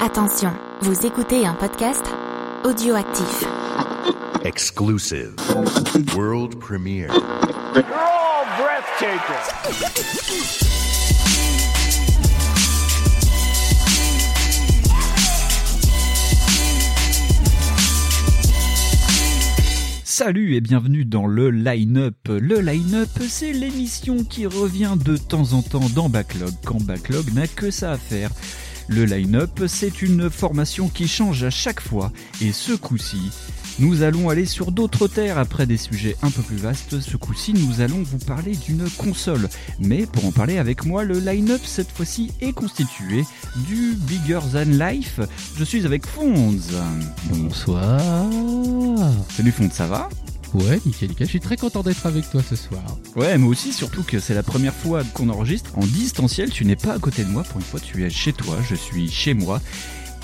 Attention, vous écoutez un podcast audioactif. Exclusive. World premiere. All breathtaking. Salut et bienvenue dans le line-up. Le line-up, c'est l'émission qui revient de temps en temps dans Backlog quand Backlog n'a que ça à faire. Le line-up, c'est une formation qui change à chaque fois et ce coup-ci, nous allons aller sur d'autres terres après des sujets un peu plus vastes. Ce coup-ci, nous allons vous parler d'une console. Mais pour en parler avec moi, le line-up cette fois-ci est constitué du Bigger Than Life. Je suis avec Fonz. Bonsoir. Salut Fonz, ça va? Ouais, nickel. Je suis très content d'être avec toi ce soir. Ouais, moi aussi, surtout que c'est la première fois qu'on enregistre en distanciel. Tu n'es pas à côté de moi. Pour une fois, tu es chez toi. Je suis chez moi.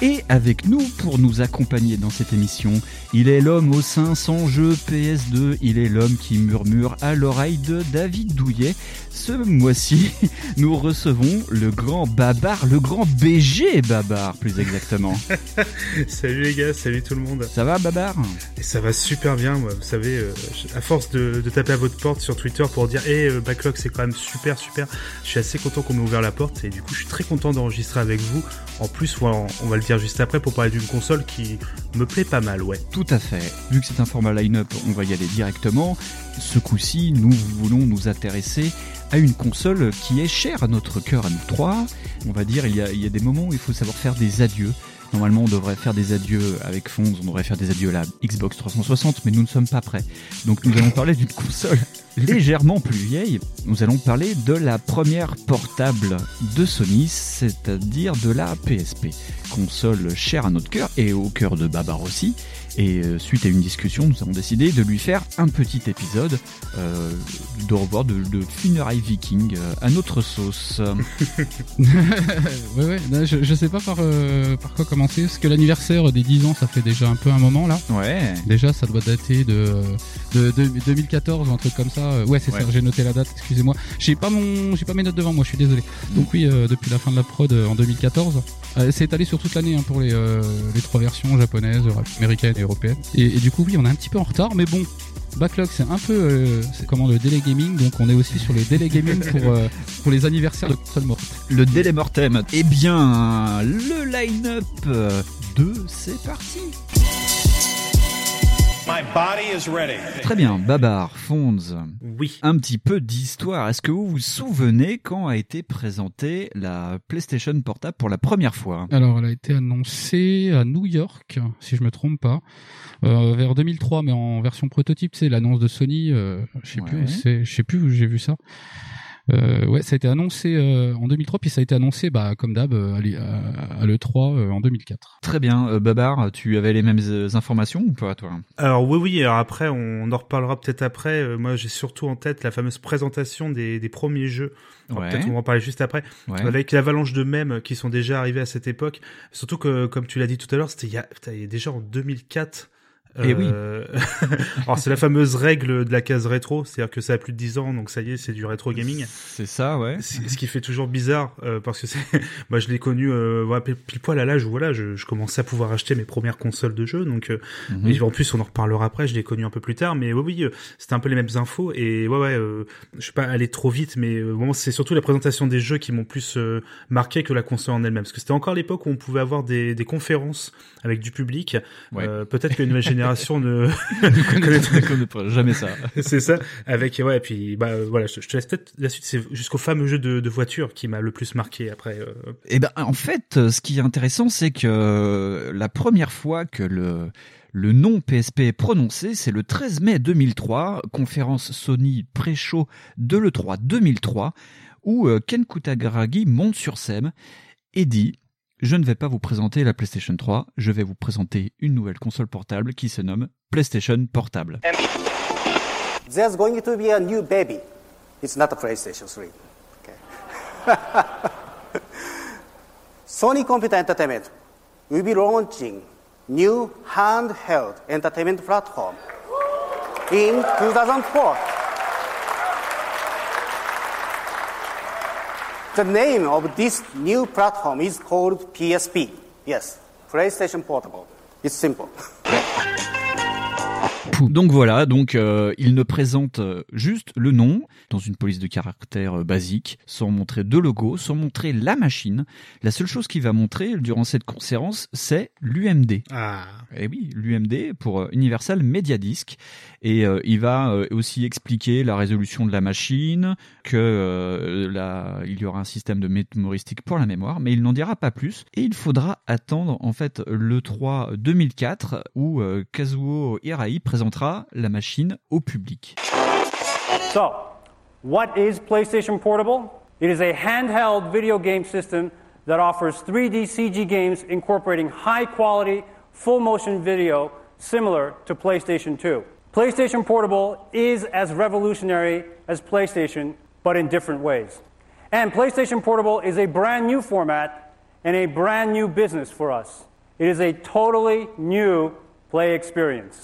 Et avec nous pour nous accompagner dans cette émission, il est l'homme au sein sans jeu PS2, il est l'homme qui murmure à l'oreille de David Douillet. Ce mois-ci, nous recevons le grand Babar, le grand BG Babar plus exactement. salut les gars, salut tout le monde. Ça va Babar? Et ça va super bien, moi. Vous savez, euh, à force de, de, taper à votre porte sur Twitter pour dire Hé, hey, Backlog, c'est quand même super, super. Je suis assez content qu'on m'ait ouvert la porte et du coup, je suis très content d'enregistrer avec vous. En plus, on va le dire juste après pour parler d'une console qui me plaît pas mal, ouais. Tout à fait. Vu que c'est un format line-up, on va y aller directement. Ce coup-ci, nous voulons nous intéresser à une console qui est chère à notre cœur, à nous trois. On va dire, il y, a, des moments où il faut savoir faire des adieux. Normalement, on devrait faire des adieux avec Fonds, on devrait faire des adieux à la Xbox 360, mais nous ne sommes pas prêts. Donc nous allons parler d'une console légèrement plus vieille. Nous allons parler de la première portable de Sony, c'est-à-dire de la PSP. Console chère à notre cœur et au cœur de Babar aussi. Et euh, suite à une discussion, nous avons décidé de lui faire un petit épisode euh, de revoir de, de Funerai Viking euh, à notre sauce. ouais, ouais, non, je, je, sais pas par, euh, par quoi commencer, parce que l'anniversaire des 10 ans, ça fait déjà un peu un moment là. Ouais. Déjà, ça doit dater de, de, de 2014 ou un truc comme ça. Ouais, c'est ouais. ça, j'ai noté la date, excusez-moi. J'ai pas, mon, j'ai pas mes notes devant moi, je suis désolé. Donc, oui, depuis la fin de la prod en 2014, c'est étalé sur toute l'année hein, pour les, les trois versions japonaises, américaines et Et, du coup, oui, on est un petit peu en retard, mais bon, Backlog, c'est un peu euh, c'est comment le délai gaming, donc on est aussi sur les délais gaming pour, euh, pour les anniversaires de morte. Le délai mortem. Eh bien, le line-up 2, c'est parti. My body is ready. Très bien, Babar, Fonds. Oui. Un petit peu d'histoire. Est-ce que vous vous souvenez quand a été présentée la PlayStation Portable pour la première fois? Alors, elle a été annoncée à New York, si je me trompe pas, euh, vers 2003, mais en version prototype. C'est l'annonce de Sony. Euh, je sais Ouais. plus, c'est- je sais plus où j'ai vu ça. Euh, ouais, ça a été annoncé euh, en 2003, puis ça a été annoncé, bah, comme d'hab, euh, à l'E- à, à l'E3 euh, en 2004. Très bien, euh, Babar, tu avais les mêmes euh, informations ou pas, toi? Alors oui, oui, alors après, on en reparlera peut-être après. Euh, moi, j'ai surtout en tête la fameuse présentation des, des premiers jeux. Ouais. Peut-être on va en parler juste après. Ouais. Avec l'avalanche de mèmes qui sont déjà arrivés à cette époque. Surtout que, comme tu l'as dit tout à l'heure, c'était il y a, putain, il y a déjà en 2004. Eh oui. Euh, Alors c'est la fameuse règle de la case rétro, c'est-à-dire que ça a plus de 10 ans, donc ça y est, c'est du rétro gaming. C'est ça, ouais. Ce qui fait toujours bizarre euh, parce que c'est moi je l'ai connu euh, voilà, pile poil à l'âge où voilà je, je commençais à pouvoir acheter mes premières consoles de jeux donc euh, Mhm. et en plus on en reparlera après je l'ai connu un peu plus tard mais oui oui euh, c'était un peu les mêmes infos et ouais ouais euh, je suis pas allé trop vite mais euh, vraiment c'est surtout la présentation des jeux qui m'ont plus marqué que la console en elle-même parce que c'était encore l'époque où on pouvait avoir des, des conférences avec du public Ouais. Euh, peut-être que nouvelle génération ne Je connais pas, jamais ça. c'est ça. Avec ouais et puis bah euh, voilà je, je te laisse peut-être la suite. C'est jusqu'au fameux jeu de, de voiture qui m'a le plus marqué après euh, Eh ben, en fait, euh, ce qui est intéressant, c'est que euh, la première fois que le le nom PSP est prononcé, c'est le 13 mai 2003, conférence Sony pré-show de l'E3 2003, où Ken Kutagaragi monte sur scène et dit Je ne vais pas vous présenter la PlayStation 3, je vais vous présenter une nouvelle console portable qui se nomme PlayStation Portable. There's going to be a new baby. It's not a PlayStation 3. Okay. Sony Computer Entertainment will be launching new handheld entertainment platform in 2004. The name of this new platform is called PSP. Yes, PlayStation Portable. It's simple. Donc voilà, donc euh, il ne présente euh, juste le nom dans une police de caractère euh, basique, sans montrer de logo, sans montrer la machine. La seule chose qu'il va montrer durant cette conférence, c'est l'UMD. Ah. Et eh oui, l'UMD pour Universal Media Disc. Et il va aussi expliquer la résolution de la machine, que là, il y aura un système de mémoristique pour la mémoire, mais il n'en dira pas plus. Et il faudra attendre en fait le 3 2004 où Kazuo Hirai présentera la machine au public. So, what is PlayStation Portable? It is a handheld video game system that offers 3D CG games incorporating high quality, full motion video similar to PlayStation 2. PlayStation Portable is as revolutionary as PlayStation, but in different ways. And PlayStation Portable is a brand new format and a brand new business for us. It is a totally new play experience.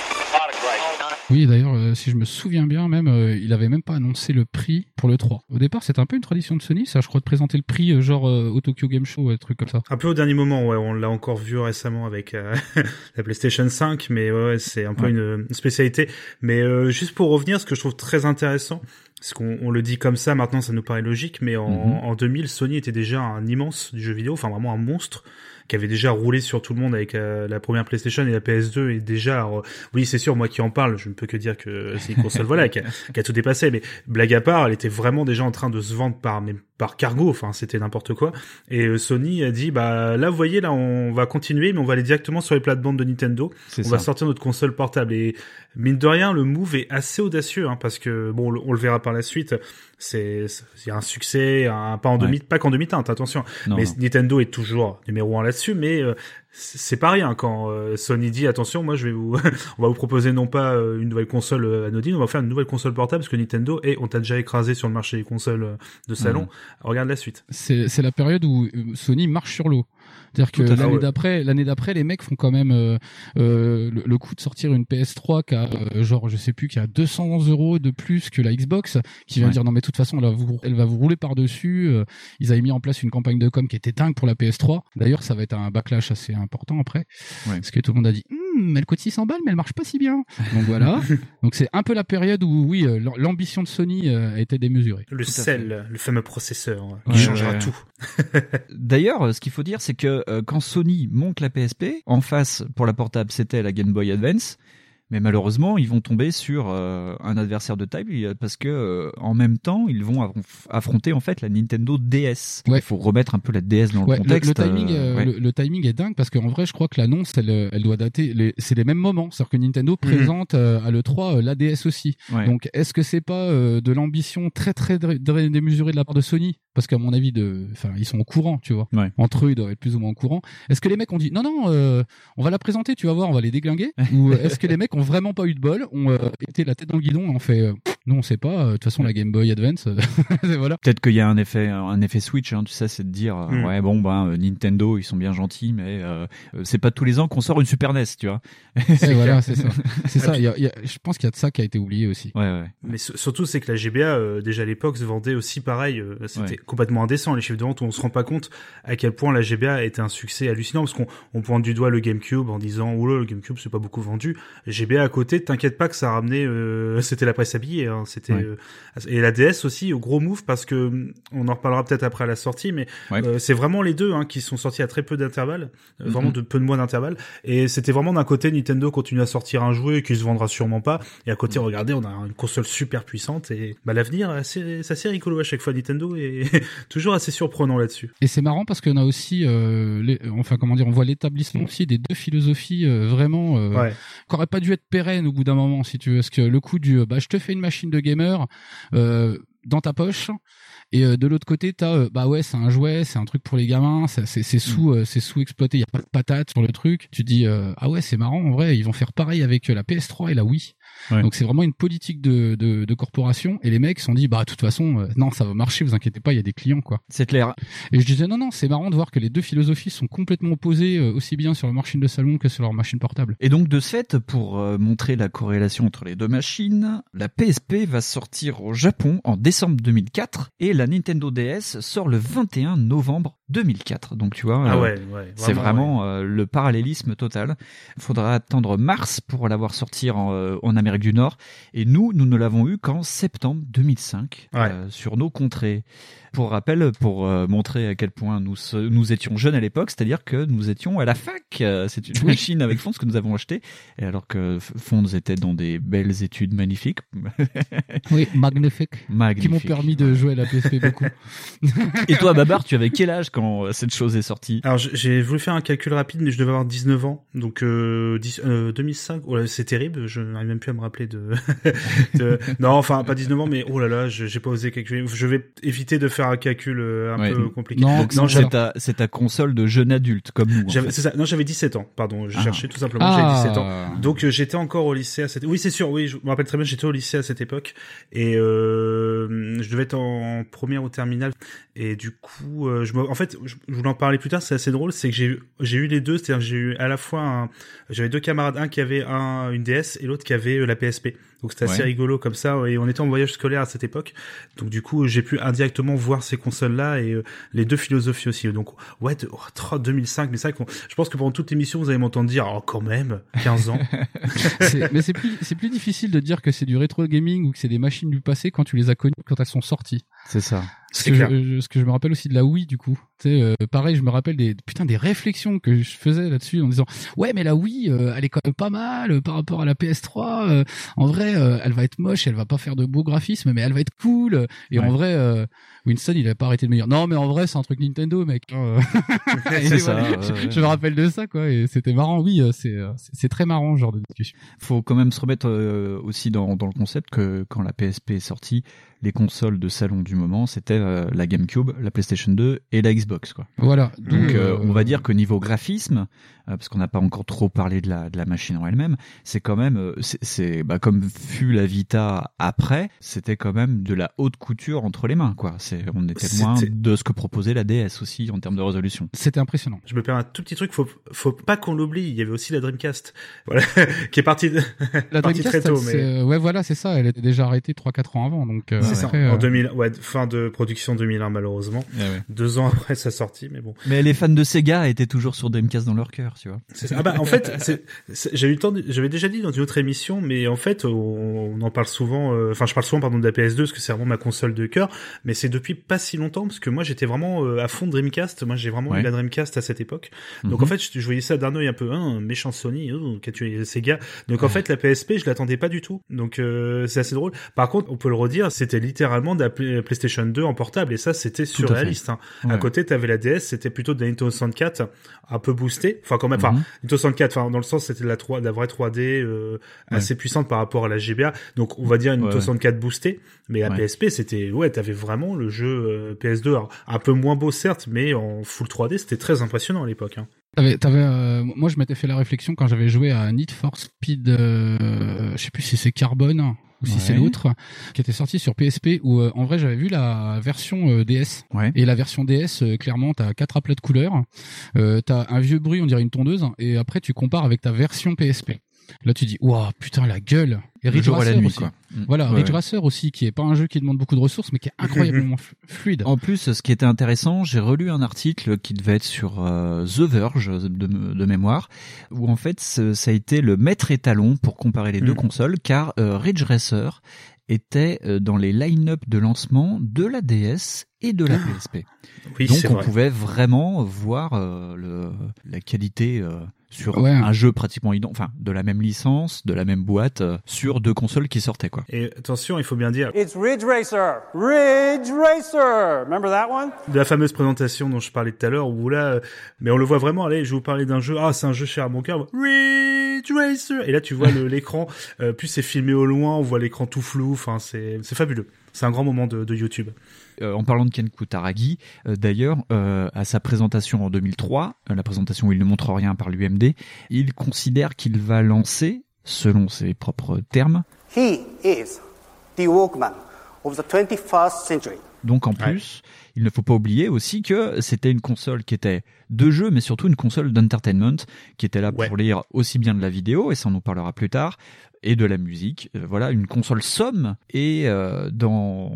Oui, d'ailleurs, euh, si je me souviens bien, même, euh, il avait même pas annoncé le prix pour le 3. Au départ, c'était un peu une tradition de Sony, ça, je crois, de présenter le prix, euh, genre au Tokyo Game Show, un truc comme ça. Un peu au dernier moment, ouais, on l'a encore vu récemment avec la PlayStation 5, mais ouais, c'est un peu une, spécialité. Mais juste pour revenir, ce que je trouve très intéressant, parce qu'on on le dit comme ça, maintenant ça nous paraît logique, mais en, mhm. en 2000, Sony était déjà un immense du jeu vidéo, enfin vraiment un monstre qui avait déjà roulé sur tout le monde avec euh, la première PlayStation et la PS2 et déjà oui c'est sûr moi qui en parle je ne peux que dire que c'est une console voilà qui a, qui a, tout dépassé mais blague à part elle était vraiment déjà en train de se vendre par même par cargo enfin c'était n'importe quoi. Et euh, Sony a dit bah là vous voyez là on va continuer mais on va aller directement sur les plates-bandes de Nintendo. On va sortir notre console portable. Et mine de rien le move est assez audacieux hein, parce que bon on le verra par la suite. C'est il y a un succès un pas en demi pas qu'en demi-teinte attention. Mais Nintendo est toujours numéro un là-dessus mais euh, c'est pas rien quand euh, Sony dit attention moi je vais vous on va vous proposer non pas euh, une nouvelle console anodine on va faire une nouvelle console portable parce que Nintendo et on t'a déjà écrasé sur le marché des consoles de salon. Regarde la suite. C'est la période où Sony marche sur l'eau c'est-à-dire que l'année d'après, l'année d'après, les mecs font quand même euh, euh, le, coup de sortir une PS3 qui a euh, genre je sais plus qui a 200 euros de plus que la Xbox, qui vient dire non mais de toute façon elle va vous, elle va vous rouler par dessus. ils avaient mis en place une campagne de com qui était dingue pour la PS3. D'ailleurs ça va être un backlash assez important après, parce que tout le monde a dit hm, elle coûte 600 balles mais elle marche pas si bien. Donc voilà. Donc c'est un peu la période où oui l'ambition de Sony a été démesurée. Le sel, le fameux processeur qui changera tout. D'ailleurs ce qu'il faut dire c'est que euh, quand Sony monte la PSP, en face pour la portable c'était la Game Boy Advance, mais malheureusement, ils vont tomber sur euh, un adversaire de taille parce que euh, en même temps, ils vont affronter en fait la Nintendo DS. Il faut remettre un peu la DS dans le contexte. Le, timing, euh, le, timing est dingue parce qu'en vrai, je crois que l'annonce, elle, elle doit dater. C'est les mêmes moments, c'est-à-dire que Nintendo mhm. présente à le 3 la DS aussi. Donc, est-ce que c'est pas de l'ambition très très démesurée de la part de Sony? Parce qu'à mon avis, de, enfin, ils sont au courant, tu vois. Entre eux, ils doivent être plus ou moins au courant. Est-ce que les mecs ont dit non non, on va la présenter, tu vas voir, on va les déglinguer? Ou est-ce que les mecs ont vraiment pas eu de bol, on euh, était la tête dans le guidon, on fait, euh, nous on sait pas, euh, de toute façon la Game Boy Advance, voilà. Peut-être qu'il y a un effet, un effet Switch, hein, tu sais, c'est de dire, hmm. ouais bon ben Nintendo ils sont bien gentils, mais c'est pas tous les ans qu'on sort une Super NES, tu vois. voilà, c'est ça. C'est ça. je pense qu'il y a de ça qui a été oublié aussi. Ouais, ouais. Mais surtout c'est que la GBA déjà à l'époque se vendait aussi pareil, c'était complètement indécent les chiffres de vente, on se rend pas compte à quel point la GBA était un succès hallucinant parce qu'on on pointe du doigt le GameCube en disant oh là le GameCube c'est pas beaucoup vendu. GBA à côté t'inquiète pas que ça a ramené, euh, c'était la presse habillée, hein, c'était euh, et la DS aussi au gros move parce que mm, on en reparlera peut-être après à la sortie, mais euh, c'est vraiment les deux hein, qui sont sortis à très peu d'intervalle, mhm. vraiment de peu de mois d'intervalle, et c'était vraiment d'un côté Nintendo continue à sortir un jouet qui se vendra sûrement pas, et à côté regardez on a une console super puissante et bah l'avenir c'est assez rigolo à chaque fois Nintendo et toujours assez surprenant là-dessus. Et c'est marrant parce qu'on a aussi, les, enfin comment dire, on voit l'établissement aussi des deux philosophies vraiment euh, qui n'auraient pas dû être pérennes au bout d'un moment, si tu veux. Parce que le coup du, bah, je te fais une machine de gamer euh, dans ta poche. Et euh, de l'autre côté, t'as euh, bah ouais, c'est un jouet, c'est un truc pour les gamins, c'est sous mm. c'est sous exploité, il y a pas de patate sur le truc. Tu dis ah ouais, c'est marrant en vrai, ils vont faire pareil avec la PS3 et la Wii. Ouais. Donc c'est vraiment une politique de, de, de, corporation et les mecs se sont dit bah de toute façon euh, non ça va marcher, vous inquiétez pas, il y a des clients quoi. C'est clair. Et je disais non non c'est marrant de voir que les deux philosophies sont complètement opposées euh, aussi bien sur leur machine de salon que sur leur machine portable. Et donc de ce fait pour euh, montrer la corrélation entre les deux machines, la PSP va sortir au Japon en décembre 2004 et la Nintendo DS sort le 21 novembre 2004. Donc tu vois, ah ouais, ouais, c'est vraiment ouais. le parallélisme total. Il faudra attendre mars pour l'avoir sortir en, en Amérique du Nord. Et nous, nous ne l'avons eu qu'en septembre 2005 ouais. euh, sur nos contrées. Pour rappel, pour euh, montrer à quel point nous, nous étions jeunes à l'époque, c'est-à-dire que nous étions à la fac. Euh, C'est une machine avec Fonds que nous avons acheté, et alors que Fonds était dans des belles études magnifiques. oui, magnifiques. magnifiques. Qui m'ont permis de jouer à la PSP beaucoup. et toi, Babar, tu avais quel âge quand cette chose est sortie? Alors j'ai voulu faire un calcul rapide, mais je devais avoir 19 ans, donc 10, 2005. Oh là, c'est terrible, je n'arrive même plus à me rappeler de, de... non, enfin pas 19 ans, mais oh là là, j'ai pas osé calculer. Je vais éviter de faire un calcul un ouais. peu compliqué. Non, Donc, non c'est ta, ta, console de jeune adulte comme nous. C'est ça. Non, j'avais 17 ans. Pardon, je ah. cherchais tout simplement. Ah. J'avais 17 ans. Donc j'étais encore au lycée à cette. Oui, c'est sûr. Oui, je me rappelle très bien. J'étais au lycée à cette époque et euh, je devais être en première ou terminale. Et du coup, euh, je me... en fait, je voulais en parler plus tard. C'est assez drôle. C'est que j'ai eu, j'ai eu les deux. C'est-à-dire j'ai eu à la fois, un... j'avais deux camarades, un qui avait un une DS et l'autre qui avait euh, la PSP. Donc c'était assez ouais. rigolo comme ça. Et on était en voyage scolaire à cette époque. Donc du coup, j'ai pu indirectement voir ces consoles-là et euh, les deux philosophies aussi. Donc ouais, de, oh, 2005. Mais c'est vrai que je pense que pendant toute l'émission, vous allez m'entendre dire, oh quand même, 15 ans. mais c'est plus, c'est plus difficile de dire que c'est du rétro gaming ou que c'est des machines du passé quand tu les as connues quand elles sont sorties. C'est ça. Ce que, je, ce que je me rappelle aussi de la Wii du coup. Tu sais, euh, pareil, je me rappelle des putain des réflexions que je faisais là-dessus en disant ouais mais la Wii euh, elle est quand même pas mal euh, par rapport à la PS3. euh, en vrai, euh, elle va être moche, elle va pas faire de beaux graphismes, mais elle va être cool. Et Ouais. en vrai, euh, Winston il a pas arrêté de me dire non mais en vrai c'est un truc Nintendo mec. Euh, et C'est ça, voilà, ouais, je, me rappelle de ça quoi et c'était marrant. Oui, c'est très marrant ce genre de discussion. faut quand même se remettre euh, aussi dans, dans le concept que quand la PSP est sortie, les consoles de salon du moment, c'était euh, la GameCube, la PlayStation 2 et la Xbox. Quoi. Voilà. Donc euh, euh, on va dire que niveau graphisme, euh, parce qu'on n'a pas encore trop parlé de la, de la machine en elle-même, c'est quand même, euh, c'est- bah, comme fut la Vita après, c'était quand même de la haute couture entre les mains. Quoi. C'est, on était loin de ce que proposait la DS aussi en termes de résolution. C'était impressionnant. Je me permets un tout petit truc, faut, faut pas qu'on l'oublie. Il y avait aussi la Dreamcast, voilà, qui est partie, de... La partie Dreamcast, très tôt, mais. ouais voilà c'est ça. Elle était déjà arrêtée 3-4 ans avant donc. euh, C'est ça, en euh, 2000, ouais, fin de production 2001 malheureusement. Deux ans après sa sortie, mais bon. Mais les fans de Sega étaient toujours sur Dreamcast dans leur cœur, tu vois. C'est ça. Ah bah en fait, eu j'avais déjà dit dans une autre émission, mais en fait, on, on en parle souvent. euh, Enfin, je parle souvent pardon de la PS2 parce que c'est vraiment ma console de cœur, mais c'est depuis pas si longtemps parce que moi j'étais vraiment euh, à fond de Dreamcast. Moi j'ai vraiment Ouais. eu la Dreamcast à cette époque. Donc Mhm. en fait, je, je voyais ça d'un œil un peu hein, méchant Sony, oh, qu'a tué Sega. Donc en fait, la PSP, je l'attendais pas du tout. Donc euh, c'est assez drôle. Par contre, on peut le redire, c'était littéralement de la PlayStation 2 en portable et ça c'était surréaliste. hein. À côté, t'avais la DS, c'était plutôt de la Nintendo 64 un peu boostée. Enfin quand même, enfin Mhm. Nintendo 64, enfin dans le sens c'était de la 3, de la vraie 3D euh, Ouais. assez puissante par rapport à la GBA. Donc on va dire une Nintendo ouais. 64 boostée, mais la Ouais. PSP c'était ouais, t'avais vraiment le jeu euh, PS2 alors, un peu moins beau certes, mais en full 3D, c'était très impressionnant à l'époque. Hein. T'avais, t'avais, euh, moi, je m'étais fait la réflexion quand j'avais joué à Need for Speed, euh, je sais plus si c'est Carbone ou si Ouais. c'est l'autre, qui était sorti sur PSP, où euh, en vrai j'avais vu la version euh, DS. Ouais. Et la version DS, euh, clairement, t'as quatre applets de couleurs, euh, t'as un vieux bruit, on dirait une tondeuse, et après tu compares avec ta version PSP. Là, tu dis, waouh, putain, la gueule. Et Le Ridge jour et la Racer nuit, aussi. quoi. Mm. Voilà, Ouais, Ridge. Racer aussi, qui est pas un jeu qui demande beaucoup de ressources, mais qui est incroyablement flu- fluide. En plus, ce qui était intéressant, j'ai relu un article qui devait être sur euh, The Verge de, de mémoire, où en fait ça a été le maître étalon pour comparer les deux Mhm. consoles, car euh, Ridge Racer était euh, dans les line-up de lancement de la DS et de la PSP. Oui, Donc on vrai. pouvait vraiment voir euh, le, la qualité euh, sur Ouais. un jeu pratiquement identique, enfin de la même licence, de la même boîte, euh, sur deux consoles qui sortaient quoi. Et attention, il faut bien dire, It's Ridge Racer. Ridge Racer. Remember that one? de la fameuse présentation dont je parlais tout à l'heure, où là, euh, mais on le voit vraiment, allez, je vais vous parler d'un jeu, ah, c'est un jeu cher à mon cœur, Ridge Racer! Et là, tu vois l'écran, euh, plus c'est filmé au loin, on voit l'écran tout flou, enfin, c'est, c'est fabuleux. C'est un grand moment de, de YouTube. Euh, en parlant de Ken Kutaragi, euh, d'ailleurs, euh, à sa présentation en 2003, euh, la présentation où il ne montre rien par l'UMD, il considère qu'il va lancer selon ses propres termes. He is the Walkman of the 21st century. Donc en plus, il ne faut pas oublier aussi que c'était une console qui était de jeu, mais surtout une console d'entertainment, qui était là Ouais. pour lire aussi bien de la vidéo, et ça on en parlera plus tard, et de la musique. Euh, voilà, une console somme. Et euh, dans,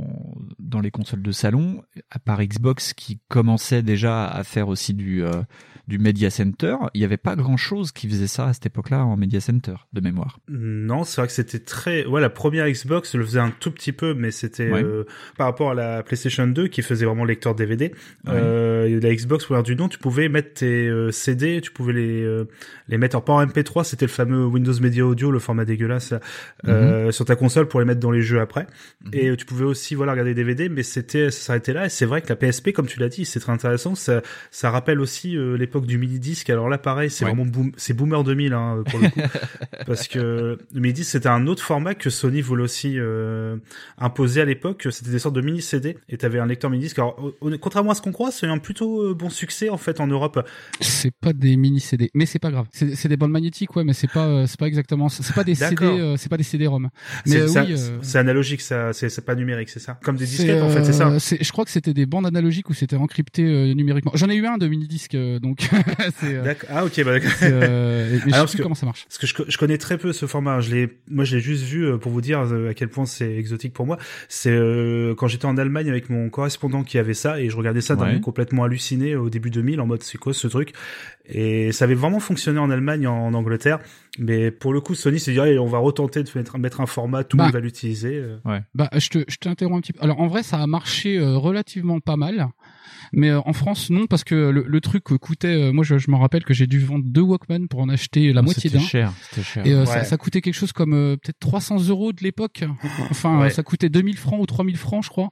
dans les consoles de salon, à part Xbox qui commençait déjà à faire aussi du, euh, du Media Center, il n'y avait pas grand-chose qui faisait ça à cette époque-là en Media Center, de mémoire. Non, c'est vrai que c'était très. Ouais, la première Xbox le faisait un tout petit peu, mais c'était Ouais. euh, par rapport à la PlayStation 2 qui faisait vraiment lecteur DVD. Ouais. Euh, la Xbox pour du nom, tu pouvais mettre tes euh, CD, tu pouvais les euh, les mettre pas en MP3, c'était le fameux Windows Media Audio, le format dégueulasse là, euh, sur ta console pour les mettre dans les jeux après. Et euh, tu pouvais aussi voilà regarder des DVD, mais c'était ça s'arrêtait là. Et c'est vrai que la PSP, comme tu l'as dit, c'est très intéressant. Ça ça rappelle aussi euh, l'époque du mini disque. Alors là, pareil, c'est Ouais. vraiment boom, c'est boomer 2000 hein, pour le coup parce que le mini disque c'était un autre format que Sony voulait aussi euh, imposer à l'époque. C'était des sortes de mini CD et t'avais un lecteur mini disque. Alors contrairement à ce qu'on croit, c'est un plutôt euh, bon succès en fait en Europe. C'est pas des mini CD, mais c'est pas grave. C'est des bandes magnétiques, ouais, mais c'est pas, euh, c'est pas exactement, c'est pas des CD, euh, c'est pas des CD-ROM. Mais oui, euh, c'est analogique, ça, c'est pas numérique, c'est ça? Comme des disquettes en fait, c'est ça? Je crois que c'était des bandes analogiques où c'était encrypté numériquement. J'en ai eu un de mini disque, donc. Ah ok, bah, d'accord. je sais plus comment ça marche. Parce que je, co- je connais très peu ce format. Je l'ai, moi, je l'ai juste vu pour vous dire à quel point c'est exotique pour moi. C'est quand j'étais en Allemagne avec mon correspondant qui avait ça et je regardais ça d'un complètement halluciné au début 2000 en mode c'est quoi ce truc? Et ça avait vraiment fonctionné en Allemagne, en, en Angleterre. Mais pour le coup, Sony s'est dit Allez, on va retenter de mettre, mettre un format, tout le Bah. monde va l'utiliser. euh. Bah, je te, je t'interromps un petit peu. Alors, en vrai, ça a marché euh, relativement pas mal. Mais euh, en France, non, parce que le, le truc coûtait. euh, moi, je, je me rappelle que j'ai dû vendre deux Walkman pour en acheter la moitié C'était d'un. cher, c'était cher. Et euh, Ouais. ça, ça coûtait quelque chose comme euh, peut-être 300 euros de l'époque. Enfin, Ouais. euh, ça coûtait 2000 francs ou 3000 francs, je crois.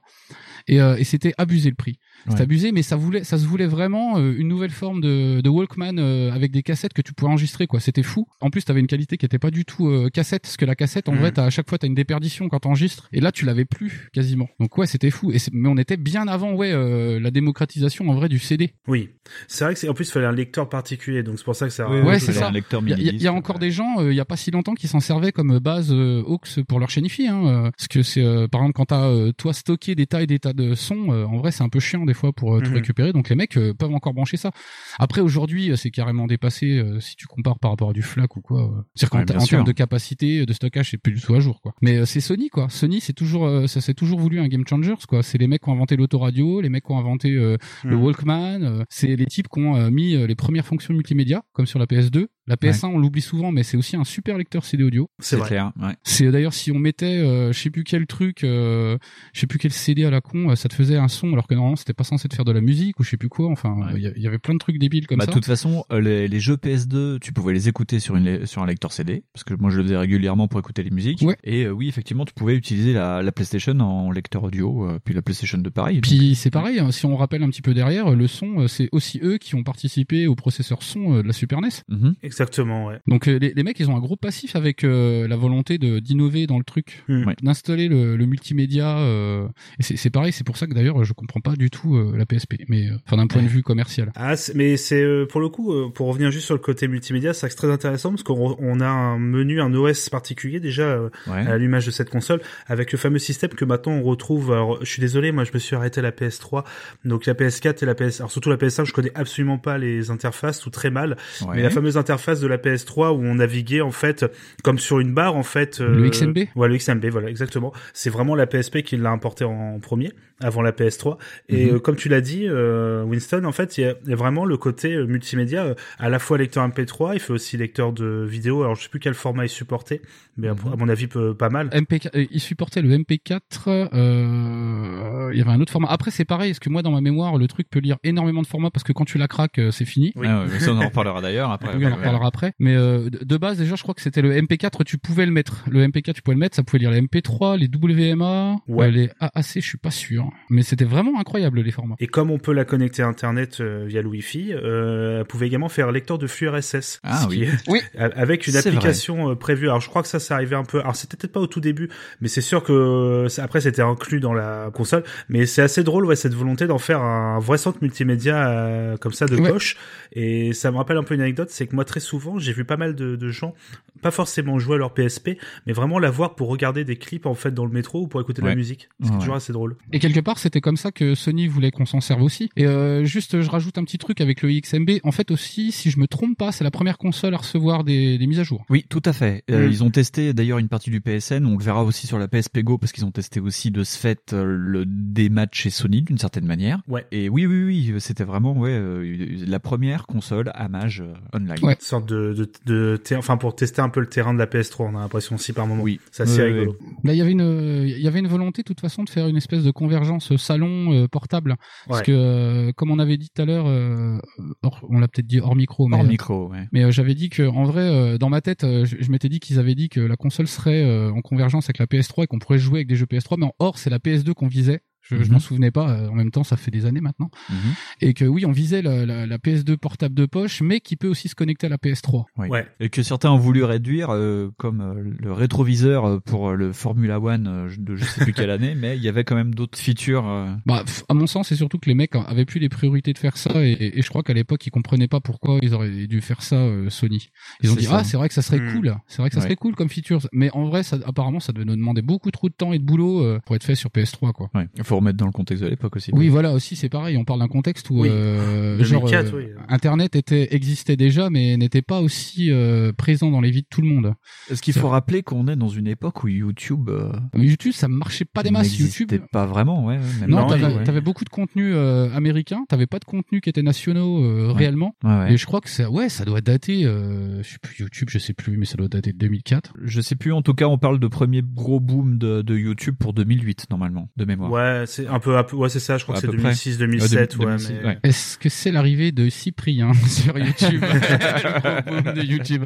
Et, euh, et c'était abusé le prix. C'était Ouais. abusé, mais ça voulait, ça se voulait vraiment euh, une nouvelle forme de, de Walkman euh, avec des cassettes que tu pouvais enregistrer, quoi. C'était fou. En plus, t'avais une qualité qui était pas du tout euh, cassette, parce que la cassette, en Mhm. vrai, à chaque fois, t'as une déperdition quand t'enregistres, et là, tu l'avais plus quasiment. Donc ouais, c'était fou. Et mais on était bien avant, ouais, euh, la démocratisation en vrai du CD. Oui, c'est vrai que c'est en plus il fallait un lecteur particulier, donc c'est pour ça que ça. Oui, Ouais, c'est ça. un lecteur Il y, a- il y a- il y a mini-disque. encore des gens, euh, il y a pas si longtemps, qui s'en servaient comme base euh, aux pour leur chaîne hein, euh, parce que c'est, euh, par exemple, quand t'as euh, toi stocké des tas et des tas de sons, euh, en vrai, c'est un peu chiant des fois pour euh, tout Mhm. récupérer. Donc les mecs euh, peuvent encore brancher ça. Après, aujourd'hui, euh, c'est carrément dépassé euh, si tu compares par rapport à du FLAC ou quoi. euh. C'est-à-dire qu'en Ouais, en termes de capacité, de stockage, c'est plus du tout à jour, quoi. Mais euh, c'est Sony, quoi. Sony, c'est toujours, euh, ça s'est toujours voulu un game changer, quoi. C'est les mecs qui ont inventé l'autoradio, les mecs qui ont inventé le Mhm. Walkman. euh, c'est les types qui ont euh, mis euh, les premières fonctions multimédia, comme sur la PS2. La PS1, on l'oublie souvent, mais c'est aussi un super lecteur CD audio. C'est clair, ouais. C'est d'ailleurs si on mettait, euh, je sais plus quel truc, euh, je sais plus quel CD à la con, euh, ça te faisait un son alors que normalement c'était pas censé te faire de la musique ou je sais plus quoi. Enfin, Ouais. il y avait plein de trucs débiles comme Bah, ça. de toute façon, euh, les, les jeux PS2, tu pouvais les écouter sur, une, sur un lecteur CD, parce que moi je le faisais régulièrement pour écouter les musiques. Ouais. Et euh, oui, effectivement, tu pouvais utiliser la, la PlayStation en lecteur audio, euh, puis la PlayStation 2 pareil. Puis c'est pareil, hein, si on rappelle un petit peu derrière, le son, euh, c'est aussi eux qui ont participé au processeur son euh, de la Super NES. Mhm. Exactement, ouais. Donc euh, les, les mecs, ils ont un gros passif avec euh, la volonté de d'innover dans le truc. Ouais. d'installer le, le multimédia. euh, et c'est c'est pareil, c'est pour ça que d'ailleurs je comprends pas du tout euh, la PSP, mais euh, enfin d'un point de vue commercial. Ah, mais c'est euh, pour le coup, euh, pour revenir juste sur le côté multimédia, c'est très intéressant parce qu'on on a un menu, un OS particulier déjà euh, Ouais. à l'image de cette console, avec le fameux système que maintenant on retrouve. Alors, je suis désolé, moi je me suis arrêté à la PS3, donc la PS4 et la PS, alors surtout la PS5, je connais absolument pas les interfaces ou très mal, Ouais. mais la fameuse interface de la PS3 où on naviguait en fait comme sur une barre en fait. euh, Le XMB Ouais, le XMB, voilà, exactement. C'est vraiment la PSP qui l'a importé en premier, avant la PS3. Et euh, comme tu l'as dit, euh, Winston, en fait, il y, a- il y a vraiment le côté euh, multimédia, euh, à la fois lecteur MP3, il fait aussi lecteur de vidéo. Alors, je sais plus quel format il supportait, mais à- Mhm. à mon avis, peu- pas mal. MP4, euh, il supportait le MP4. euh, il y avait un autre format. Après, c'est pareil, parce que moi, dans ma mémoire, le truc peut lire énormément de formats parce que quand tu la craques, euh, c'est fini. Oui. Ah ouais, ça, on en reparlera d'ailleurs après. Oui, on en reparlera après. Mais euh, de de base, déjà, je crois que c'était le MP4, tu pouvais le mettre. Le MP4, tu pouvais le mettre, ça pouvait lire les MP3, les WMA, Ouais. euh, les AAC, je suis pas sûr. Mais c'était vraiment incroyable, les formats. Et comme on peut la connecter à Internet euh, via le Wi-Fi, euh, elle pouvait également faire lecteur de flux RSS. Ah oui. est- Oui. Avec une application euh, prévue. Alors je crois que ça, ça arrivait un peu. Alors c'était peut-être pas au tout début, mais c'est sûr que après c'était inclus dans la console. Mais c'est assez drôle, ouais, cette volonté d'en faire un vrai centre multimédia euh, comme ça de poche. Et ça me rappelle un peu une anecdote, c'est que moi très souvent j'ai vu pas mal de, de, gens, pas forcément jouer à leur PSP, mais vraiment la voir pour regarder des clips en fait dans le métro ou pour écouter de la musique. C'est toujours assez drôle. Et quelque part c'était comme ça que Sony voulait qu'on s'en serve aussi. Et euh, juste je rajoute un petit truc avec le XMB. En fait aussi, si je me trompe pas, c'est la première console à recevoir des, des mises à jour. Oui, tout à fait. Euh, mm. Ils ont testé d'ailleurs une partie du PSN. On le verra aussi sur la PSP Go parce qu'ils ont testé aussi de ce fait euh, le démat chez Sony d'une certaine manière. Ouais. Et oui, oui, oui, c'était vraiment ouais euh, la première console à mage online. Ouais. Une sorte de, de, de, enfin pour tester un peu le terrain de la PS3, on a l'impression aussi par moment. Oui. Ça c'est rigolo. Là, il y avait une, il y avait une volonté de toute façon de faire une espèce de convergence salon portable, parce que comme on avait dit tout à l'heure, on l'a peut-être dit hors micro, mais hors micro, ouais. Mais j'avais dit que en vrai, dans ma tête, je, m'étais dit qu'ils avaient dit que la console serait en convergence avec la PS3 et qu'on pourrait jouer avec des jeux PS3, mais en or c'est la PS2 qu'on visait. Je, je m'en mhm. souvenais pas. Euh, en même temps, ça fait des années maintenant. Mhm. Et que oui, on visait la, la, la, PS2 portable de poche, mais qui peut aussi se connecter à la PS3. Ouais. Et que certains ont voulu réduire, euh, comme euh, le rétroviseur pour le Formula One de je sais plus quelle année, mais il y avait quand même d'autres features. Bah, à mon sens, c'est surtout que les mecs avaient plus les priorités de faire ça, et, et je crois qu'à l'époque, ils comprenaient pas pourquoi ils auraient dû faire ça, Sony. Ils ont dit ah, c'est vrai que ça serait hmm. cool, c'est vrai que ça serait cool comme feature, mais en vrai, ça, apparemment, ça devait nous demander beaucoup trop de temps et de boulot pour être fait sur PS3, quoi. Ouais. Il faut remettre dans le contexte de l'époque aussi. Oui, voilà aussi c'est pareil. On parle d'un contexte où euh, genre euh, Internet était existait déjà, mais n'était pas aussi euh, présent dans les vies de tout le monde. Est-ce qu'il faut rappeler qu'on est dans une époque où YouTube YouTube ça marchait pas des masses. YouTube pas vraiment, ouais. non, t'avais beaucoup de contenu américain, t'avais pas de contenu qui était nationaux réellement. Et je crois que ça, ouais, ça doit dater. je sais plus YouTube, je sais plus, mais ça doit dater de 2004. Je sais plus. En tout cas, on parle de premier gros boom de, de YouTube pour 2008 normalement, de mémoire. Ouais, c'est un peu ouais, c'est ça, je crois que c'est 2006, 2007, ouais, mais... Est-ce que c'est l'arrivée de Cyprien sur YouTube? de YouTube.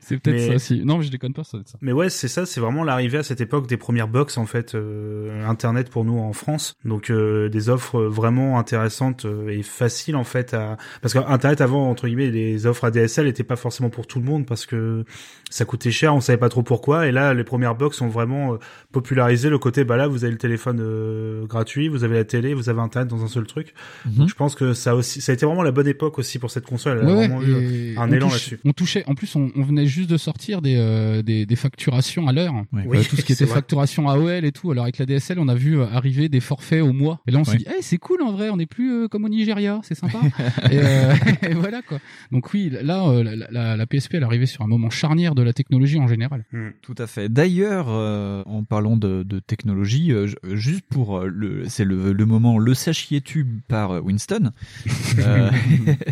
C'est peut-être ça aussi. Non, mais je déconne pas, ça ça. Mais ouais, c'est ça, c'est vraiment l'arrivée à cette époque des premières box, en fait, euh, Internet pour nous en France. Donc, euh, des offres vraiment intéressantes euh, et faciles, en fait, à, parce qu'Internet avant, entre guillemets, les offres ADSL étaient pas forcément pour tout le monde parce que ça coûtait cher, on savait pas trop pourquoi. Et là, les premières box ont vraiment popularisé le côté, bah là, vous avez le téléphone gratuit, vous avez la télé, vous avez internet dans un seul truc. Mhm. Donc je pense que ça aussi, ça a été vraiment la bonne époque aussi pour cette console. Elle a vraiment eu un élan là-dessus. On touchait, en plus, on, on, venait juste de sortir des, euh, des, des, facturations à l'heure. Euh, tout ce qui était facturation AOL et tout. Alors avec la DSL, on a vu euh, arriver des forfaits au mois. Et là, on s'est dit, hey, c'est cool en vrai, on n'est plus comme au Nigeria, c'est sympa. et, voilà quoi. Donc oui, là, la, la, la, PSP, elle est arrivée sur un moment charnière de la technologie en général. Hmm. Tout à fait. D'ailleurs, en parlant de, de technologie, juste pour le, c'est le, le moment le sachiez-tu par Winston. Euh,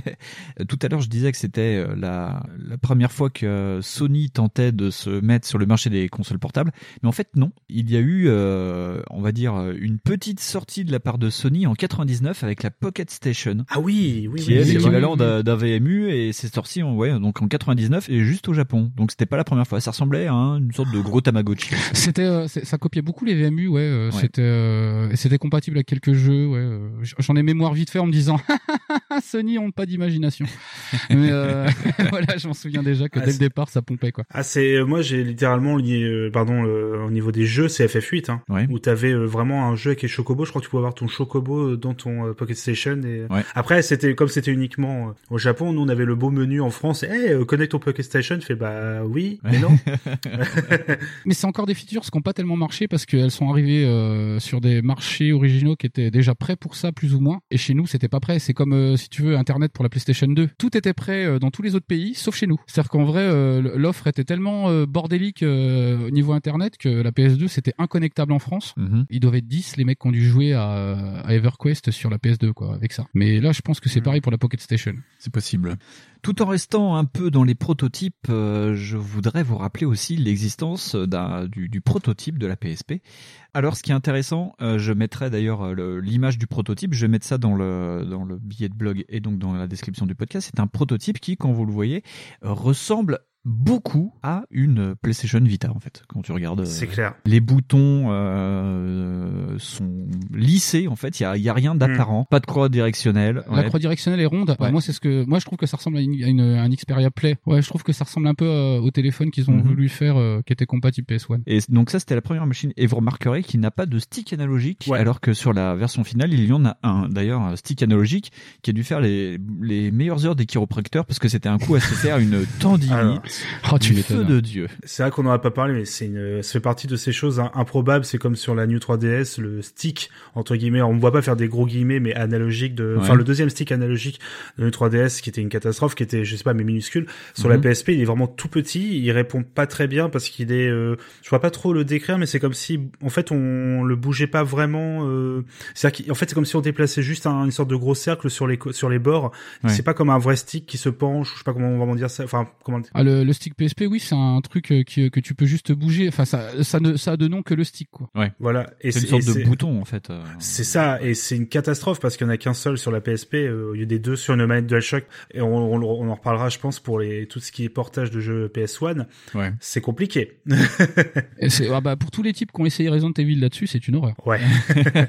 tout à l'heure, je disais que c'était euh, la, la première fois que Sony tentait de se mettre sur le marché des consoles portables, mais en fait non. Il y a eu, euh, on va dire, une petite sortie de la part de Sony en 99 avec la Pocket Station. Ah oui, oui, qui est l'équivalent d'un VMU et c'est sorti en ouais donc en 99 et juste au Japon. Donc c'était pas la première fois. Ça ressemblait à une sorte de gros Tamagotchi. C'était, ça copiait beaucoup les VMU, ouais. ouais. C'était, c'était compatible avec quelques jeux, ouais. Euh, j'en ai mémoire vite fait en me disant Sony ont pas d'imagination. Mais euh, voilà, je m'en souviens déjà que ah, dès le départ ça pompait quoi. Ah c'est euh, moi j'ai littéralement lié pardon au niveau des jeux c'est FF8 hein, ouais. où t'avais vraiment un jeu avec les Chocobo, je crois que tu pouvais avoir ton Chocobo dans ton Pocket Station et après c'était comme c'était uniquement au Japon, nous on avait le beau menu en France et hey, connecte ton Pocket Station, fait bah oui, mais non. mais c'est encore des features qui n'ont pas tellement marché parce qu'elles sont arrivées sur des marchés originaux qui étaient déjà prêts pour ça plus ou moins. Et chez nous, c'était pas prêt. C'est comme euh, si tu veux Internet pour la PlayStation 2. Tout était prêt euh, dans tous les autres pays, sauf chez nous. C'est-à-dire qu'en vrai, euh, l'offre était tellement bordélique au niveau Internet que la PS2 c'était inconnectable en France. Mm Ils doivent être 10 les mecs qui ont dû jouer à, à EverQuest sur la PS2 quoi, avec ça. Mais là, je pense que c'est pareil pour la Pocket Station. C'est possible. Tout en restant un peu dans les prototypes, je voudrais vous rappeler aussi l'existence du, du prototype de la PSP. Alors, ce qui est intéressant, je mettrai d'ailleurs l'image du prototype, je vais mettre ça dans le, billet de blog et donc dans la description du podcast. C'est un prototype qui, quand vous le voyez, ressemble beaucoup à une PlayStation Vita en fait. Quand tu regardes, euh, C'est clair. les boutons euh, sont lissés en fait. Il y a, il y a rien d'apparent, pas de croix directionnelle. La Ouais. croix directionnelle est ronde. Ouais. Moi, c'est ce que moi je trouve que ça ressemble à, une, à une- un Xperia Play. Ouais, je trouve que ça ressemble un peu euh, au téléphone qu'ils ont Mhm. voulu faire, euh, qui était compatible PS1. Et donc ça c'était la première machine et vous remarquerez qu'il n'a pas de stick analogique Ouais. alors que sur la version finale il y en a un d'ailleurs un stick analogique qui a dû faire les, les meilleures heures des chiropracteurs parce que c'était un coup à se faire une tendinite Alors, Oh, tu feu de dieu. C'est vrai qu'on n'en a pas parlé, mais c'est une, ça fait partie de ces choses hein, improbables. C'est comme sur la New 3DS, le stick entre guillemets. On ne voit pas faire des gros guillemets, mais analogique de, enfin Ouais. le deuxième stick analogique de la New 3DS, qui était une catastrophe, qui était, je sais pas, mais minuscule. Sur Mhm. la PSP, il est vraiment tout petit. Il répond pas très bien parce qu'il est, euh, je vois pas trop le décrire, mais c'est comme si, en fait, on le bougeait pas vraiment. Euh, c'est-à-dire qu'en fait, c'est comme si on déplaçait juste un- une sorte de gros cercle sur les co- sur les bords. Ouais. C'est pas comme un vrai stick qui se penche. Je sais pas comment on va vraiment dire ça. Enfin, comment Ah, le, le stick PSP, oui, c'est un truc euh, qui, que tu peux juste bouger. Enfin, ça, ça ne, ça a de nom que le stick, quoi. voilà. Et C'est une sorte c'est- de bouton en fait. euh. C'est ça, et c'est une catastrophe parce qu'il y en a qu'un seul sur la PSP euh, au lieu des deux sur une manette DualShock. Et on, on, on en reparlera, je pense, pour les tout ce qui est portage de jeux PS1. Ouais. C'est compliqué. Et c'est- ah bah, pour tous les types qui ont essayé Resident Evil là-dessus, c'est une horreur. ouais.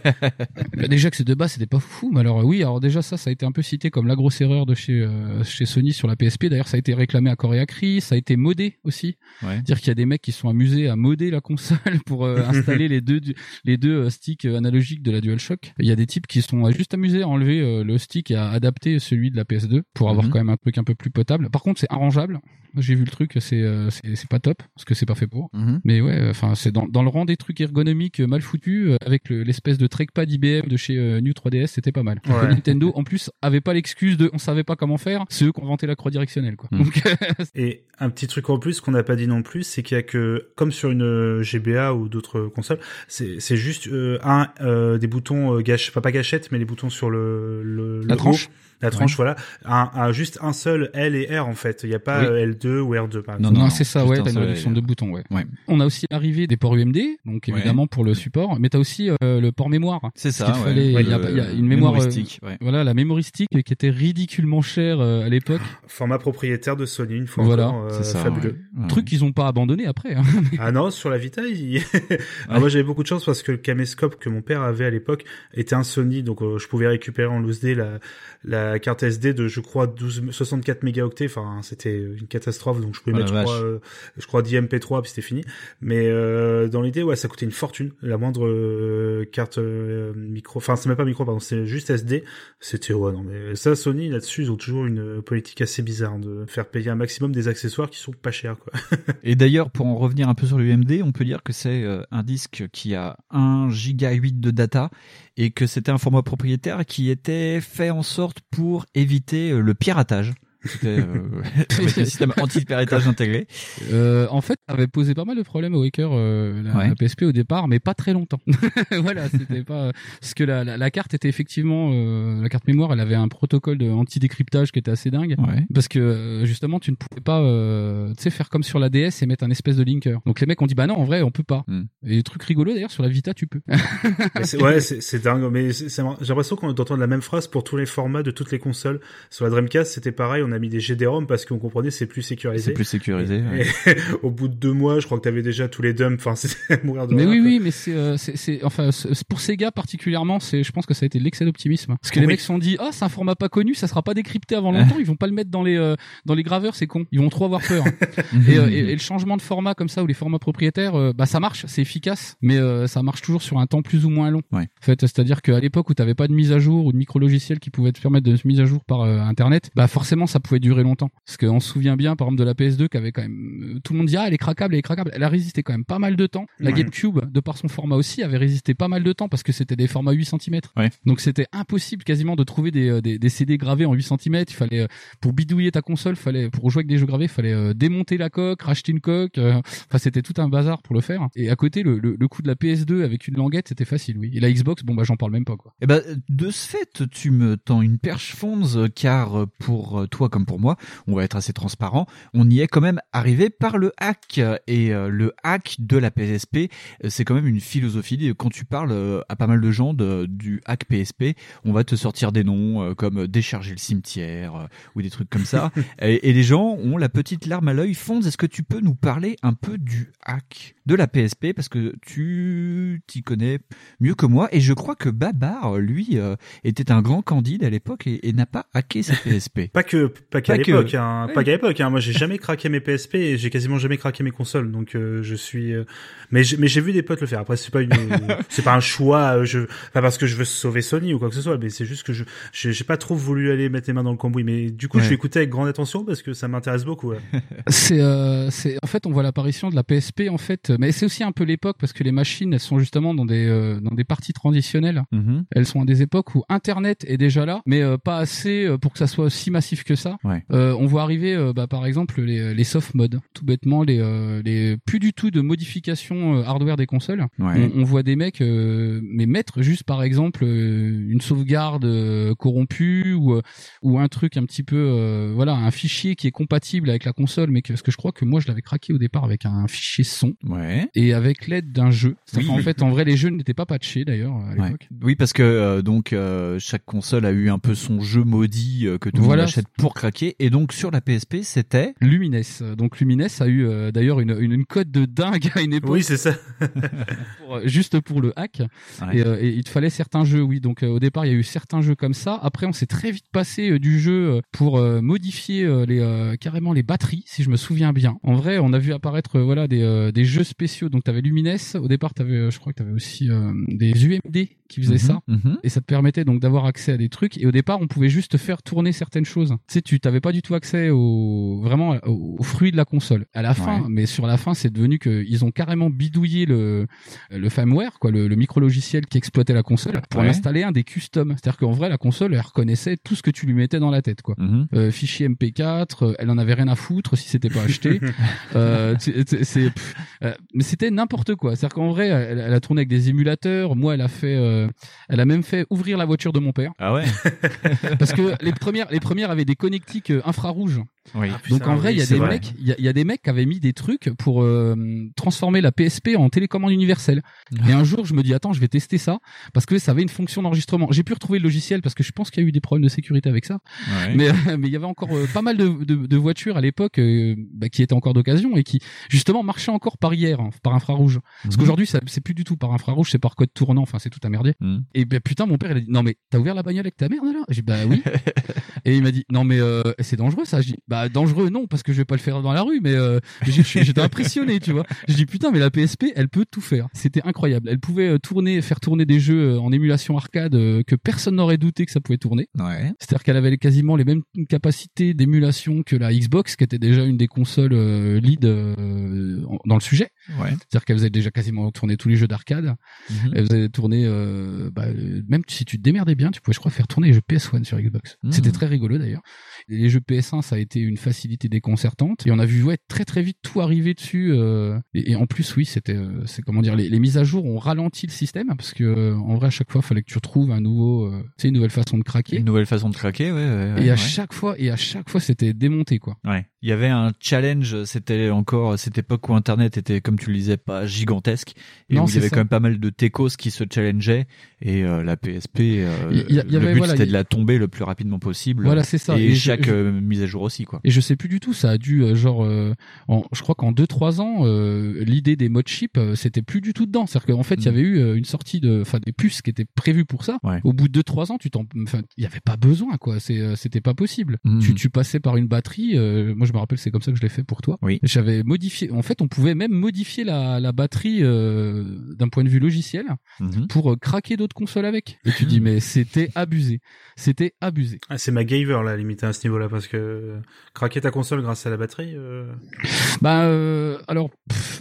Bah, déjà que ces deux bas c'était pas fou mais alors euh, oui alors déjà ça ça a été un peu cité comme la grosse erreur de chez euh, chez Sony sur la PSP d'ailleurs ça a été réclamé à Corée Ça a été modé aussi Ouais. dire qu'il y a des mecs qui sont amusés à modder la console pour euh, installer les deux les deux euh, sticks euh, analogiques de la DualShock il y a des types qui sont juste amusés à enlever euh, le stick et à adapter celui de la PS2 pour avoir Mhm. quand même un truc un peu plus potable par contre c'est arrangeable j'ai vu le truc c'est euh, pas top parce que c'est pas fait pour Mhm. mais ouais, enfin c'est dans, dans le rang des trucs ergonomiques mal foutus avec le- l'espèce de trackpad IBM de chez New 3DS, c'était pas mal. Ouais. Nintendo en plus avait pas l'excuse de on savait pas comment faire, c'est eux qui ont inventé la croix directionnelle quoi. Mm. Donc Et un petit truc en plus qu'on n'a pas dit non plus, c'est qu'il y a que, comme sur une euh, GBA ou d'autres consoles, c'est juste euh, un euh, des boutons euh, gâche, enfin pas gâchette, mais les boutons sur le, le La le tranche? haut. La tranche, voilà. Un, un- juste un seul L et R en fait. Il n'y a pas Oui. euh, L2 ou R2 par Non, exemple. non, c'est ça, ouais, un t'as une réduction de boutons, ouais. Ouais. On a aussi l'arrivée des ports UMD, donc Ouais. évidemment pour le support, mais t'as aussi euh, le port mémoire. C'est ça. ouais. fallait- il y a- il y a une mémoire, euh, mémoristique, ouais. Voilà, la mémoristique qui était ridiculement chère euh, à l'époque. Format propriétaire de Sony, une fois Voilà, encore, euh, C'est ça. fabuleux. ouais. Ouais. Truc qu'ils ont pas abandonné après. Hein. Ah non, sur la Vita, il... Alors moi j'avais beaucoup de chance parce que le caméscope que mon père avait à l'époque était un Sony, donc euh, je pouvais récupérer en loose D la, la carte SD de je crois 12, 64 mégaoctets, enfin c'était une catastrophe, donc je pouvais Oh mettre je crois, vache. euh, je crois 10 MP3 puis c'était fini. Mais euh, dans l'idée ouais ça coûtait une fortune, la moindre euh, carte micro, enfin c'est même pas micro pardon, c'est juste SD, c'était ouais non mais ça Sony là-dessus ils ont toujours une politique assez bizarre de faire payer un maximum des accessoires qui sont pas chers quoi. Et d'ailleurs, pour en revenir un peu sur l'UMD, on peut dire que c'est un disque qui a 1 giga 8 de data et que c'était un format propriétaire qui était fait en sorte pour éviter euh, le piratage. C'était euh, avec un système anti-piratage intégré. Euh, en fait, ça avait posé pas mal de problèmes au Waker, euh, la, Ouais. la PSP au départ, mais pas très longtemps. voilà, c'était pas parce que la, la, la carte était effectivement euh, la carte mémoire, elle avait un protocole de anti-décryptage qui était assez dingue. Ouais. Parce que euh, justement, tu ne pouvais pas, euh, tu sais, faire comme sur la DS et mettre un espèce de linker. Donc les mecs ont dit bah non, en vrai, on peut pas. Hmm. Et le truc rigolo d'ailleurs sur la Vita, tu peux. Ouais, c'est c'est dingue. Mais j'ai l'impression qu'on entend la même phrase pour tous les formats de toutes les consoles. Sur la Dreamcast, c'était pareil. On a mis des GD-ROM parce qu'on comprenait c'est plus sécurisé. C'est plus sécurisé. ouais. Et au bout de deux mois, je crois que t'avais déjà tous les dumps. Enfin, c'était mourir de mais oui, oui, mais c'est, euh, c'est, c'est, enfin, pour Sega particulièrement, c'est, je pense que ça a été l'excès d'optimisme. Parce que les mecs se sont dit, ah, c'est un format pas connu, ça sera pas décrypté avant longtemps, ils vont pas le mettre dans les, euh, dans les graveurs, c'est con. Ils vont trop avoir peur. et, euh, et, et le changement de format comme ça ou les formats propriétaires, euh, bah ça marche, c'est efficace, mais euh, ça marche toujours sur un temps plus ou moins long. Ouais. En fait, c'est-à-dire qu'à l'époque où t'avais pas de mise à jour ou de micro logiciel qui pouvait te permettre de se mise à jour par euh, internet, bah forcément ça pouvait durer longtemps. Parce qu'on se souvient bien, par exemple, de la PS2 qui avait quand même euh, tout le monde dit ah elle est craquable, elle est craquable, elle a résisté quand même pas mal de temps. La Ouais. GameCube, de par son format aussi, avait résisté pas mal de temps parce que c'était des formats 8 cm. Ouais. Donc c'était impossible quasiment de trouver des, euh, des, des CD gravés en 8 cm. Il fallait euh, pour bidouiller ta console, fallait pour jouer avec des jeux gravés, fallait euh, démonter la coque, racheter une coque. Enfin c'était tout un bazar pour le faire. Et à côté le, le, le coup de la PS2 avec une languette, c'était facile, oui. Et la Xbox, bon bah j'en parle même pas quoi. Eh ben, de ce fait, tu me tends une perche Fonz, car pour toi toi comme pour moi, on va être assez transparent, on y est quand même arrivé par le hack. Et euh, le hack de la PSP, euh, c'est quand même une philosophie. Quand tu parles euh, à pas mal de gens de, du hack PSP, on va te sortir des noms comme décharger le cimetière ou des trucs comme ça. et, et, les gens ont la petite larme à l'œil. Fonds, est-ce que tu peux nous parler un peu du hack de la PSP parce que tu t'y connais mieux que moi et je crois que Babar, lui, était un grand candide à l'époque et, n'a pas hacké sa PSP. pas que pas qu'à l'époque, hein, pas qu'à l'époque. Hein. Moi, j'ai jamais craqué mes PSP et j'ai quasiment jamais craqué mes consoles, donc euh, je suis. Euh, mais mais j'ai vu des potes le faire. Après, c'est pas une, c'est pas un choix. Euh, je pas parce que je veux sauver Sony ou quoi que ce soit, mais c'est juste que je j'ai pas trop voulu aller mettre les mains dans le cambouis. Mais du coup, je vais écouter avec grande attention parce que ça m'intéresse beaucoup. c'est c'est en fait on voit l'apparition de la PSP en fait, mais c'est aussi un peu l'époque parce que les machines elles sont justement dans des dans des parties transitionnelles. Mm-hmm. Elles sont à des époques où Internet est déjà là, mais pas assez pour que ça soit si massif que ça. On voit arriver bah, par exemple les, les soft modes, tout bêtement les euh, les plus du tout de modification euh, hardware des consoles. On, voit des mecs euh, mais mettre juste par exemple une sauvegarde corrompue ou ou un truc un petit peu voilà un fichier qui est compatible avec la console mais que, parce que je crois que moi je l'avais craqué au départ avec un fichier son. Et avec l'aide d'un jeu. En fait en vrai les jeux n'étaient pas patchés d'ailleurs à l'époque. Oui parce que donc chaque console a eu un peu son jeu maudit que tout le monde achète pour craquer et donc sur la PSP c'était Lumines. Donc Lumines a eu d'ailleurs une, une, une cote de dingue à une époque. Oui, c'est ça. pour, juste pour le hack. Et, euh, et, il te fallait certains jeux, oui. Donc euh, au départ, il y a eu certains jeux comme ça. Après, on s'est très vite passé euh, du jeu pour modifier les carrément les batteries, si je me souviens bien. En vrai, on a vu apparaître voilà des, des jeux spéciaux. Donc tu avais Lumines. Au départ, tu avais, je crois que tu avais aussi des UMD qui faisaient mhm, ça. Mhm. Et ça te permettait donc d'avoir accès à des trucs. Et au départ, on pouvait juste faire tourner certaines choses. Tu sais, tu t'avais pas du tout accès au vraiment aux fruits de la console. À la fin, mais sur la fin, c'est devenu que ils ont carrément bidouillé le le firmware, quoi, le, le micro logiciel qui exploitait la console pour installer un des customs. C'est-à-dire qu'en vrai, la console, elle reconnaissait tout ce que tu lui mettais dans la tête, quoi. Euh, fichier MP4, euh, elle en avait rien à foutre si c'était pas acheté. euh, c'est, euh, mais c'était n'importe quoi. C'est-à-dire qu'en vrai, elle, elle, a tourné avec des émulateurs. Moi, elle a fait, euh, elle a même fait ouvrir la voiture de mon père. Ah ouais. Parce que les premières, les premières avaient des connectiques infrarouges. Oui. Ah, Donc en vrai, il y a des mecs, il y, y, a des mecs qui avaient mis des trucs pour euh, transformer la PSP en télécommande universelle. Et un jour, je me dis attends, je vais tester ça parce que ça avait une fonction d'enregistrement. J'ai pu retrouver le logiciel parce que je pense qu'il y a eu des problèmes de sécurité avec ça. Mais mais il y avait encore euh, pas mal de, de, de, voitures à l'époque euh, bah, qui étaient encore d'occasion et qui justement marchaient encore par hier, hein, par infrarouge. Parce mhm. qu'aujourd'hui, c'est plus du tout par infrarouge, c'est par code tournant. Enfin, c'est tout un merdier. Mhm. Et ben putain, mon père il a dit non mais t'as ouvert la bagnole avec ta mère là? J'ai bah oui. et il m'a dit non mais c'est dangereux ça. Je dis bah dangereux non parce que je vais pas le faire dans la rue mais euh, j'étais impressionné tu vois. Je dis putain mais la PSP elle peut tout faire. C'était incroyable. Elle pouvait euh, tourner faire tourner des jeux euh, en émulation arcade que personne n'aurait douté que ça pouvait tourner. Ouais. c'est-à-dire qu'elle avait quasiment les mêmes capacités d'émulation que la Xbox qui était déjà une des consoles lead dans le sujet. Ouais. c'est-à-dire qu'elle faisait déjà quasiment tourner tous les jeux d'arcade. Mm elle faisait tourner bah, même si tu te démerdais bien tu pouvais je crois faire tourner les jeux PS1 sur Xbox. Mhm. c'était très rigolo d'ailleurs. Les jeux PS1 ça a été une facilité déconcertante. Et on a vu ouais très très vite tout arriver dessus euh, et, en plus oui c'était euh, c'est comment dire les, mises à jour ont ralenti le système parce que euh, en vrai à chaque fois il fallait que tu retrouves un nouveau c'est une nouvelle façon de craquer. Une nouvelle façon de craquer ouais, ouais, et à chaque fois et à chaque fois c'était démonté quoi. Ouais. Il y avait un challenge c'était encore cette époque où internet était comme tu le disais pas gigantesque et non, où il y avait quand même pas mal de techos qui se challengeaient et la PSP le but c'était de la tomber le plus rapidement possible voilà c'est ça. et, chaque mise à jour aussi quoi et je sais plus du tout ça a dû euh, genre euh, en, je crois qu'en 2 3 ans euh, l'idée des modes chip c'était plus du tout dedans. C'est-à-dire qu'en fait il y mm. avait eu une sortie de enfin des puces qui étaient prévues pour ça. Au bout de 2 3 ans tu t'en enfin il y avait pas besoin quoi. C'est c'était pas possible. Mm. tu, tu passais par une batterie moi je me rappelle c'est comme ça que je l'ai fait pour toi. Oui. j'avais modifié en fait on pouvait même modifier la, la batterie d'un point de vue logiciel mm-hmm. pour craquer d'autres consoles avec. Et tu dis mais c'était abusé. C'était abusé. Ah, c'est MacGyver là limité à ce niveau là parce que craquer ta console grâce à la batterie euh... Bah euh, alors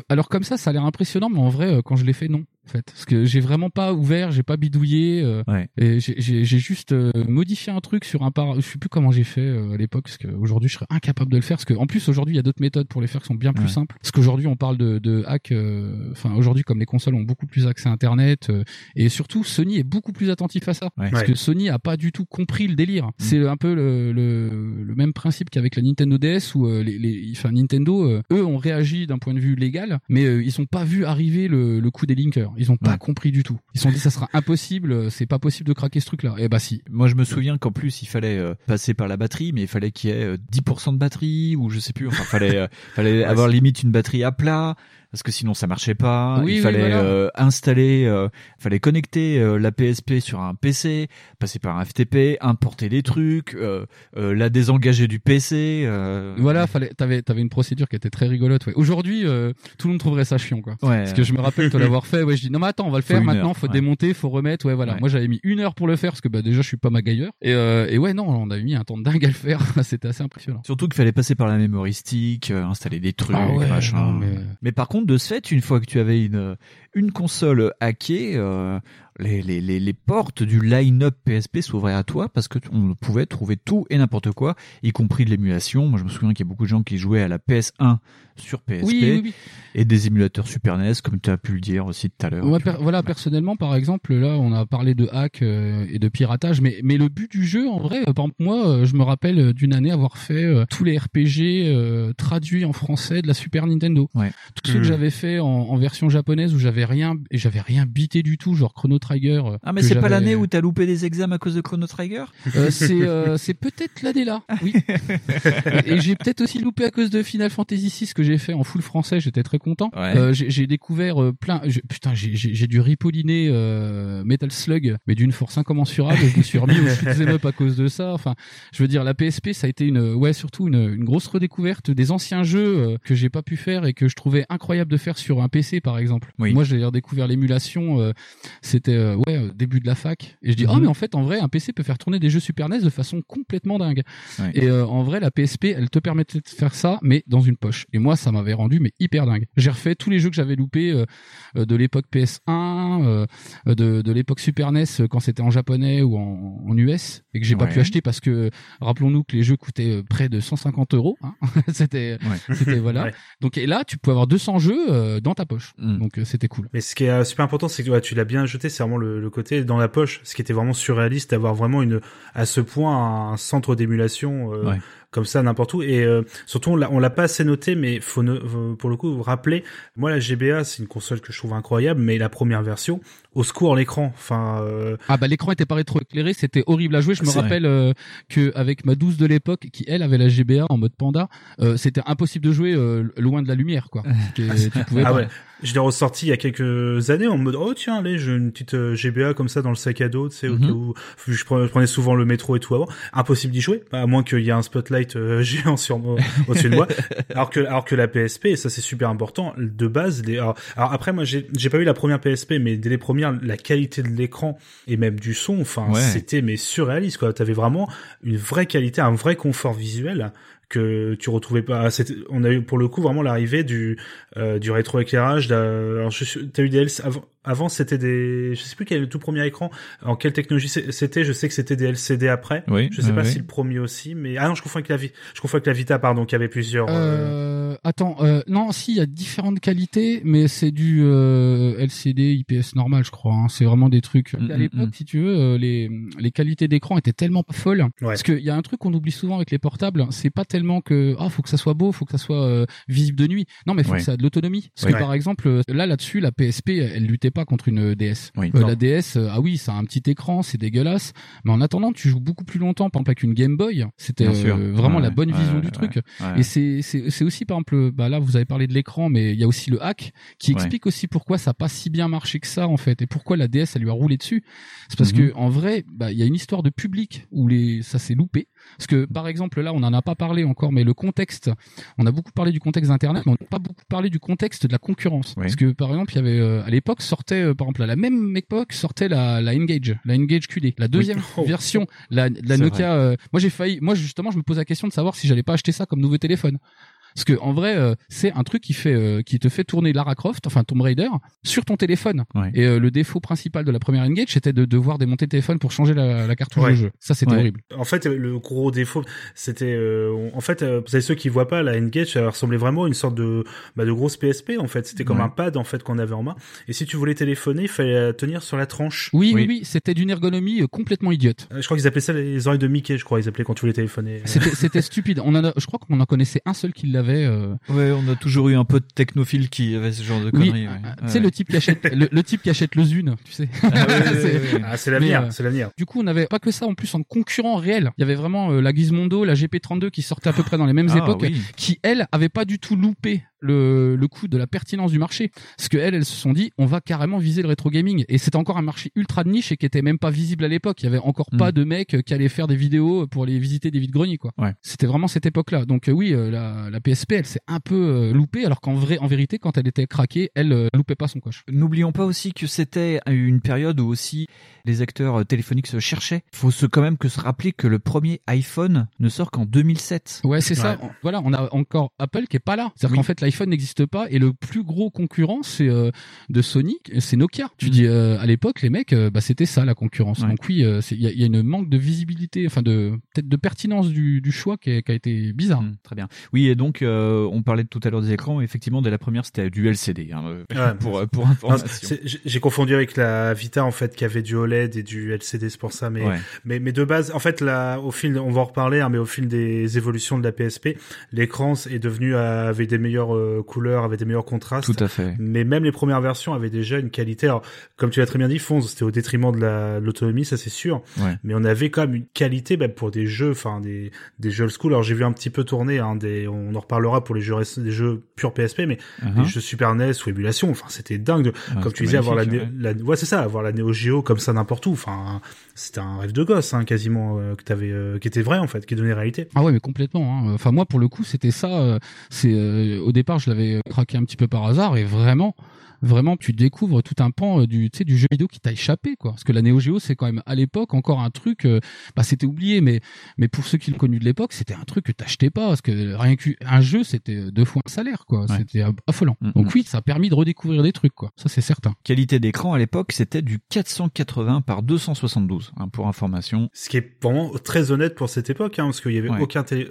alors comme ça ça a l'air impressionnant mais en vrai euh, quand je l'ai fait non. En fait, parce que j'ai vraiment pas ouvert, j'ai pas bidouillé, euh, Ouais. et j'ai- j'ai j'ai juste euh, modifié un truc sur un par, je sais plus comment j'ai fait euh, à l'époque, parce qu'aujourd'hui je serais incapable de le faire, parce que en plus aujourd'hui il y a d'autres méthodes pour les faire qui sont bien plus Ouais. simples, parce qu'aujourd'hui on parle de, de hack, euh, enfin aujourd'hui comme les consoles ont beaucoup plus accès à Internet, euh, et surtout Sony est beaucoup plus attentif à ça, Ouais. parce Ouais. que Sony a pas du tout compris le délire. C'est un peu le, le, le même principe qu'avec la Nintendo DS où euh, les, les, enfin Nintendo, euh, eux ont réagi d'un point de vue légal, mais euh, ils ont pas vu arriver le, le coup des linkers. Ils ont pas Ouais. compris du tout. Ils se sont dit ça sera impossible, euh, c'est pas possible de craquer ce truc-là. Et bah si. Moi, je me souviens qu'en plus, il fallait euh, passer par la batterie, mais il fallait qu'il y ait euh, 10% de batterie, ou je sais plus. Enfin, fallait, euh, fallait avoir limite une batterie à plat, parce que sinon ça marchait pas. Oui, il oui, fallait voilà. euh, installer, euh, fallait connecter euh, la PSP sur un PC, passer par un FTP, importer les trucs, euh, la désengager du PC. Voilà, fallait, t'avais, t'avais une procédure qui était très rigolote. Ouais. Aujourd'hui, tout le monde trouverait ça chiant, quoi. Ouais. Parce que je me rappelle te l'avoir fait. Ouais, je dis non mais attends, on va le faire maintenant. heure, faut ouais. démonter, faut remettre. Ouais, voilà. Moi, j'avais mis une heure pour le faire parce que bah déjà, je suis pas MacGyver. Et, et ouais, non, on avait mis un temps de dingue à le faire. C'était assez impressionnant. Surtout qu'il fallait passer par la euh, installer des trucs, Ah machin. non, mais- Mais par contre, de ce fait, une fois que tu avais une une console hackée, euh, les, les, les, les portes du line-up PSP s'ouvraient à toi parce que on pouvait trouver tout et n'importe quoi, y compris de l'émulation. Moi, je me souviens qu'il y a beaucoup de gens qui jouaient à la PS1 sur PSP Oui, oui, oui. et des émulateurs Super NES, comme tu as pu le dire aussi tout à l'heure. Ouais, per- voilà, personnellement, par exemple, là, on a parlé de hack euh, et de piratage, mais mais le but du jeu, en vrai, euh, par exemple, moi, je me rappelle d'une année avoir fait tous les RPG traduits en français de la Super Nintendo. Ouais. Ceux Mhm. que j'avais fait en, en version japonaise où j'avais rien et j'avais rien bité du tout, genre Chrono Trigger. euh, Ah, mais c'est pas l'année où t'as loupé des examens à cause de Chrono Trigger? Euh, c'est euh, c'est peut-être l'année-là, oui. et j'ai peut-être aussi loupé à cause de Final Fantasy VI que j'ai fait en full français, j'étais très content. Ouais. Euh, j'ai découvert euh, plein, putain, j'ai- dû ripolliner euh, Metal Slug, mais d'une force incommensurable. je me suis remis au shoot'em up à cause de ça. Enfin, je veux dire, la PSP, ça a été une, ouais, surtout une, une grosse redécouverte des anciens jeux euh, que j'ai pas pu faire et que je trouvais incroyable de faire sur un PC, par exemple. Oui. Moi, j'ai redécouvert l'émulation. euh, C'était euh, ouais, euh, début de la fac, et je dis, Mhm. oh mais en fait, en vrai, un PC peut faire tourner des jeux Super NES de façon complètement dingue. Ouais. Et euh, en vrai, la PSP, elle te permettait de faire ça, mais dans une poche. Et moi, ça m'avait rendu mais hyper dingue. J'ai refait tous les jeux que j'avais loupés de l'époque PS1, euh, de, de l'époque Super NES quand c'était en japonais ou en, en US et que j'ai pas Ouais. pu acheter parce que rappelons-nous que les jeux coûtaient près de 150 euros. hein. c'était, Ouais. c'était voilà. Donc et là, tu peux avoir 200 jeux dans ta poche. Mm. Donc c'était cool. Mais ce qui est euh, super important, c'est que tu l'as bien jeté, c'est vraiment le, côté dans la poche, ce qui était vraiment surréaliste, d'avoir vraiment une, à ce point un centre d'émulation euh. Comme ça n'importe où. Et euh, surtout, on l'a, pas assez noté, mais faut ne, pour le coup vous rappeler, moi la GBA c'est une console que je trouve incroyable, mais la première version, au secours l'écran. Enfin, euh, Ah bah l'écran était pas rétroéclairé, c'était horrible à jouer. Je me rappelle euh, que avec ma 12 de l'époque, qui elle avait la GBA en mode panda, euh, c'était impossible de jouer euh, loin de la lumière quoi. Tu pouvais ah pas. ouais. Je l'ai ressorti il y a quelques années en mode oh tiens allez j'ai une petite GBA comme ça dans le sac à dos tu sais Mhm. où je prenais, je prenais souvent le métro et tout avant impossible d'y jouer à moins qu'il y ait un spotlight euh, géant sur moi au-dessus de moi. Alors que alors que la PSP et ça c'est super important de base les, alors, alors après moi j'ai j'ai pas eu la première PSP mais dès les premières la qualité de l'écran et même du son enfin Ouais. c'était mais surréaliste quoi. T'avais vraiment une vraie qualité un vrai confort visuel que tu retrouvais pas. C'était- On a eu pour le coup vraiment l'arrivée du euh, du rétroéclairage. d'un- Alors, je suis- t'as eu des avant. Avant, c'était des. Je sais plus quel est le tout premier écran. En quelle technologie c'était Je sais que c'était des LCD après. Oui, Je sais pas oui. si le premier aussi, mais ah non, je confonds avec la vie. Je confonds avec la Vita, pardon, qui avait plusieurs. euh, Euh, attends, euh, non, si il y a différentes qualités, mais c'est du euh, LCD, IPS normal, je crois. hein. C'est vraiment des trucs. Mm, à mm, l'époque, mm. si tu veux, les les qualités d'écran étaient tellement folles. Ouais. Parce qu'il y a un truc qu'on oublie souvent avec les portables, c'est pas tellement que ah faut que ça soit beau, faut que ça soit visible de nuit. Non, mais faut Ouais. que ça ait de l'autonomie. Parce Ouais. que par exemple, là là-dessus, la PSP, elle luttait pas contre une DS. Oui. La DS, ah oui, ça a un petit écran, c'est dégueulasse. Mais en attendant, tu joues beaucoup plus longtemps. Par exemple, avec une Game Boy, c'était vraiment la bonne vision du truc. Et c'est aussi par exemple, bah là vous avez parlé de l'écran, mais il y a aussi le hack qui Ouais. explique aussi pourquoi ça a pas si bien marché que ça en fait, et pourquoi la DS elle lui a roulé dessus. C'est parce Mhm. que en vrai, bah il y a une histoire de public où les ça s'est loupé. Parce que par exemple là on en a pas parlé encore, mais le contexte, on a beaucoup parlé du contexte d'internet, mais on n'a pas beaucoup parlé du contexte de la concurrence. Parce que par exemple il y avait euh, à l'époque sortait euh, par exemple à la même époque sortait la la Engage, la Engage QD, la deuxième Oh. version, la Nokia. euh, moi j'ai failli, moi justement je me pose la question de savoir si j'allais pas acheter ça comme nouveau téléphone. Parce que en vrai, euh, c'est un truc qui fait, euh, qui te fait tourner Lara Croft, enfin Tomb Raider, sur ton téléphone. Ouais. Et euh, le défaut principal de la première Engage, c'était de devoir démonter le téléphone pour changer la, la cartouche Ouais. de jeu. Ça, c'était Ouais. horrible. En fait, le gros défaut, c'était, euh, en fait, euh, vous savez ceux qui voient pas, la N-Gage, ça ressemblait vraiment à une sorte de, bah, de grosse PSP en fait. C'était comme Ouais. un pad en fait qu'on avait en main. Et si tu voulais téléphoner, il fallait tenir sur la tranche. Oui, oui, Oui. oui, c'était d'une ergonomie complètement idiote. Euh, Je crois qu'ils appelaient ça les oreilles de Mickey, je crois, ils appelaient quand tu voulais téléphoner. C'était, c'était stupide. On en a, je crois qu'on en connaissait un seul qui l'avait. Euh, Ouais, on a toujours eu un peu de technophile qui avait ce genre de oui, conneries. ouais. euh, tu Ouais. sais le type qui achète, le, le type qui achète le Zune, tu sais. Ah, C'est- ouais. Ah, c'est l'avenir, euh, c'est l'avenir. Du coup, on n'avait pas que ça en plus en concurrent réel. Il y avait vraiment euh, la Gizmondo, la GP32 qui sortaient à peu près dans les mêmes Ah, époques, oui. qui elles avaient pas du tout loupé le, le coup de la pertinence du marché. Parce que elles, elles se sont dit, on va carrément viser le rétro gaming. Et c'était encore un marché ultra de niche et qui était même pas visible à l'époque. Il y avait encore Mm. pas de mecs qui allaient faire des vidéos pour aller visiter des vides greniers, quoi. Ouais. C'était vraiment cette époque-là. Donc euh, oui, euh, la, la PSP, elle s'est un peu euh, loupée, alors qu'en vrai, en vérité, quand elle était craquée, elle euh, loupait pas son coche. N'oublions pas aussi que c'était une période où aussi les acteurs téléphoniques se cherchaient. Faut se quand même que se rappeler que le premier iPhone ne sort qu'en 2007. Ouais, c'est ça. On- Voilà, on a encore Apple qui est pas là. C'est-à-dire Oui. qu'en fait, l'iPhone n'existe pas et le plus gros concurrent, c'est euh, de Sony, c'est Nokia. Tu dis euh, à l'époque, les mecs, euh, bah c'était ça la concurrence. Ouais. Donc oui, euh, il y a, il y a une manque de visibilité, enfin de peut-être de pertinence du, du choix qui, a été bizarre. Mm, très bien. Oui, et donc euh, on parlait tout à l'heure des écrans. Effectivement, dès la première, c'était du LCD. hein, Ouais. pour pour information. j'ai- confondu avec la Vita en fait qui avait du OLED et du LCD, c'est pour ça. Mais Ouais. mais mais de base, en fait, là, au fil, on va en reparler, hein, mais au fil des évolutions de la PSP, l'écran est devenu avait des meilleures euh, couleurs, avait des meilleurs contrastes. Tout à fait. Mais même les premières versions avaient déjà une qualité. Alors, comme tu l'as très bien dit, Fonz, c'était au détriment de la- de l'autonomie, ça c'est sûr. Ouais. Mais on avait quand même une qualité bah, pour des jeux, enfin des des jeux old school. Alors j'ai vu un petit peu tourner, hein, des, on en reparlera pour les jeux des jeux pure PSP, mais Uh-huh. les jeux Super NES ou émulation, enfin c'était dingue. de- Ouais, comme tu disais, avoir la, né- la ouais c'est ça, avoir la Neo Geo comme ça n'importe où. Enfin, c'était un rêve de gosse, hein, quasiment euh, que t'avais, euh, qui était vrai en fait, qui donnait réalité. Ah ouais, mais complètement. hein. Enfin moi, pour le coup, c'était ça. euh, c'est euh, au départ, je l'avais craqué un petit peu par hasard et vraiment. Vraiment, tu découvres tout un pan euh, du, tu sais, du jeu vidéo qui t'a échappé, quoi. Parce que la Neo Geo, c'est quand même à l'époque encore un truc. euh, bah, c'était oublié, mais mais pour ceux qui le connu de l'époque, c'était un truc que t'achetais pas, parce que rien qu'un jeu, c'était deux fois un salaire, quoi. Ouais. C'était affolant. Mm, Donc oui, ça a permis de redécouvrir des trucs, quoi. Ça, c'est certain. Qualité d'écran à l'époque, c'était du 480 par 272, hein, pour information. Ce qui est vraiment très honnête pour cette époque, hein, parce qu'il y avait Ouais. aucun télé.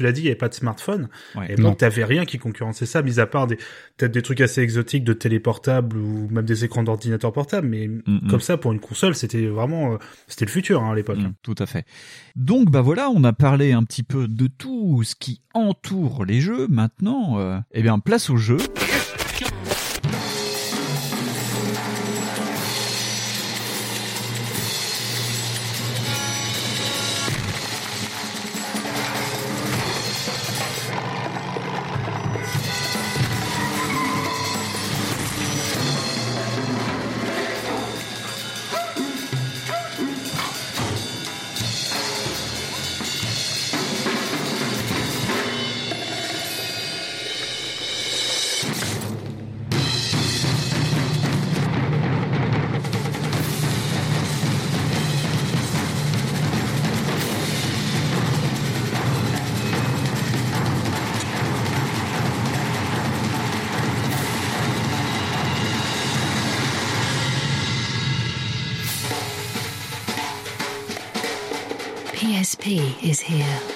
L'as dit, il y avait pas de smartphone. Ouais. Et donc, t'avais rien qui concurrençait ça, mis à part des, peut-être des trucs assez exotiques de téléportables ou même des écrans d'ordinateur portable. Mais Mm, comme ça, pour une console, c'était vraiment, euh, c'était le futur, hein, à l'époque. Mm, tout à fait. Donc bah voilà, on a parlé un petit peu de tout ce qui entoure les jeux. Maintenant, euh, eh bien place au jeu. Is here.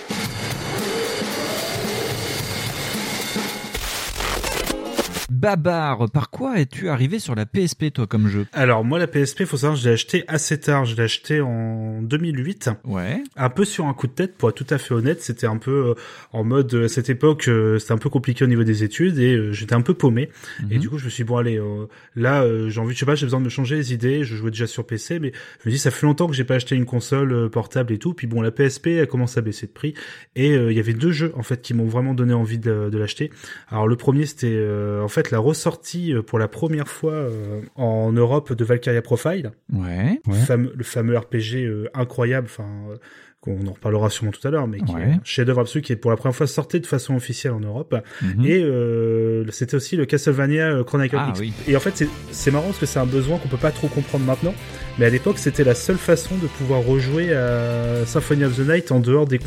Babar, par quoi es-tu arrivé sur la PSP toi comme jeu? Alors, moi, la PSP, faut savoir, je l'ai acheté assez tard. Je l'ai acheté en 2008. Ouais. un peu sur un coup de tête pour être tout à fait honnête c'était un peu euh, en mode euh, cette époque euh, c'était un peu compliqué au niveau des études et euh, j'étais un peu paumé et Mhm. du coup je me suis dit, bon allez euh, là euh, j'ai envie je sais pas j'ai besoin de me changer les idées je jouais déjà sur PC mais je me dis ça fait longtemps que j'ai pas acheté une console portable et tout puis bon la PSP elle commence à baisser de prix et euh, il y avait deux jeux en fait qui m'ont vraiment donné envie de, de l'acheter alors le premier c'était euh, en fait la ressortie euh, pour la première fois euh, en Europe de Valkyria Profile Ouais. Ouais. fameux- le fameux RPG euh, incroyable, enfin euh, qu'on en reparlera sûrement tout à l'heure, mais qui Ouais. est un chef-d'œuvre absolu qui est pour la première fois sorti de façon officielle en Europe. Mhm. Et euh, c'était aussi le Castlevania Chronicle Ah, X. oui. Et en fait, c'est- marrant parce que c'est un besoin qu'on peut pas trop comprendre maintenant, mais à l'époque, c'était la seule façon de pouvoir rejouer à Symphony of the Night en dehors des,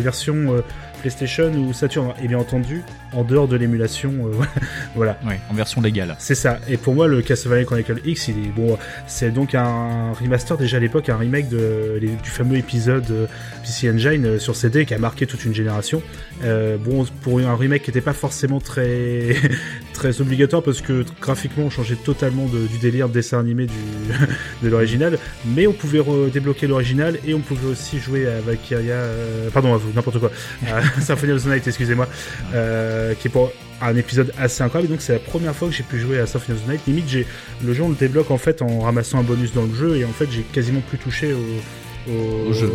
versions euh, PlayStation ou Saturn. Et bien entendu, en dehors de l'émulation, euh, voilà. En version légale. C'est ça. Et pour moi, le Castlevania Chronicle X, il est bon. C'est donc un remaster déjà à l'époque, un remake de, les- du fameux épisode euh, PC Engine euh, sur CD qui a marqué toute une génération. Euh, bon, pour un remake qui n'était pas forcément très très obligatoire parce que graphiquement, on changeait totalement du délire de dessin animé du de l'original, mais on pouvait débloquer l'original et on pouvait aussi jouer à Valkyria, euh, pardon, à vous, n'importe quoi, à Symphony of the Night, excusez-moi, qui est pour un épisode assez incroyable. Donc c'est la première fois que j'ai pu jouer à Symphony of the Night. Limite, j'ai le jeu on le débloque en fait en ramassant un bonus dans le jeu et en fait j'ai quasiment plus touché au au, Au jeu.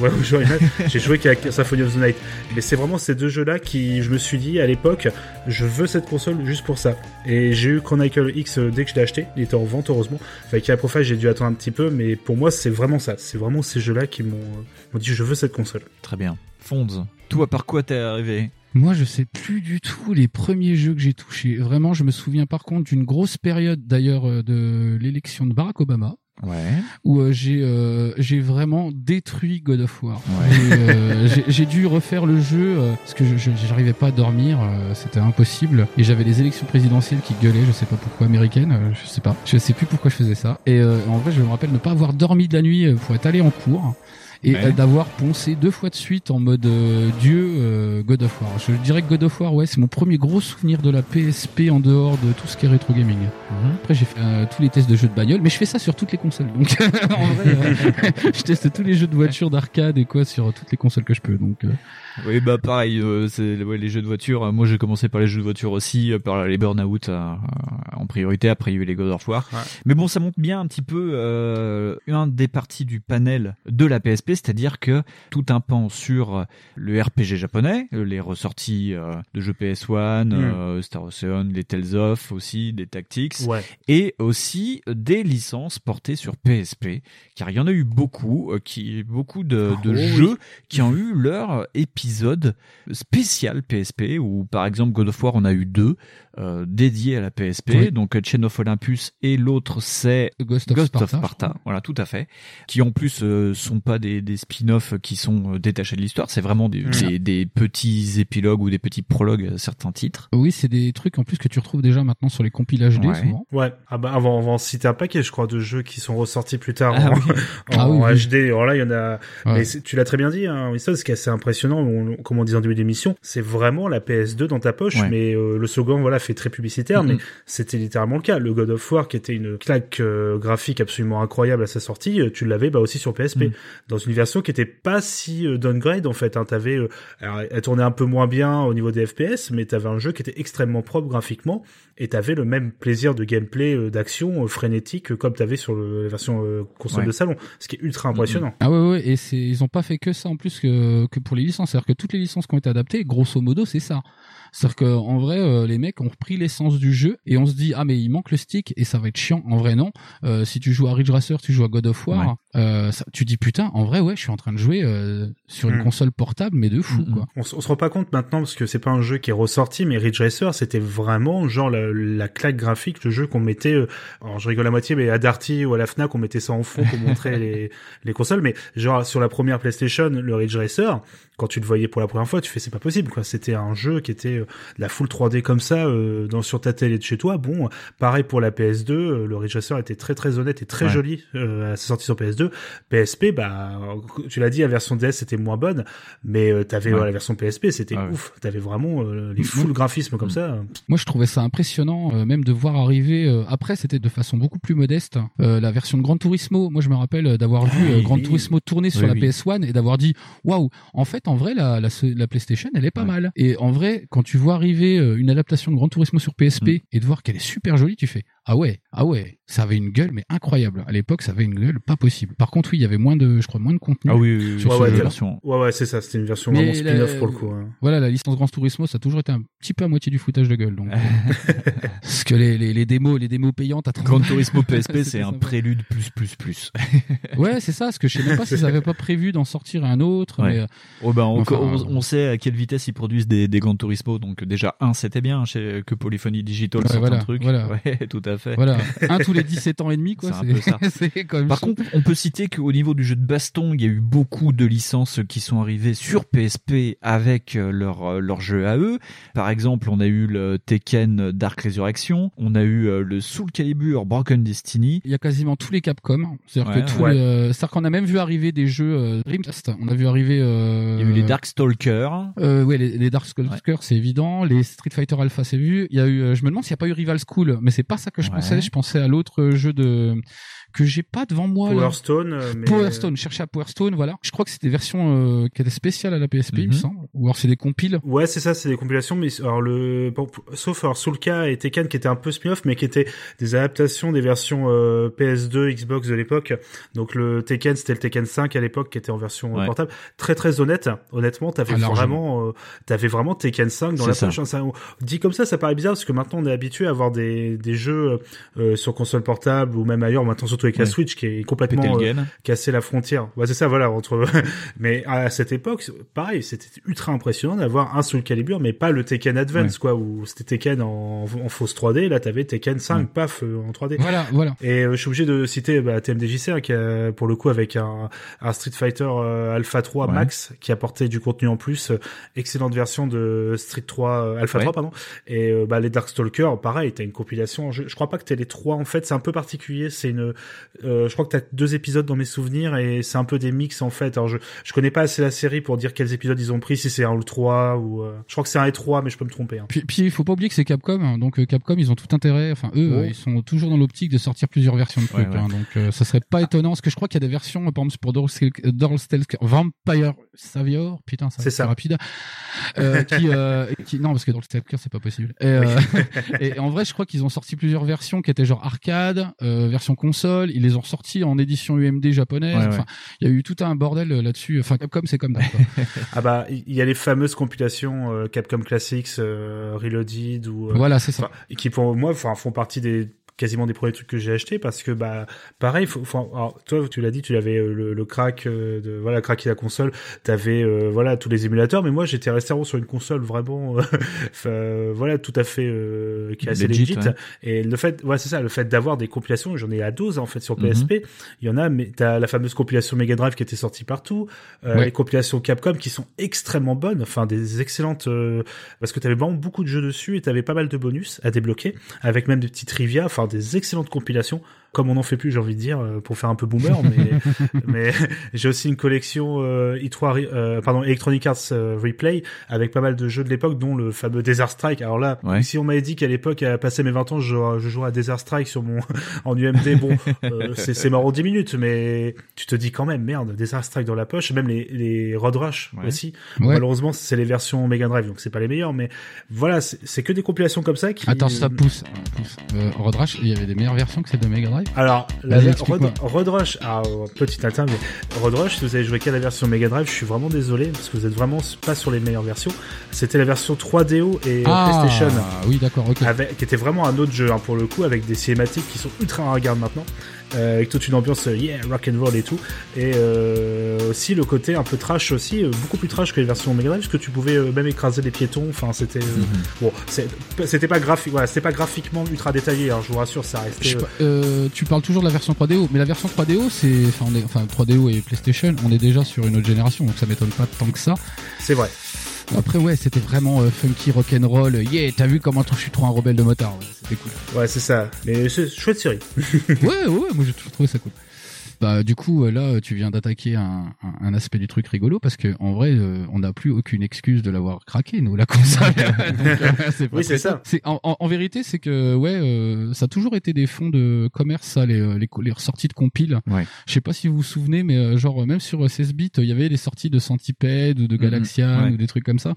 ouais, au jeu j'ai joué qu'à Symphony of the Night. Mais c'est vraiment ces deux jeux-là qui, je me suis dit à l'époque, je veux cette console juste pour ça. Et j'ai eu Chronicle X euh, dès que je l'ai acheté. Il était en vente heureusement. Avec la Profile, j'ai dû attendre un petit peu, mais pour moi, c'est vraiment ça. C'est vraiment ces jeux-là qui m'ont m'ont dit je veux cette console. Très bien. Fonds, toi, par quoi t'es arrivé? Moi, je sais plus du tout les premiers jeux que j'ai touchés. Vraiment, je me souviens par contre d'une grosse période d'ailleurs euh, de l'élection de Barack Obama Ouais. où euh, j'ai euh, j'ai vraiment détruit God of War. Ouais. Euh, j'ai- j'ai dû refaire le jeu euh, parce que je je- j'arrivais pas à dormir, euh, c'était impossible. Et j'avais les élections présidentielles qui gueulaient, je sais pas pourquoi américaines, euh, je sais pas, je sais plus pourquoi je faisais ça. Et euh, en vrai, je me rappelle ne pas avoir dormi de la nuit pour être allé en cours. Et Ouais. euh, d'avoir poncé deux fois de suite en mode euh, Dieu euh, God of War. Je dirais que God of War, ouais, c'est mon premier gros souvenir de la PSP en dehors de tout ce qui est rétro gaming. Après, j'ai fait euh, tous les tests de jeux de bagnole, mais je fais ça sur toutes les consoles. Donc, en vrai, euh, je teste tous les jeux de voiture, d'arcade et quoi sur toutes les consoles que je peux. Donc, Oui, bah pareil, euh, c'est ouais, les jeux de voiture. Euh, Moi, j'ai commencé par les jeux de voiture aussi, euh, par les Burnout euh, en priorité. Après, il y a eu les God of War. Ouais. Mais bon, ça montre bien un petit peu euh, un des parties du panel de la PSP, c'est-à-dire que tout un pan sur euh, le RPG japonais, euh, les ressorties euh, de jeux PS1, Mm. euh, Star Ocean, les Tales of aussi, des Tactics, Ouais. et aussi des licences portées sur PSP, car il y en a eu beaucoup, euh, qui beaucoup de, de Oh oui. jeux qui ont eu leur épisode spécial PSP, où par exemple God of War, on a eu deux euh, dédiés à la PSP, Oui. donc Chain of Olympus et l'autre c'est Ghost of Ghost Sparta. of Sparta, voilà, tout à fait. Qui en plus euh, sont pas des, des spin-offs qui sont euh, détachés de l'histoire, c'est vraiment des, Mm. des, des petits épilogues ou des petits prologues à certains titres. Oui, c'est des trucs en plus que tu retrouves déjà maintenant sur les compiles HD Ouais. souvent. Ouais, ah bah avant, on va en citer un paquet, je crois, de jeux qui sont ressortis plus tard Ah en, oui. en Ah oui, oui. HD. Alors là, il y en a. Ouais. Mais tu l'as très bien dit, hein, Winston, ce qui est assez impressionnant, on- comme on disait en début d'émission, c'est vraiment la PS2 dans ta poche, Ouais. mais euh, le slogan, voilà, fait très publicitaire, mais c'était littéralement le cas. Le God of War, qui était une claque euh, graphique absolument incroyable à sa sortie, euh, tu l'avais bah aussi sur PSP, Mhm. dans une version qui était pas si euh, downgrade en fait. Hein, t'avais, euh, alors, elle tournait un peu moins bien au niveau des FPS, mais t'avais un jeu qui était extrêmement propre graphiquement et t'avais le même plaisir de gameplay, euh, d'action euh, frénétique comme t'avais sur le, la version euh, console Ouais. de salon, ce qui est ultra impressionnant. Ah ouais, ouais, et c'est, ils ont pas fait que ça en plus que, que pour les licences. C'est-à-dire que toutes les licences qui ont été adaptées, grosso modo, c'est ça. C'est-à-dire que en vrai, euh, les mecs ont repris l'essence du jeu et on se dit ah mais il manque le stick et ça va être chiant. En vrai non. Euh, si tu joues à Ridge Racer, tu joues à God of War, euh, ça- tu dis putain en vrai ouais je suis en train de jouer euh, sur une Mm. console portable mais de fou Mm, mm. quoi. On, on se rend pas compte maintenant parce que c'est pas un jeu qui est ressorti, mais Ridge Racer c'était vraiment genre la, la claque graphique, le jeu qu'on mettait. euh, alors je rigole à moitié, mais à Darty ou à la Fnac on mettait ça en fond pour montrer les, les consoles. Mais genre sur la première PlayStation, le Ridge Racer, quand tu le voyais pour la première fois, tu fais c'est pas possible quoi. C'était un jeu qui était euh, de la full 3D comme ça euh, dans sur ta télé de chez toi. Bon, pareil pour la PS2, euh, le Ridge Racer était très très honnête et très Ouais. joli euh, à sa sortie sur PS2. PSP, bah tu l'as dit, la version DS c'était moins bonne, mais euh, t'avais Ouais. ouais, la version PSP, c'était Ah ouf. T'avais vraiment euh, les full graphismes comme Mm. ça. Moi, je trouvais ça impressionnant, euh, même de voir arriver. euh, après, c'était de façon beaucoup plus modeste euh, la version de Gran Turismo. Moi, je me rappelle euh, d'avoir vu euh, oui, Gran. Turismo tourner sur Oui, la oui. PS1 et d'avoir dit waouh. En fait, en vrai, la, la, la PlayStation, elle est pas Ouais. mal. Et en vrai, quand tu vois arriver euh, une adaptation de Gran Turismo sur PSP Mm. et de voir qu'elle est super jolie, tu fais ah ouais, ah ouais, ça avait une gueule mais incroyable. À l'époque, ça avait une gueule pas possible. Par contre, oui, il y avait moins de, je crois, moins de contenu. Ah oui, oui, oui, Sur jeu. version. Ouais, ouais, c'est ça. C'était une version Mais vraiment spin-off la- pour le coup. hein. Voilà, la licence Gran Turismo, ça a toujours été un petit peu à moitié du foutage de gueule. Donc, parce que les, les, les démos, les démos payantes à 30 Gran Turismo PSP, c'est un sympa. prélude plus plus plus. Ouais, c'est ça, parce que je sais même pas s'ils avaient pas prévu d'en sortir un autre. Ouais. Mais, euh, Oh ben, on, Enfin, on, euh, on sait à quelle vitesse ils produisent des, des Gran Turismo, donc déjà un c'était bien chez que Polyphony Digital Ouais, sorte voilà, un truc, voilà. ouais, tout à à fait. Voilà, un tous les 17 ans et demi, quoi. C'est un peu ça. Par contre, on peut citer qu'au niveau du jeu de baston, il y a eu beaucoup de licences qui sont arrivées sur PSP avec euh, leur euh, leur jeu à eux. Par exemple, on a eu le Tekken Dark Resurrection, on a eu euh, le Soul Calibur Broken Destiny. il y a quasiment tous les Capcom. C'est-à-dire Ouais, que tous ouais. les, qu'on a même vu arriver des jeux Dreamcast. On a vu arriver. Euh, Il y a eu les Darkstalker. Euh, ouais, les, les Darkstalkers, c'est évident. Les Street Fighter Alpha, c'est vu. Il y a eu. je me demande s'il n'y a pas eu Rival School, mais c'est pas ça que je Ouais. pensais. Je pensais à l'autre jeu de que j'ai pas devant moi. là. Power Stone, euh, mais... Power Stone, chercher à Power Stone, voilà. Je crois que c'était des versions euh, qui étaient spéciales à la PSP, il me Mhm. semble. Ou alors c'est des compiles. Ouais, c'est ça, c'est des compilations, mais alors le, bon, sauf alors Soulka et Tekken qui étaient un peu spin-off, mais qui étaient des adaptations des versions euh, PS2, Xbox de l'époque. Donc le Tekken, c'était le Tekken 5 à l'époque, qui était en version euh, Ouais. portable. Très très honnête, honnêtement, t'avais vraiment, euh, t'avais vraiment Tekken 5 dans la ça. poche. hein. Ça, on- dit comme ça, ça paraît bizarre parce que maintenant on est habitué à avoir des des jeux euh, sur console portable ou même ailleurs. Maintenant surtout avec la Ouais. Switch qui est complètement euh, casser la frontière. Ouais, c'est ça, voilà. Entre, mais à cette époque, pareil, c'était ultra impressionnant d'avoir un Soul Calibur, mais pas le Tekken Advance, quoi, où c'était Tekken en, en fausse 3D. Là, t'avais Tekken 5, Ouais. paf, euh, en 3D. Voilà, voilà. Et euh, je suis obligé de citer bah, TMDJC, hein, qui a, pour le coup, avec un, un Street Fighter euh, Alpha 3 Ouais. Max, qui apportait du contenu en plus. Euh, excellente version de Street 3, euh, Alpha Ouais. 3, pardon. Et euh, bah, les Darkstalkers, pareil, t'as une compilation. Je, je crois pas que t'aies les trois, en fait. C'est un peu particulier. C'est une, euh, je crois que t'as deux épisodes dans mes souvenirs et c'est un peu des mix, en fait. Alors, je, je connais pas assez la série pour dire quels épisodes ils ont pris, si c'est un ou le 3 ou, euh, je crois que c'est un et 3, mais je peux me tromper. Hein. Puis, puis il faut pas oublier que c'est Capcom, hein. donc euh, Capcom ils ont tout intérêt, enfin eux Oh. euh, ils sont toujours dans l'optique de sortir plusieurs versions de trucs, Ouais, ouais. hein. donc euh, ça serait pas étonnant parce que je crois qu'il y a des versions, euh, par exemple pour Dorstelker, Vampire Savior, putain ça C'est ça. rapide, euh, qui, euh, qui non parce que Dorstelker c'est pas possible. Et, euh, et en vrai je crois qu'ils ont sorti plusieurs versions qui étaient genre arcade, euh, version console, ils les ont sortis en édition UMD japonaise, Ouais, enfin il y a eu tout un bordel euh, là-dessus, enfin Capcom c'est comme ça. Ah bah, il y a les fameuses compilations euh, Capcom Classics, euh, Reloaded ou voilà c'est ça. qui pour moi enfin font partie des quasiment des premiers trucs que j'ai acheté parce que bah pareil faut, faut- alors, toi tu l'as dit tu avais euh, le, le crack euh, de voilà craquer la console t'avais euh, voilà tous les émulateurs mais moi j'étais resté sur une console vraiment euh, voilà tout à fait qui est assez Legit, ouais. et le fait ouais c'est ça le fait d'avoir des compilations j'en ai à 12 en fait sur Mhm. PSP il y en a mais t'as la fameuse compilation Mega Drive qui était sortie partout Ouais. les compilations Capcom qui sont extrêmement bonnes enfin des excellentes parce que t'avais vraiment beaucoup de jeux dessus et t'avais pas mal de bonus à débloquer avec même des petits trivia enfin des excellentes compilations comme on n'en fait plus j'ai envie de dire euh, pour faire un peu boomer mais mais j'ai aussi une collection euh, i3 Re- euh, pardon Electronic Arts euh, Replay avec pas mal de jeux de l'époque dont le fameux Desert Strike alors là Ouais. si on m'avait dit qu'à l'époque à passer mes 20 ans je, jouerais- je jouerais à Desert Strike sur mon en UMD bon euh, c'est c'est marrant 10 minutes mais tu te dis quand même merde Desert Strike dans la poche même les les Road Rush Ouais. aussi Ouais. malheureusement c'est les versions Mega Drive donc c'est pas les meilleurs mais voilà c'est que des compilations comme ça qui Attends, ça pousse. pousse. Euh, Road Rush, il y avait des meilleures versions que celle de Mega Drive? Alors, la. Road, Road Rush, ah, oh, petit atteint, mais Road Rush, si vous avez joué qu'à la version Mega Drive, je suis vraiment désolé, parce que vous êtes vraiment pas sur les meilleures versions. C'était la version 3DO et euh, PlayStation, oui, d'accord, ok. avec, qui était vraiment un autre jeu, hein, pour le coup, avec des cinématiques qui sont ultra regardes maintenant, euh, avec toute une ambiance, euh, yeah, rock and roll et tout. Et euh, aussi le côté un peu trash aussi, euh, beaucoup plus trash que les versions Mega Drive, parce que tu pouvais même écraser des piétons, enfin, c'était... Mhm. Bon, c'était pas graphique, voilà, c'était pas graphiquement ultra détaillé, hein, je vous rassure, ça Je restait... euh, tu parles toujours de la version 3DO, mais la version 3DO, c'est, enfin, enfin, 3DO et PlayStation, on est déjà sur une autre génération, donc ça m'étonne pas tant que ça. C'est vrai. Après, ouais, c'était vraiment euh, funky rock'n'roll. Yeah, t'as vu comment je suis trop un rebelle de motard. Ouais, c'était cool. Ouais, c'est ça. Mais c'est chouette série. ouais, ouais, ouais, moi j'ai toujours trouvé ça cool. Bah, du coup, euh, là, tu viens d'attaquer un, un, un aspect du truc rigolo parce que en vrai, euh, on n'a plus aucune excuse de l'avoir craqué, nous, la console. Donc, euh, Oui, c'est ça. C'est en, en, en vérité, c'est que ouais, euh, ça a toujours été des fonds de commerce, ça, les, euh, les, les ressorties de compile. Ouais. Je sais pas si vous vous souvenez, mais euh, genre même sur 16 bits, il y avait les sorties de Centipede ou de Galaxian ouais. ou des trucs comme ça.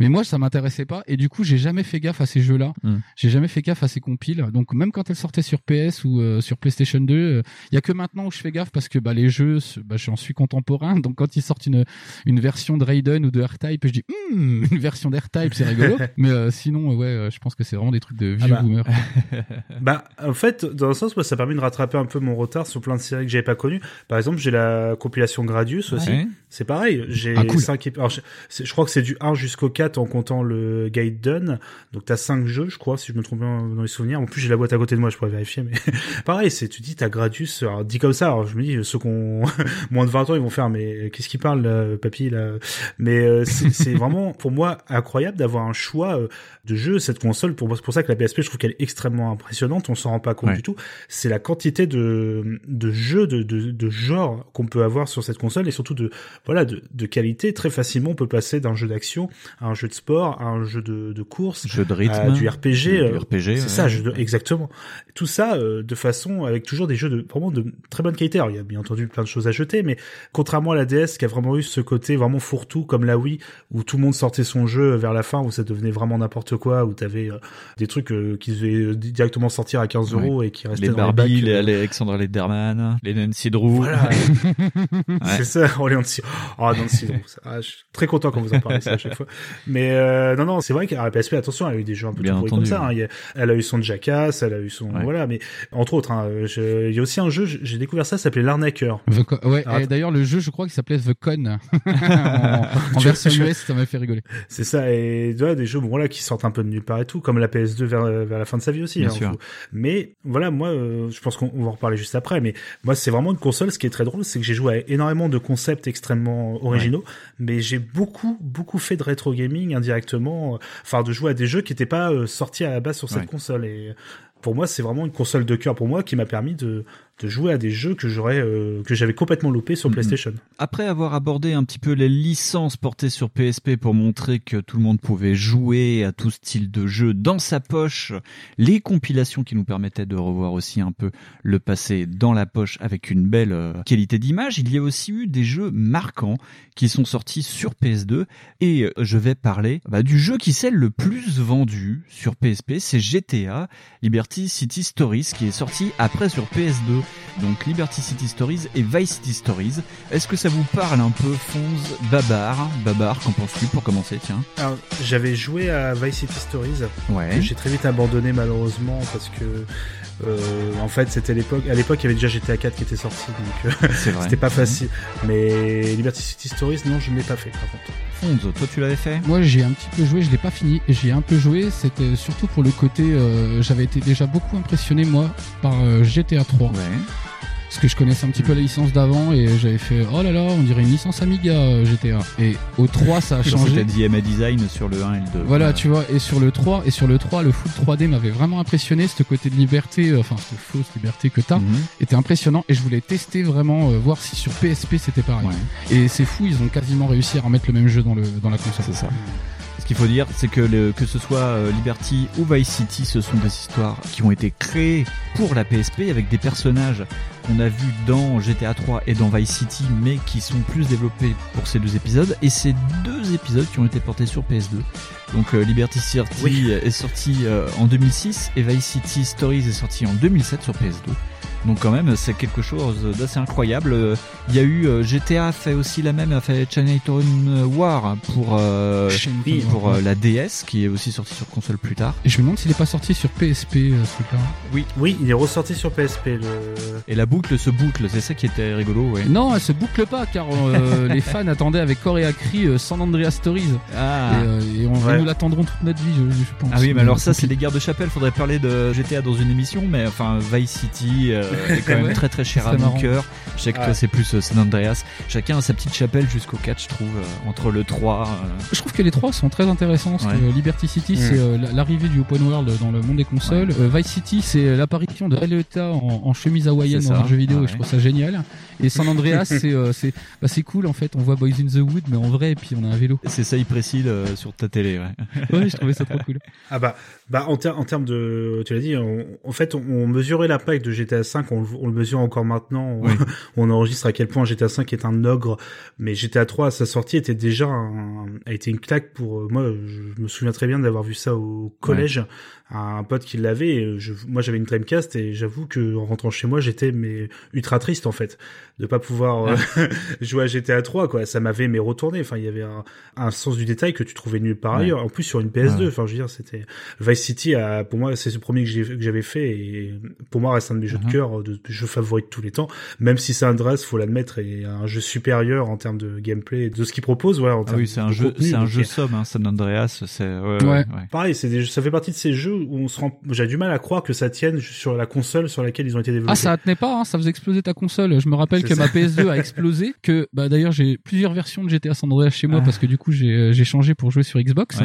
Mais moi, ça m'intéressait pas. Et du coup, j'ai jamais fait gaffe à ces jeux-là. Mm. J'ai jamais fait gaffe à ces compiles. Donc, même quand elles sortaient sur PS ou euh, sur PlayStation 2, il y a que maintenant où je fais gaffe parce que bah les jeux, bah j'en suis contemporain, donc quand ils sortent une une version de Raiden ou de R-Type, je dis hum, une version d'R-Type, c'est rigolo. Mais euh, sinon, ouais, euh, je pense que c'est vraiment des trucs de vieux Ah bah. boomers. Bah, en fait, dans un sens, moi, ça permet de rattraper un peu mon retard sur plein de séries que j'avais pas connues. Par exemple, j'ai la compilation Gradius aussi. Ouais. C'est pareil. J'ai Ah, cool. cinq ép- alors, je, c'est- je crois que c'est du 1 jusqu'au 4 en comptant le guide done. Donc, t'as 5 jeux, je crois, si je me trompe bien dans les souvenirs. En plus, j'ai la boîte à côté de moi, je pourrais vérifier, mais pareil, c'est, tu dis, t'as Gradius, alors, dit comme ça, je me dis, ceux qui ont moins de 20 ans, ils vont faire, mais qu'est-ce qu'il parle, là, papy, là? Mais, euh, c'est, vraiment, pour moi, incroyable d'avoir un choix euh, de jeux. Cette console, pour moi, c'est pour ça que la PSP, je trouve qu'elle est extrêmement impressionnante. On s'en rend pas compte Ouais. du tout. C'est la quantité de, de jeux, de, de, de genres qu'on peut avoir sur cette console et surtout de, voilà, de, de qualité. Très facilement, on peut passer d'un jeu d'action à un jeu de sport, à un jeu de, de course, Jeu de rythme. à du RPG. Du euh, RPG, C'est ouais. ça, jeu de- exactement. Tout ça euh, de façon avec toujours des jeux de vraiment de très bonne qualité. Il y a bien entendu plein de choses à jeter, mais contrairement à la DS qui a vraiment eu ce côté vraiment fourre-tout comme la Wii où tout le monde sortait son jeu vers la fin où ça devenait vraiment n'importe quoi, où t'avais euh, des trucs euh, qui devaient directement sortir à 15 euros et qui restaient Les dans les Barbie, bacs, les euh, Alexandra Lederman, les Nancy Drew. Voilà. Ouais. C'est ça, on est Nancy. Oh, Nancy, ah, je suis très content quand vous en parlez ça à chaque fois. Mais euh, non, non, c'est vrai qu'à la PSP, attention, elle a eu des jeux un peu tout comme ça. hein. Elle a eu son Jackass, elle a eu son Ouais. voilà, mais entre autres, hein, je- il y a aussi un jeu, j'ai découvert ça, ça s'appelait l'arnaqueur. Ouais, Alors, et d'ailleurs le jeu, je crois qu'il s'appelait The Con en, en version US, ça m'a fait rigoler. C'est ça, et tu vois, des jeux bon, voilà, qui sortent un peu de nulle part et tout, comme la PS2 vers, vers la fin de sa vie aussi. Bien hein, sûr. Mais voilà, moi, euh, je pense qu'on on va en reparler juste après, mais moi, c'est vraiment une console. Ce qui est très drôle, c'est que j'ai joué à énormément de concepts extrêmement originaux, mais j'ai beaucoup, beaucoup fait de rétro gaming indirectement, euh, enfin, de jouer à des jeux qui n'étaient pas euh, sortis à la base sur cette Ouais. console. Et pour moi, c'est vraiment une console de cœur pour moi qui m'a permis de, de jouer à des jeux que j'aurais, euh, que j'avais complètement loupé sur Mhm. PlayStation. Après avoir abordé un petit peu les licences portées sur PSP pour montrer que tout le monde pouvait jouer à tout style de jeu dans sa poche, les compilations qui nous permettaient de revoir aussi un peu le passé dans la poche avec une belle euh, qualité d'image, il y a aussi eu des jeux marquants qui sont sortis sur PS2 et euh, je vais parler bah, du jeu qui s'est le plus vendu sur PSP, c'est GTA Liberty City Stories qui est sorti après sur PS2. Donc Liberty City Stories et Vice City Stories. Est-ce que ça vous parle un peu, Fonz, Babar? Babar, qu'en penses-tu pour commencer, tiens Alors, j'avais joué à Vice City Stories. Ouais. que j'ai très vite abandonné malheureusement parce que euh, en fait c'était l'époque à l'époque il y avait déjà GTA 4 qui était sorti donc euh, c'était pas facile mais Liberty City Stories non je ne l'ai pas fait par contre toi tu l'avais fait? Moi, j'ai un petit peu joué, je l'ai pas fini. J'ai un peu joué, c'était surtout pour le côté. euh, J'avais été déjà beaucoup impressionné moi par euh, GTA 3, Ouais. Parce que je connaissais un petit peu la licence d'avant et j'avais fait oh là là, on dirait une licence Amiga euh, GTA. Et au 3, ça a changé. C'était DMA Design sur le 1 et le 2. Voilà, tu vois, et sur le 3, et sur le 3, le full 3D m'avait vraiment impressionné, ce côté de liberté, euh, enfin, cette fausse liberté que t'as, Mhm. était impressionnant, et je voulais tester vraiment, euh, voir si sur PSP c'était pareil. Ouais. Et c'est fou, ils ont quasiment réussi à remettre le même jeu dans, le, dans la console. C'est ça. Ce qu'il faut dire, c'est que le, que ce soit Liberty ou Vice City, ce sont des histoires qui ont été créées pour la PSP avec des personnages qu'on a vus dans GTA 3 et dans Vice City, mais qui sont plus développés pour ces deux épisodes. Et ces deux épisodes qui ont été portés sur PS2. Donc euh, Liberty City Oui. est sorti euh, en 2006 et Vice City Stories est sorti en 2007 sur PS2. Donc quand même, c'est quelque chose d'assez incroyable. Euh, Il y a eu euh, GTA fait aussi la même, a fait Chinatown War pour euh, oui, pour euh, la DS qui est aussi sortie sur console plus tard. Et je me demande s'il est pas sorti sur PSP, euh, ce truc-là. oui il est ressorti sur PSP le... Et la boucle se boucle, c'est ça qui était rigolo, ouais. Non, elle se boucle pas, car euh, les fans attendaient avec corps et cri euh, San Andreas Stories. Ah. Et, euh, et on Ouais. nous l'attendront toute notre vie, je, je pense. Ah oui, mais alors ça, c'est des les guerres de chapelle. Faudrait parler de GTA dans une émission, mais enfin, Vice City euh, est quand même Ouais. très très cher à mon cœur. Je sais que toi, c'est plus euh, San Andreas. Chacun a sa petite chapelle jusqu'au 4, je trouve, euh, entre le 3. euh, Je trouve que les trois sont très intéressants. parce que Ouais. Liberty City, Mm. c'est euh, l'arrivée du open world dans le monde des consoles. Euh, Vice City, c'est l'apparition de Liotta en, en chemise hawaïenne dans un jeu vidéo. Ah et Je trouve ça génial. Et San Andreas, c'est euh, c'est bah, c'est cool en fait. On voit Boys in the Wood, mais en vrai, et puis on a un vélo. C'est ça, il précise euh, sur ta télé, ouais. Ouais, je trouvais ça trop cool. ah bah bah en, ter- en termes de tu l'as dit on- en fait on, on mesurait l'impact de GTA 5, on, le mesure encore maintenant. On, enregistre à quel point GTA 5 est un ogre, mais GTA 3 à sa sortie était déjà a été une claque pour moi. Je me souviens très bien d'avoir vu ça au collège un pote qui l'avait. Je, moi, j'avais une Dreamcast et j'avoue que en rentrant chez moi, j'étais mais ultra triste en fait de pas pouvoir euh, jouer à GTA 3. Quoi, ça m'avait mais retourné. Enfin, il y avait un, un, sens du détail que tu trouvais nulle part ailleurs. En plus, sur une PS2. Enfin, je veux dire, c'était Vice City. A, pour moi, c'est ce premier que j'avais fait et pour moi, reste un de mes jeux de uh-huh. cœur, de, de jeux favoris de tous les temps. Même si c'est Andreas, faut l'admettre, est un jeu supérieur en termes de gameplay, de ce qu'il propose. Ouais, en ah oui, c'est un jeu, c'est un jeu somme. Hein, San Andreas, c'est ouais, ouais, pareil. C'est ça fait partie de ces jeux où on se rend, j'ai du mal à croire que ça tienne sur la console sur laquelle ils ont été développés. Ah, ça tenait pas, hein, ça faisait exploser ta console. Je me rappelle que ma PS2 a explosé, que bah d'ailleurs j'ai plusieurs versions de GTA San Andreas chez moi ah. parce que du coup j'ai euh, j'ai changé pour jouer sur Xbox.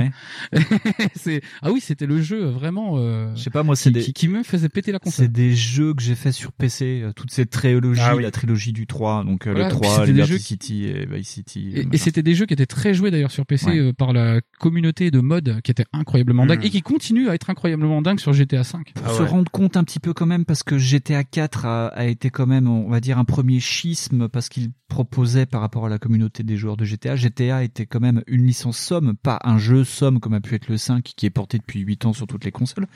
c'est ah oui, c'était le jeu vraiment. Euh, je sais pas moi, c'est qui, qui, me faisait péter la console. C'est des jeux que j'ai fait sur PC, euh, toute cette trilogie, ah la trilogie du 3, donc le 3, Liberty City et Vice City. Et, c'était des jeux qui étaient très joués d'ailleurs sur PC par la communauté de mode qui était incroyablement dingue hmm. et qui continue à être incroyablement dingue sur GTA 5. Pour ah se rendre compte un petit peu quand même parce que GTA 4 a, a, été quand même, on va dire, un premier schisme parce qu'il proposait par rapport à la communauté des joueurs de GTA. GTA était quand même une licence somme, pas un jeu somme comme a pu être le 5 qui est porté depuis 8 ans sur toutes les consoles.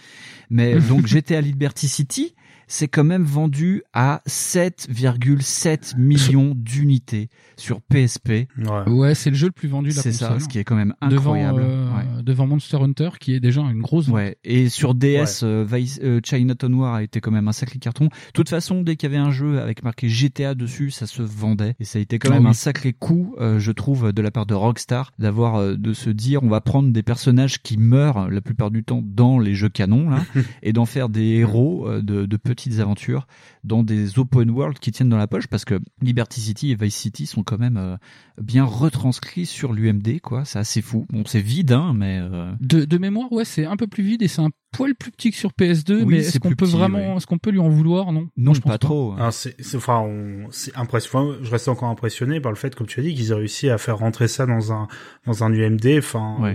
Mais donc GTA Liberty City, c'est quand même vendu à 7,7 millions d'unités sur PSP. Ouais, ouais c'est le jeu le plus vendu de la C'est ça, ce qui est quand même incroyable. Devant, euh, devant, Monster Hunter, qui est déjà une grosse. Ouais. Et sur DS, euh, euh, Chinatown Noir a été quand même un sacré carton. De toute façon, dès qu'il y avait un jeu avec marqué GTA dessus, ça se vendait. Et ça a été quand ah même un sacré coup, euh, je trouve, de la part de Rockstar, d'avoir de se dire, on va prendre des personnages qui meurent la plupart du temps dans les jeux canons, là, et d'en faire des héros de, de petites aventures dans des open world qui tiennent dans la poche parce que Liberty City et Vice City sont quand même euh, bien retranscrits sur l'UMD quoi c'est assez fou bon c'est vide hein mais euh, de, de mémoire ouais c'est un peu plus vide et c'est un poil plus petit que sur PS2, mais est-ce qu'on peut vraiment, est-ce qu'on peut lui en vouloir, non? Non, je pense pas, trop. Hein. C'est, enfin, c'est impressionnant. Je reste encore impressionné par le fait, comme tu as dit, qu'ils aient réussi à faire rentrer ça dans un dans un UMD. Enfin, euh,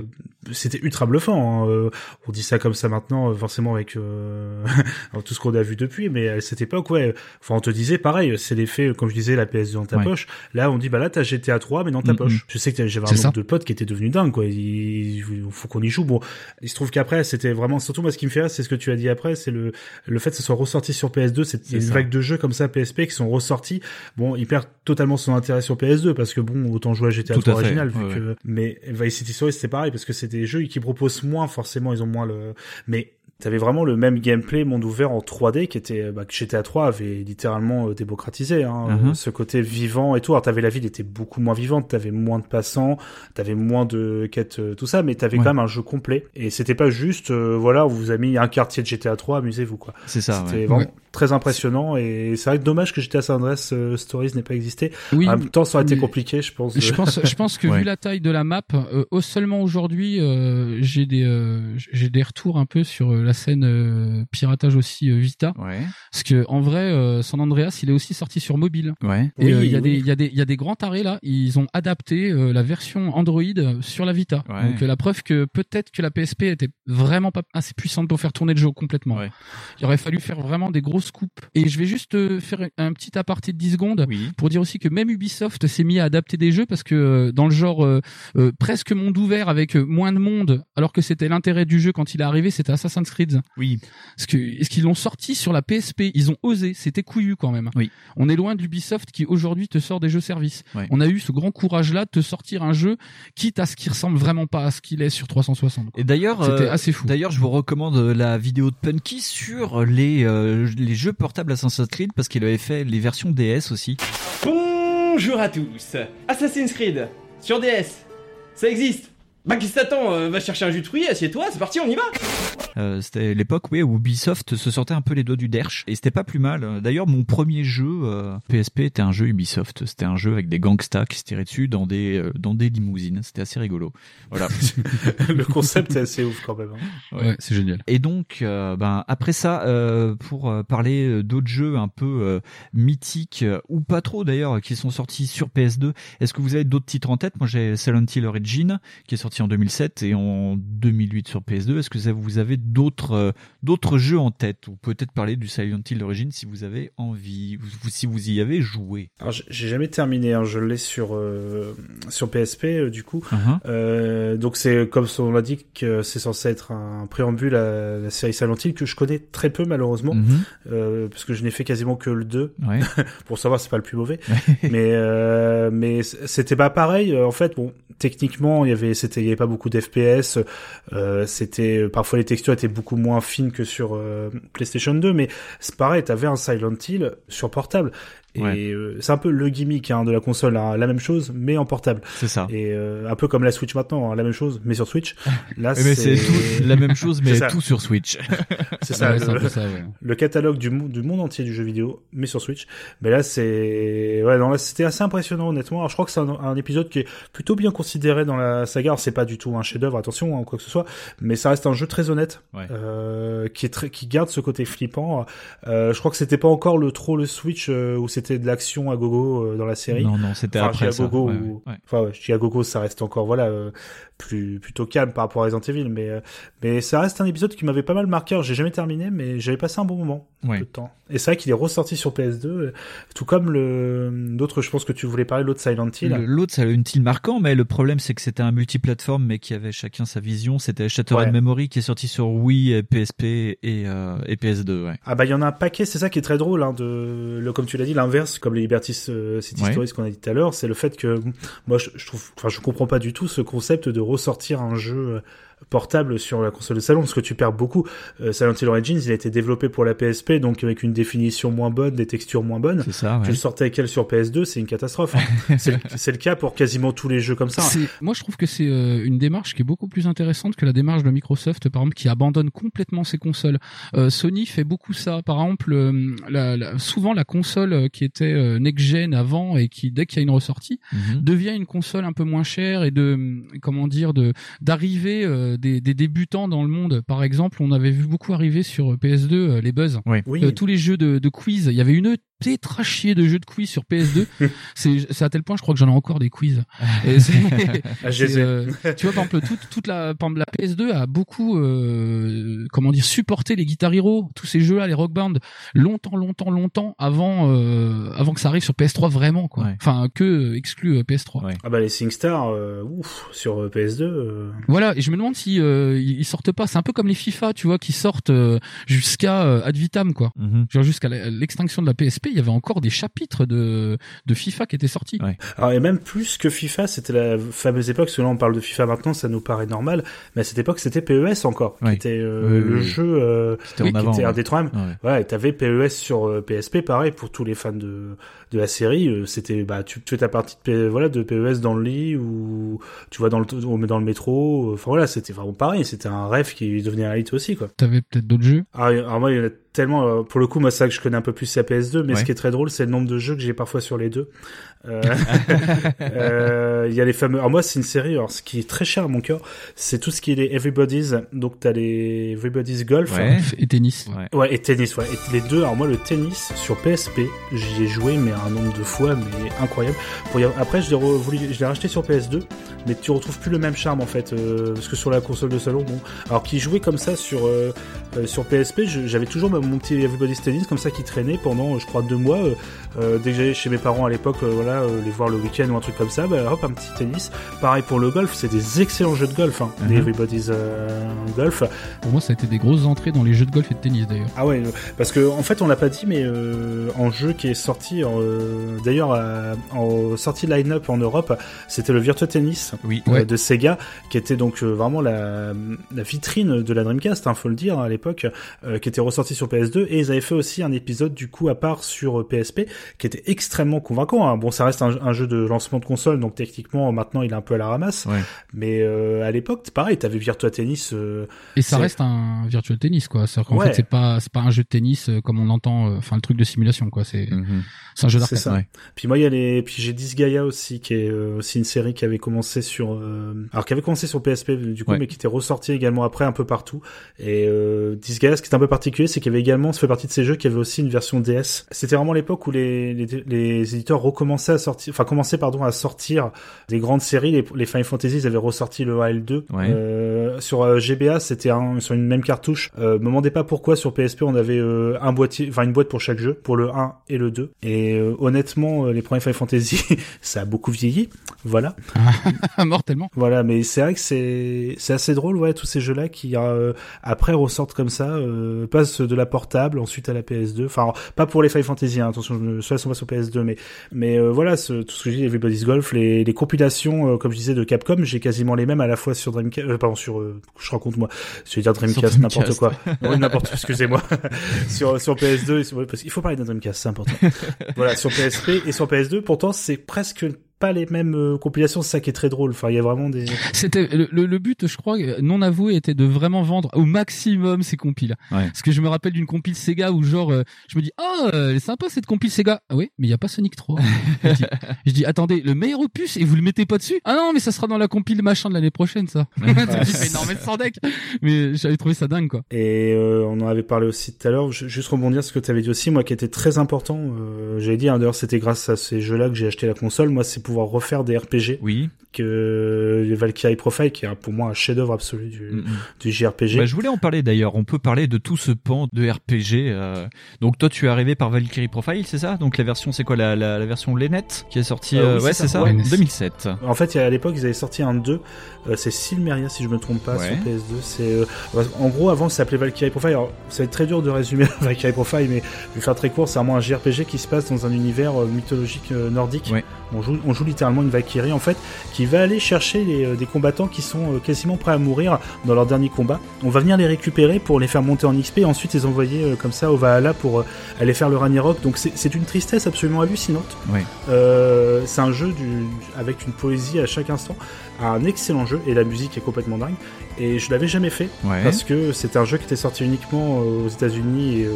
c'était ultra bluffant. Hein. Euh, on dit ça comme ça maintenant, euh, forcément avec euh, tout ce qu'on a vu depuis, mais à cette époque, ouais. Enfin, on te disait pareil, c'est l'effet, comme je disais, la PS2 dans ta poche. Là, on dit bah là, t'as GTA 3, mais dans ta poche. Je sais que j'avais un nombre de potes qui étaient devenus dingues, quoi. Il, faut qu'on y joue. Bon, il se trouve qu'après, c'était vraiment surtout ce qui me fait rire, c'est ce que tu as dit après, c'est le le fait que ce soit ressorti sur PS2. C'est une vague de jeux comme ça PSP qui sont ressortis. Bon, il perd totalement son intérêt sur PS2 parce que bon, autant jouer à GTA 3 original. Vu que... Mais Vice City Stories c'est pareil parce que c'est des jeux qui proposent moins forcément, ils ont moins le. Mais T'avais vraiment le même gameplay monde ouvert en 3D qui était bah, que GTA 3 avait littéralement euh, démocratisé hein, uh-huh. ce côté vivant et tout. Alors t'avais la ville était beaucoup moins vivante, t'avais moins de passants, t'avais moins de quêtes euh, tout ça, mais t'avais quand même un jeu complet et c'était pas juste euh, voilà on vous a mis un quartier de GTA 3, amusez-vous quoi. C'est ça. C'était vraiment très impressionnant et c'est vrai que dommage que GTA San Andreas Stories n'ait pas existé. Oui, en même temps ça aurait été compliqué je pense. Je pense je pense que vu la taille de la map, seulement aujourd'hui j'ai des j'ai des retours un peu sur la scène euh, piratage aussi euh, Vita. Ouais. Parce que en vrai, euh, San Andreas, il est aussi sorti sur mobile. Ouais. Et il y a des il y a des il y a des grands tarés là, ils ont adapté la version Android sur la Vita. Donc la preuve que peut-être que la PSP était vraiment pas assez puissante pour faire tourner le jeu complètement. Il aurait fallu faire vraiment des coupes. Et je vais juste faire un petit aparté de 10 secondes pour dire aussi que même Ubisoft s'est mis à adapter des jeux parce que dans le genre presque monde ouvert avec moins de monde, alors que c'était l'intérêt du jeu quand il est arrivé, c'était Assassin's Creed. Oui. Parce que est-ce qu'ils l'ont sorti sur la PSP Ils ont osé. C'était couillu quand même. Oui. On est loin d'Ubisoft qui aujourd'hui te sort des jeux services. On a eu ce grand courage-là de te sortir un jeu quitte à ce qui ressemble vraiment pas à ce qu'il est sur 360. Et d'ailleurs, c'était euh, assez fou. D'ailleurs, je vous recommande la vidéo de Punky sur les euh, les jeux portables Assassin's Creed parce qu'il avait fait les versions DS aussi. Bonjour à tous. Assassin's Creed sur DS. Ça existe. Bah qu'est-ce que t'attends euh, Va chercher un jus de fruits, assieds-toi, c'est parti, on y va euh, C'était l'époque oui, où Ubisoft se sortait un peu les doigts du derche, et c'était pas plus mal. D'ailleurs, mon premier jeu PSP euh, était un jeu Ubisoft. C'était un jeu avec des gangstas qui se tiraient dessus dans des dans des limousines. C'était assez rigolo. Voilà. Le concept est assez ouf quand même. Hein. Ouais, c'est génial. Et donc, ben après ça, pour parler d'autres jeux un peu mythiques ou pas trop d'ailleurs, qui sont sortis sur PS2, est-ce que vous avez d'autres titres en tête? Moi, j'ai Silent Hill Origin qui est sorti sorti en 2007 et en 2008 sur PS2. Est-ce que ça, vous avez d'autres euh, d'autres jeux en tête ou peut-être parler du Silent Hill d'origine si vous avez envie, ou si vous y avez joué? Alors j'ai jamais terminé, hein, je l'ai sur euh, sur PSP euh, du coup. Uh-huh. donc c'est comme on l'a dit que c'est censé être un préambule à la série Silent Hill que je connais très peu malheureusement Mhm. parce que je n'ai fait quasiment que le 2 Ouais. pour savoir c'est pas le plus mauvais. mais mais c'était pas pareil en fait. Bon techniquement il y avait c'était il y avait pas beaucoup d'FPS. Euh, c'était parfois les textures étaient beaucoup moins fines que sur euh, PlayStation 2, mais c'est pareil, t'avais un Silent Hill sur portable. Et Ouais. euh, c'est un peu le gimmick hein, de la console, hein, la même chose, mais en portable. C'est ça. Et euh, un peu comme la Switch maintenant, hein, la même chose, mais sur Switch. Là, mais c'est tout la même chose, mais tout sur Switch. C'est ça, Ouais, le, peu ça, ouais. le catalogue du, monde du monde entier du jeu vidéo, mais sur Switch. Mais là, c'est, ouais, non, là, c'était assez impressionnant, honnêtement. Alors, je crois que c'est un, un épisode qui est plutôt bien considéré dans la saga. Alors, c'est pas du tout un chef-d'œuvre, attention, hein, quoi que ce soit, mais ça reste un jeu très honnête, Ouais. euh, qui est très, qui garde ce côté flippant. Euh, je crois que c'était pas encore le trop le Switch euh, où c'était de l'action à gogo euh, dans la série. Non, non, c'était Enfin, après à ça. gogo Ouais, ou- ouais. Enfin, ouais, je dis à gogo, ça reste encore, voilà, euh, plus, plutôt calme par rapport à Resident Evil, mais, euh, mais ça reste un épisode qui m'avait pas mal marqué. J'ai jamais terminé, mais j'avais passé un bon moment. Ouais. de temps. Et c'est vrai qu'il est ressorti sur PS2, euh, tout comme le, d'autres, je pense que tu voulais parler, l'autre Silent Hill. L'autre, une style marquant, mais le problème, c'est que c'était un multiplateforme, mais qui avait chacun sa vision. C'était Shattered. Memory qui est sorti sur Wii, PSP et, euh, et PS2. Ouais. Ah bah il y en a un paquet, c'est ça qui est très drôle, hein, de le, comme tu l'as dit, l'inverse, comme les Liberty euh, City Ouais. Stories qu'on a dit tout à l'heure, c'est le fait que moi je, je trouve, enfin je comprends pas du tout ce concept de ressortir un jeu euh, portable sur la console de salon parce que tu perds beaucoup. Euh, Silent Hill Origins, il a été développé pour la PSP, donc avec une définition moins bonne, des textures moins bonnes. C'est ça, ouais. Tu le sortais avec elle sur PS2, c'est une catastrophe. hein. c'est le- cas pour quasiment tous les jeux comme ça. C'est- Moi, je trouve que c'est euh, une démarche qui est beaucoup plus intéressante que la démarche de Microsoft, par exemple, qui abandonne complètement ses consoles. Euh, Sony fait beaucoup ça. Par exemple, euh, la- la- souvent la console euh, qui était euh, next-gen avant et qui, dès qu'il y a une ressortie, Mhm. devient une console un peu moins chère et de comment dire de d'arriver euh, des, des débutants dans le monde. Par exemple, on avait vu beaucoup arriver sur PS2 euh, les buzz. Oui. Euh, tous les jeux de, de quiz. Il y avait une tétrachier de jeux de quiz sur PS2. c'est c'est à tel point, je crois que j'en ai encore des quiz. Et Ah, euh, tu vois, par exemple, toute, toute la, par exemple, la PS2 a beaucoup, euh, comment dire, supporté les Guitar Hero, tous ces jeux-là, les Rock Band, longtemps, longtemps, longtemps avant, euh, avant que ça arrive sur PS3 vraiment, quoi. Ouais. Enfin, que euh, exclu euh, PS3. Ouais. Ah bah les SingStar, euh, ouf, sur euh, PS2. euh, Voilà, et je me demande si euh, ils sortent pas. C'est un peu comme les FIFA, tu vois, qui sortent euh, jusqu'à euh, ad vitam, quoi. Mhm. Genre jusqu'à l'extinction de la PSP, il y avait encore des chapitres de de FIFA qui étaient sortis. Ouais. Alors, et même plus que FIFA, c'était la fameuse époque, parce que là on parle de FIFA maintenant, ça nous paraît normal, mais à cette époque c'était PES encore, Ouais. qui était euh, Oui, le oui. jeu euh, C'était oui, en qui avant. était un ouais. des. Ouais. Ouais, et t'avais PES sur euh, PSP, pareil pour tous les fans de de la série. euh, c'était bah tu, tu fais ta partie de P- voilà de PES dans le lit ou tu vois dans le dans le métro. euh, Enfin voilà, c'était vraiment pareil. C'était un rêve qui devenait réalité aussi quoi. T'avais peut-être d'autres jeux? Alors moi, il y en a tellement. euh, pour le coup, moi, c'est ça que je connais un peu plus la PS2, mais Ouais. ce qui est très drôle, c'est le nombre de jeux que j'ai parfois sur les deux. Euh, euh, Il y a les fameux. Alors moi, c'est une série. Alors, ce qui est très cher à mon cœur, c'est tout ce qui est les Everybody's. Donc, t'as les Everybody's Golf. Ouais. Et tennis. Ouais. Ouais, et tennis, ouais. Et les deux, alors moi, le tennis sur PSP, j'y ai joué, mais un nombre de fois, mais incroyable. Pour y- Après, je l'ai re- voulu- je l'ai racheté sur PS2, mais tu retrouves plus le même charme, en fait, euh, parce que sur la console de salon, bon. Alors qui jouait comme ça sur, euh, euh, sur PSP, je- j'avais toujours mon petit Everybody's Tennis, comme ça, qui traînait pendant, je crois, deux mois. euh, euh, dès que j'allais chez mes parents à l'époque, euh, voilà, euh, les voir le week-end ou un truc comme ça, bah, hop, un petit tennis. Pareil pour le golf, c'est des excellents jeux de golf, hein, les Mhm. Everybody's euh, Golf. Pour moi, ça a été des grosses entrées dans les jeux de golf et de tennis d'ailleurs. Ah ouais, euh, parce que en fait on l'a pas dit, mais euh, en jeu qui est sorti, euh, d'ailleurs en sortie line-up en Europe, c'était le Virtua Tennis Oui. euh, Ouais. de Sega, qui était donc euh, vraiment la, la vitrine de la Dreamcast, hein, faut le dire à l'époque, euh, qui était ressorti sur PS2, et ils avaient fait aussi un épisode du coup à part sur PSP, qui était extrêmement convaincant. hein. Bon, ça reste un, un jeu de lancement de console, donc techniquement maintenant il est un peu à la ramasse, Ouais. mais euh, à l'époque, c'est pareil, t'avais Virtua Tennis. euh, Et ça C'est- reste un virtual tennis, quoi. C'est-à-dire qu'en Ouais. fait, c'est pas, c'est pas un jeu de tennis euh, comme on entend, euh, enfin, le truc de simulation, quoi. C'est, Mhm. c'est un jeu C'est d'arcade. Ouais. Puis moi, il y a les, puis j'ai Disgaea aussi, qui est euh, aussi une série qui avait commencé sur, euh, alors qui avait commencé sur PSP du coup, Ouais. mais qui était ressorti également après un peu partout. Et euh, Disgaea, ce qui est un peu particulier, c'est qu'il y avait également, ça fait partie de ces jeux qui avaient aussi une version DS. C'était vraiment l'époque où les, les, les, éditeurs recommençaient à sortir, enfin commençaient pardon à sortir des grandes séries. Les, les Final Fantasy ils avaient ressorti le 1 et le 2. Euh, sur euh, GBA, c'était sur une même cartouche. Euh, me demandez pas pourquoi sur PSP on avait euh, un boîtier, enfin une boîte pour chaque jeu, pour le 1 et le 2. Et euh, honnêtement, les premiers Final Fantasy, ça a beaucoup vieilli. Voilà. Mortellement. Voilà, mais c'est vrai que c'est c'est assez drôle, ouais, tous ces jeux-là qui après ressortent comme ça, passent de la portable ensuite à la PS2. Enfin, pas pour les Final Fantasy, hein, attention, soit sont pas sur PS2, mais mais voilà, ce, tout ce que j'ai dit, Everybody's Golf, les, les compilations, comme je disais, de Capcom, j'ai quasiment les mêmes à la fois sur Dreamcast, euh, pardon, sur, euh, je raconte moi, je vais dire Dreamcast, n'importe quoi. non, n'importe, excusez-moi. sur, sur PS2, parce qu'il faut parler d'un Dreamcast, c'est important. voilà, sur PSP et sur PS2, pourtant, c'est presque pas les mêmes euh, compilations, c'est ça qui est très drôle. Enfin, il y a vraiment des. C'était le, le, but, je crois, non avoué, était de vraiment vendre au maximum ces compiles. Ouais. Parce que je me rappelle d'une compile Sega où genre, euh, je me dis, oh, elle est sympa cette compile Sega. Ah oui, mais il y a pas Sonic 3. je, dis, attendez, le meilleur opus et vous le mettez pas dessus Ah non, mais ça sera dans la compile machin de l'année prochaine, ça. mais non, mais sans deck. Mais j'avais trouvé ça dingue, quoi. Et euh, on en avait parlé aussi tout à l'heure. Juste rebondir ce que tu avais dit aussi, moi, qui était très important. J'avais dit, hein, d'ailleurs, c'était grâce à ces jeux-là que j'ai acheté la console. Moi, c'est pouvoir refaire des RPG. Oui. Que les Valkyrie Profile, qui est pour moi un chef-d'œuvre absolu du, mm, mm. du JRPG. Bah, je voulais en parler d'ailleurs. On peut parler de tout ce pan de RPG. Euh. Donc toi, tu es arrivé par Valkyrie Profile, c'est ça? Donc la version, c'est quoi? La, la, version Lenet qui est sortie euh, euh, Ouais, c'est ça? 2007. En fait, à l'époque, ils avaient sorti un 2. c'est Silmeria, si je me trompe pas, sur PS2. C'est en gros avant, ça s'appelait Valkyrie Profile. Alors, ça va être très dur de résumer Valkyrie Profile, mais je vais faire très court. C'est vraiment un JRPG qui se passe dans un univers mythologique nordique. On joue, on joue littéralement une Valkyrie en fait, qui va aller chercher les, euh, des combattants qui sont euh, quasiment prêts à mourir dans leur dernier combat. On va venir les récupérer pour les faire monter en XP et ensuite les envoyer euh, comme ça au Valhalla pour aller faire le Ragnarok. Donc c'est une tristesse absolument hallucinante. c'est un jeu du, avec une poésie à chaque instant, un excellent jeu et la musique est complètement dingue. Et je l'avais jamais fait parce que c'était un jeu qui était sorti uniquement aux États-Unis et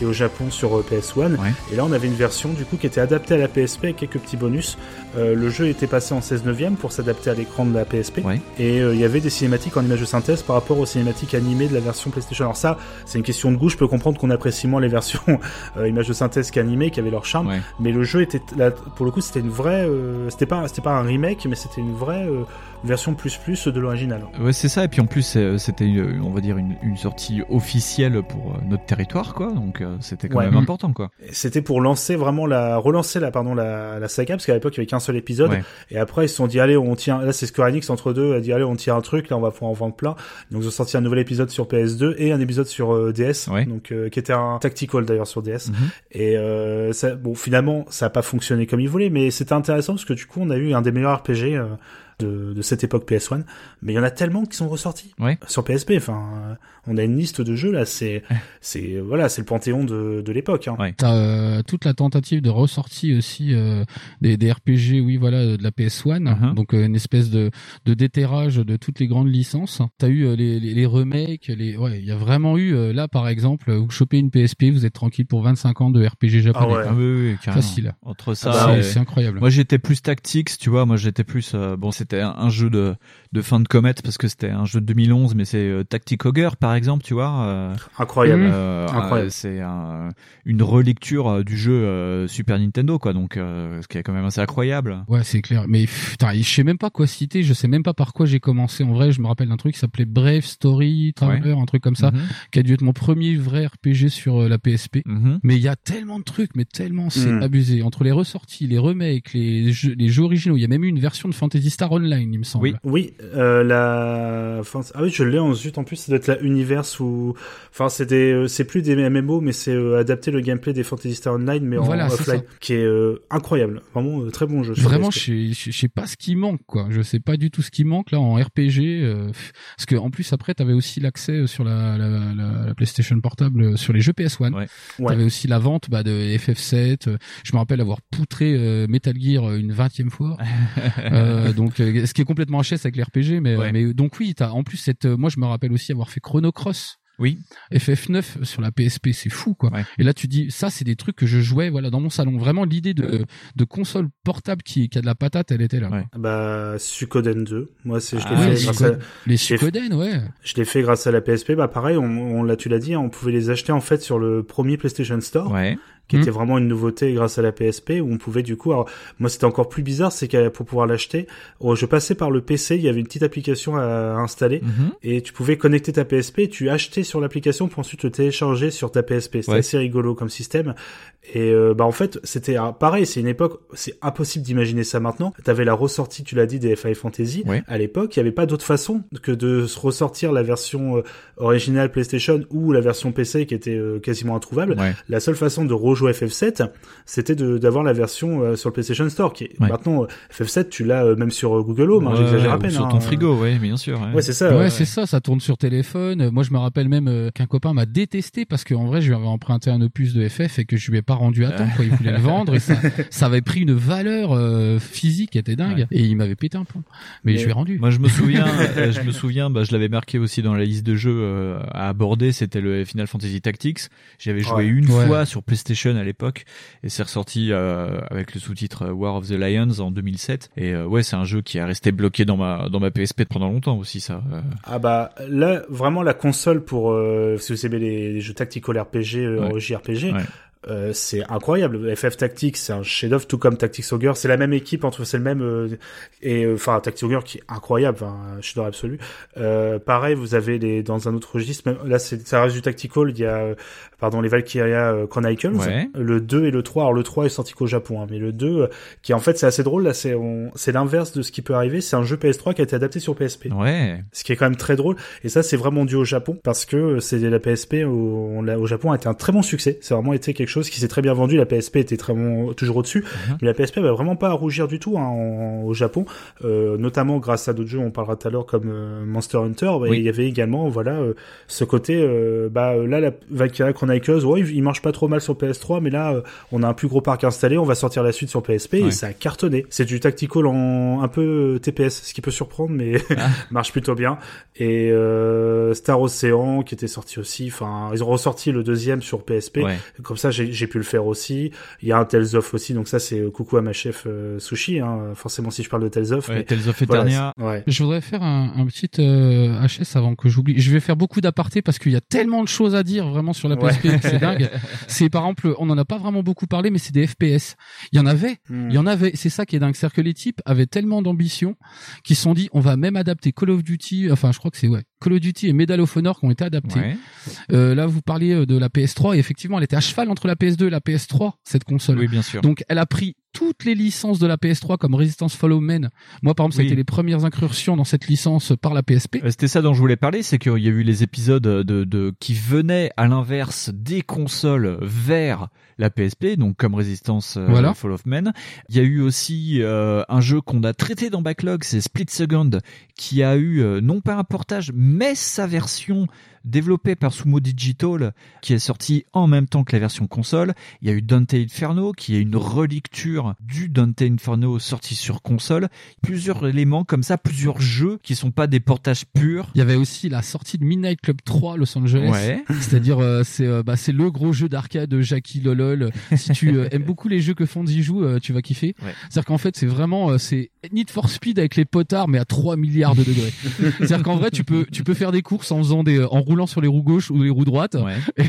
et au Japon sur euh, PS1. Et là, on avait une version du coup qui était adaptée à la PSP avec quelques petits bonus. Euh, le jeu était passé en 16 neuvième pour s'adapter à l'écran de la PSP. Et euh, il y avait des cinématiques en image de synthèse par rapport aux cinématiques animées de la version PlayStation. Alors ça, c'est une question de goût. Je peux comprendre qu'on apprécie moins les versions images de synthèse qu'animées, qui avaient leur charme. Mais le jeu était là, pour le coup, c'était une vraie. c'était pas, c'était pas un remake, mais c'était une vraie version plus plus de l'original. Ouais, c'est ça. Et puis en plus, c'était, on va dire, une, une, sortie officielle pour notre territoire, quoi. Donc c'était quand même important quoi. C'était pour lancer vraiment la relancer la pardon la, la saga parce qu'à l'époque il y avait qu'un seul épisode. Et après ils se sont dit allez on tient là c'est Square Enix entre deux a dit allez on tient un truc là on va pouvoir en vendre plein. Donc ils ont sorti un nouvel épisode sur PS2 et un épisode sur euh, DS donc euh, qui était un tactical d'ailleurs sur DS mhm. et euh, ça, bon finalement ça a pas fonctionné comme ils voulaient mais c'était intéressant parce que du coup on a eu un des meilleurs RPG de, de, cette époque PS1, mais il y en a tellement qui sont ressortis sur PSP. Enfin, on a une liste de jeux là, c'est c'est voilà, c'est le panthéon de, de l'époque. Hein. T'as euh, toute la tentative de ressortie aussi euh, des, des RPG, oui voilà, de la PS1, uh-huh. donc euh, une espèce de de déterrage de toutes les grandes licences. T'as eu les, les, les, remakes, les ouais, il y a vraiment eu là par exemple, vous chopez une PSP, vous êtes tranquille pour 25 ans de RPG japonais. Ah, ouais. ah Facile. Entre ça, ah bah c'est incroyable. Moi j'étais plus tactics, tu vois, moi j'étais plus bon c'était un, jeu de de fin de comète parce que c'était un jeu de 2011, mais c'est Tactic Ogre par exemple, tu vois. Euh, incroyable. Euh, incroyable. C'est un, une relecture euh, du jeu Super Nintendo, quoi. Donc, ce qui est quand même assez incroyable. Ouais, c'est clair. Mais putain, je sais même pas quoi citer. Je sais même pas par quoi j'ai commencé. En vrai, je me rappelle d'un truc qui s'appelait Brave Story Traveler, un truc comme ça, mhm. qui a dû être mon premier vrai RPG sur la PSP. Mhm. Mais il y a tellement de trucs, mais tellement c'est mhm. abusé. Entre les ressorties, les remakes, les jeux, les jeux originaux, il y a même eu une version de Fantasy Star Online, il me semble. Oui, oui. Euh, la... ah oui, je l'ai ensuite. En plus, ça doit être la Univers ou enfin c'est des euh, c'est plus des MMO mais c'est euh, adapter le gameplay des Fantasy Star Online mais en offline qui est euh, incroyable vraiment très bon jeu vraiment je sais, sais pas ce qui manque quoi je sais pas du tout ce qui manque là en RPG parce que en plus après t'avais aussi l'accès sur la, la, la, PlayStation portable sur les jeux PS1 ouais. t'avais aussi la vente bah, de FF7 je me rappelle avoir poutré Metal Gear une vingtième fois donc ce qui est complètement HS avec les RPG mais mais donc oui t'as en plus cette moi je me rappelle aussi avoir fait Chrono Cross Oui. FF9 sur la PSP, c'est fou quoi. Et là tu dis ça c'est des trucs que je jouais voilà dans mon salon. Vraiment l'idée de de console portable qui qui a de la patate, elle était là. Bah Suikoden 2. Moi c'est je l'ai Ah, fait les grâce à les je l'ai- Suikoden, ouais. Je l'ai fait grâce à la PSP. Bah pareil, on, on l'a tu l'as dit, hein, on pouvait les acheter en fait sur le premier PlayStation Store. Ouais. Qui Hmm. était vraiment une nouveauté grâce à la PSP où on pouvait du coup, alors moi c'était encore plus bizarre, c'est que pour pouvoir l'acheter, oh, je passais par le PC, il y avait une petite application à installer Mhm. et tu pouvais connecter ta PSP, tu achetais sur l'application pour ensuite le télécharger sur ta PSP. C'était Ouais. assez rigolo comme système. Et euh, bah en fait c'était ah, pareil, c'est une époque, c'est impossible d'imaginer ça maintenant. T'avais la ressortie, tu l'as dit, des Final Fantasy. Ouais. À l'époque, il y avait pas d'autre façon que de ressortir la version euh, originale PlayStation ou la version PC qui était euh, quasiment introuvable. Ouais. La seule façon de rejouer FF7, c'était de d'avoir la version euh, sur le PlayStation Store. Qui est, Ouais. Maintenant, euh, FF7, tu l'as euh, même sur Google Home. hein, J'exagère à peine. Sur hein. ton frigo, ouais, bien sûr. Ouais, Ouais, c'est ça. Ouais, c'est ça, ça tourne sur téléphone. Moi, je me rappelle même euh, qu'un copain m'a détesté parce qu'en vrai, je lui avais emprunté un opus de FF et que je lui ai pas rendu à temps. Quoi. Il voulait le vendre et ça, ça avait pris une valeur euh, physique qui était dingue. Et il m'avait pété un plomb. Mais, je lui ai rendu. Moi, je me souviens, je me souviens, bah, je l'avais marqué aussi dans la liste de jeux euh, à aborder. C'était le Final Fantasy Tactics. J'avais joué Ouais. une Ouais. fois sur PlayStation à l'époque, et c'est ressorti euh, avec le sous-titre euh, War of the Lions en 2007. Et euh, ouais, c'est un jeu qui est resté bloqué dans ma dans ma PSP pendant longtemps aussi, ça. euh. Ah bah là vraiment la console pour euh, si vous aimez les, les jeux tactical RPG, euh, Ouais. JRPG. Ouais. Euh, c'est incroyable. FF Tactics, c'est un chef-d'œuvre, tout comme Tactics Ogre. C'est la même équipe, entre c'est le même euh, et euh, enfin Tactics Ogre qui est incroyable, un chef-d'œuvre absolu. Euh, pareil, vous avez les dans un autre registre. Même, là, c'est ça reste du tactical. Il y a pardon les Valkyria Chronicles, Ouais. le 2 et le 3. Alors le 3 est sorti qu'au Japon, hein, mais le 2 euh, qui en fait c'est assez drôle. Là, c'est on- c'est l'inverse de ce qui peut arriver. C'est un jeu PS3 qui a été adapté sur PSP Ouais. ce qui est quand même très drôle. Et ça, c'est vraiment dû au Japon parce que c'est la PSP au, on l'a- au Japon a été un très bon succès. C'est vraiment été quelque chose qui s'est très bien vendu. La PSP était très bon, toujours au-dessus, Mhm. mais la PSP va vraiment pas à rougir du tout hein, en- au Japon, euh, notamment grâce à d'autres jeux. On parlera tout à l'heure comme euh, Monster Hunter. Oui. il y avait également, voilà, euh, ce côté. bah là, la Valkyria Chronicles, ouais, il, il marche pas trop mal sur PS3, mais là, on a un plus gros parc installé. On va sortir la suite sur PSP Ouais. et ça a cartonné. C'est du tactical en un peu TPS, ce qui peut surprendre, mais Ah. marche plutôt bien. Et Star Ocean qui était sorti aussi. Enfin, ils ont ressorti le deuxième sur PSP. Ouais. Comme ça, j'ai j'ai pu le faire aussi. Il y a un Tales of aussi. Donc ça, c'est euh, coucou à ma chef euh, Sushi. Hein, forcément, si je parle de Tales of. Ouais, mais Tales of Eternia. c'est- ouais. Je voudrais faire un, un petit euh, HS avant que j'oublie. Je vais faire beaucoup d'apartés parce qu'il y a tellement de choses à dire vraiment sur la Ouais. PSP, que c'est dingue. C'est par exemple, on en a pas vraiment beaucoup parlé, mais c'est des FPS. Il y en avait, Hmm. il y en avait. C'est ça qui est dingue, c'est-à-dire que les types avaient tellement d'ambition qu'ils se sont dit, on va même adapter Call of Duty. Enfin, je crois que c'est ouais, Call of Duty et Medal of Honor qui ont été adaptés. Ouais. Euh, là, vous parliez euh, de la PS3 et effectivement, elle était à cheval entre la PS2 et la PS3 cette console. Oui, bien sûr. Donc elle a pris toutes les licences de la PS3 comme Resistance Follow Men. Moi par exemple, ça a Oui. été les premières incursions dans cette licence par la PSP. Euh, C'était ça dont je voulais parler, c'est qu'il y a eu les épisodes de, de qui venaient à l'inverse des consoles vers la PSP, donc comme Resistance Voilà. Fall of Men. Il y a eu aussi euh, un jeu qu'on a traité dans Backlog, c'est Split Second, qui a eu euh, non pas un portage, mais sa version développée par Sumo Digital, qui est sortie en même temps que la version console. Il y a eu Dante Inferno, qui est une relecture du Dante Inferno sorti sur console. Plusieurs éléments comme ça, plusieurs jeux qui sont pas des portages purs. Il y avait aussi la sortie de Midnight Club 3 Los Angeles. Ouais. C'est-à-dire euh, c'est euh, bah, c'est le gros jeu d'arcade de Jackie Lolol. Si tu euh, aimes beaucoup les jeux que Fonzie joue, euh, tu vas kiffer. Ouais. C'est-à-dire qu'en fait, c'est vraiment euh, c'est Need for Speed avec les potards mais à 3 milliards de degrés. C'est-à-dire qu'en vrai, tu peux tu peux faire des courses en faisant des euh, en roulant sur les roues gauches ou les roues droites. Ouais.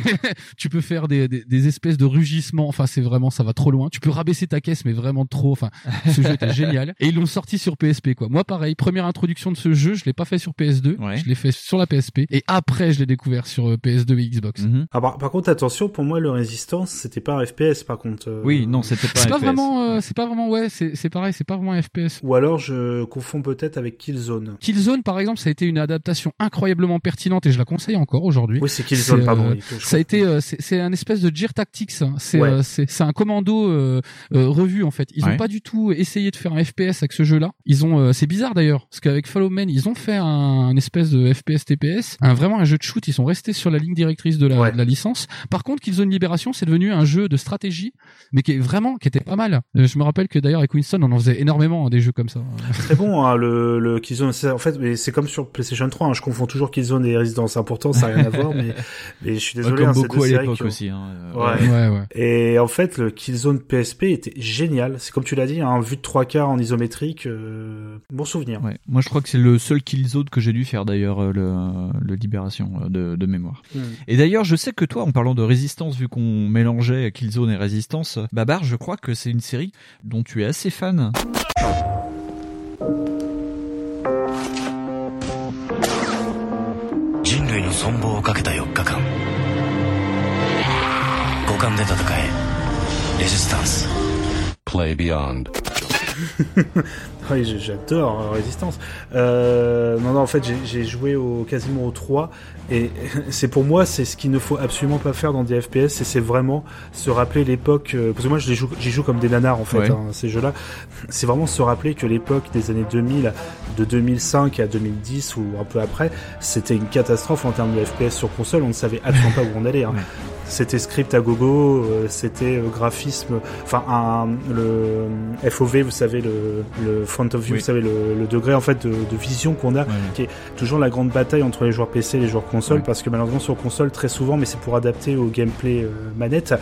tu peux faire des, des, des espèces de rugissements. Enfin, c'est vraiment, ça va trop loin. Tu peux rabaisser ta caisse, mais vraiment trop. Enfin, ce jeu était génial. Et ils l'ont sorti sur PSP, quoi. Moi, pareil, première introduction de ce jeu, je l'ai pas fait sur PS2. Ouais. Je l'ai fait sur la PSP. Et après, je l'ai découvert sur euh, PS2 et Xbox. Mhm. Ah, par, par contre, attention, pour moi, le Resistance, c'était pas un FPS, par contre. euh, Oui, non, c'était pas C'est un pas FPS. vraiment, euh, c'est pas vraiment, ouais, c'est c'est pareil, c'est pas vraiment un FPS. Ou alors, je confonds peut-être avec Killzone. Killzone, par exemple, ça a été une adaptation incroyablement pertinente et je la conseille encore aujourd'hui. Oui, c'est pardon. euh, je Ça a été, euh, c'est un espèce de Gear Tactics. hein. C'est Ouais. euh, c'est un commando euh, euh, revu en fait. Ils Ouais. ont pas du tout essayé de faire un FPS avec ce jeu-là. Ils ont, euh, c'est bizarre d'ailleurs, parce qu'avec Follow Men, ils ont fait un, un espèce de FPS TPS, un vraiment un jeu de shoot. Ils sont restés sur la ligne directrice de la, Ouais. de la licence. Par contre, Killzone Libération, c'est devenu un jeu de stratégie, mais qui est vraiment, qui était pas mal. Euh, je me rappelle que d'ailleurs avec Winston, on en faisait énormément hein, des jeux comme ça. très bon, hein, le, le Killzone. c'est- En fait, mais c'est comme sur PlayStation 3, hein, je confonds toujours Killzone et Resistance. Hein. Pourtant, ça n'a rien à voir, mais, mais je suis désolé. comme hein, beaucoup à séries l'époque ont- aussi. Hein. euh, Ouais. Ouais, ouais. Et en fait, le Killzone PSP était génial. C'est comme tu l'as dit, un vue de trois quarts en isométrique. euh, bon souvenir. Ouais. Moi, je crois que c'est le seul Killzone que j'ai dû faire d'ailleurs, euh, le, le Libération de, de mémoire. Hmm. Et d'ailleurs, je sais que toi, en parlant de Résistance, vu qu'on mélangeait Killzone et Résistance, Babar, je crois que c'est une série dont tu es assez fan. 存亡をかけた4日間。五感で戦え。レジスタンス。Play Beyond. J'adore euh, Résistance. Euh, non, non, en fait, j'ai- joué au quasiment au 3 et c'est pour moi, c'est ce qu'il ne faut absolument pas faire dans des FPS et c'est vraiment se rappeler l'époque. euh, parce que moi, les joue, j'y joue comme des nanars en fait, Ouais. hein, ces jeux-là. C'est vraiment se rappeler que l'époque des années 2000, de 2005 à 2010 ou un peu après, c'était une catastrophe en termes de FPS sur console. On ne savait absolument pas où on allait. hein. C'était script à gogo, c'était graphisme, enfin un, le FOV, vous savez le, le front of view, Oui. vous savez le, le degré en fait de, de vision qu'on a, qui est toujours la grande bataille entre les joueurs PC et les joueurs console, parce que malheureusement sur console très souvent, mais c'est pour adapter au gameplay euh, manette,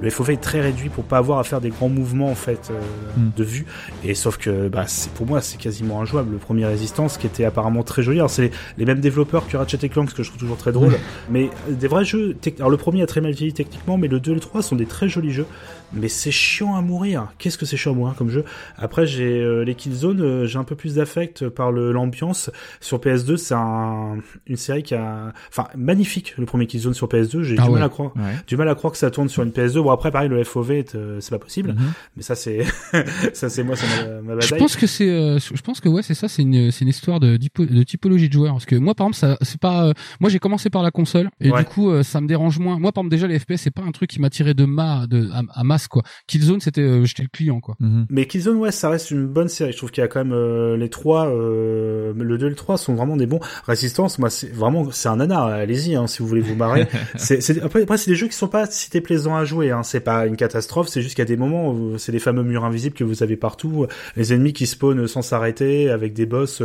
le FOV est très réduit pour pas avoir à faire des grands mouvements en fait euh, Mm. de vue. Et sauf que bah c'est pour moi c'est quasiment injouable. Le premier Résistance qui était apparemment très joli. Alors c'est les, les mêmes développeurs que Ratchet et Clank, ce que je trouve toujours très drôle. Mais euh, des vrais jeux. Alors le premier a très mal vieilli techniquement, mais le 2 et le 3 sont des très jolis jeux. Mais c'est chiant à mourir. Qu'est-ce que c'est chiant à mourir comme jeu? Après j'ai euh, les Killzone, euh, j'ai un peu plus d'affect par le l'ambiance. Sur PS2 c'est un, une série qui a, enfin magnifique le premier Killzone sur PS2. J'ai Ah du ouais. mal à croire, Ouais. du mal à croire que ça tourne sur une PS2. Bon après pareil le FOV euh, c'est pas possible. Mhm. Mais ça c'est ça c'est moi c'est ma, ma Je bataille. pense que c'est, euh, je pense que ouais, c'est ça, c'est une, c'est une histoire de, de typologie de joueurs. Parce que moi, par exemple, ça, c'est pas, euh, moi, j'ai commencé par la console et Ouais. du coup, euh, ça me dérange moins. Moi, par exemple, déjà les FPS, c'est pas un truc qui m'attirait de ma, de à, à masse quoi. Killzone, c'était, euh, j'étais le client quoi. Mhm. Mais Killzone, ouais, ça reste une bonne série. Je trouve qu'il y a quand même euh, les trois, euh, le 2 et le 3 sont vraiment des bons. Résistance, moi, c'est vraiment, c'est un nanar. Allez-y, hein, si vous voulez vous marrer. c'est, c'est, après, après, c'est des jeux qui sont pas si plaisants à jouer. Hein. C'est pas une catastrophe. C'est juste qu'il y a des moments où c'est les fameux murs invisibles que vous avez partout, les ennemis qui spawnent sans s'arrêter, avec des boss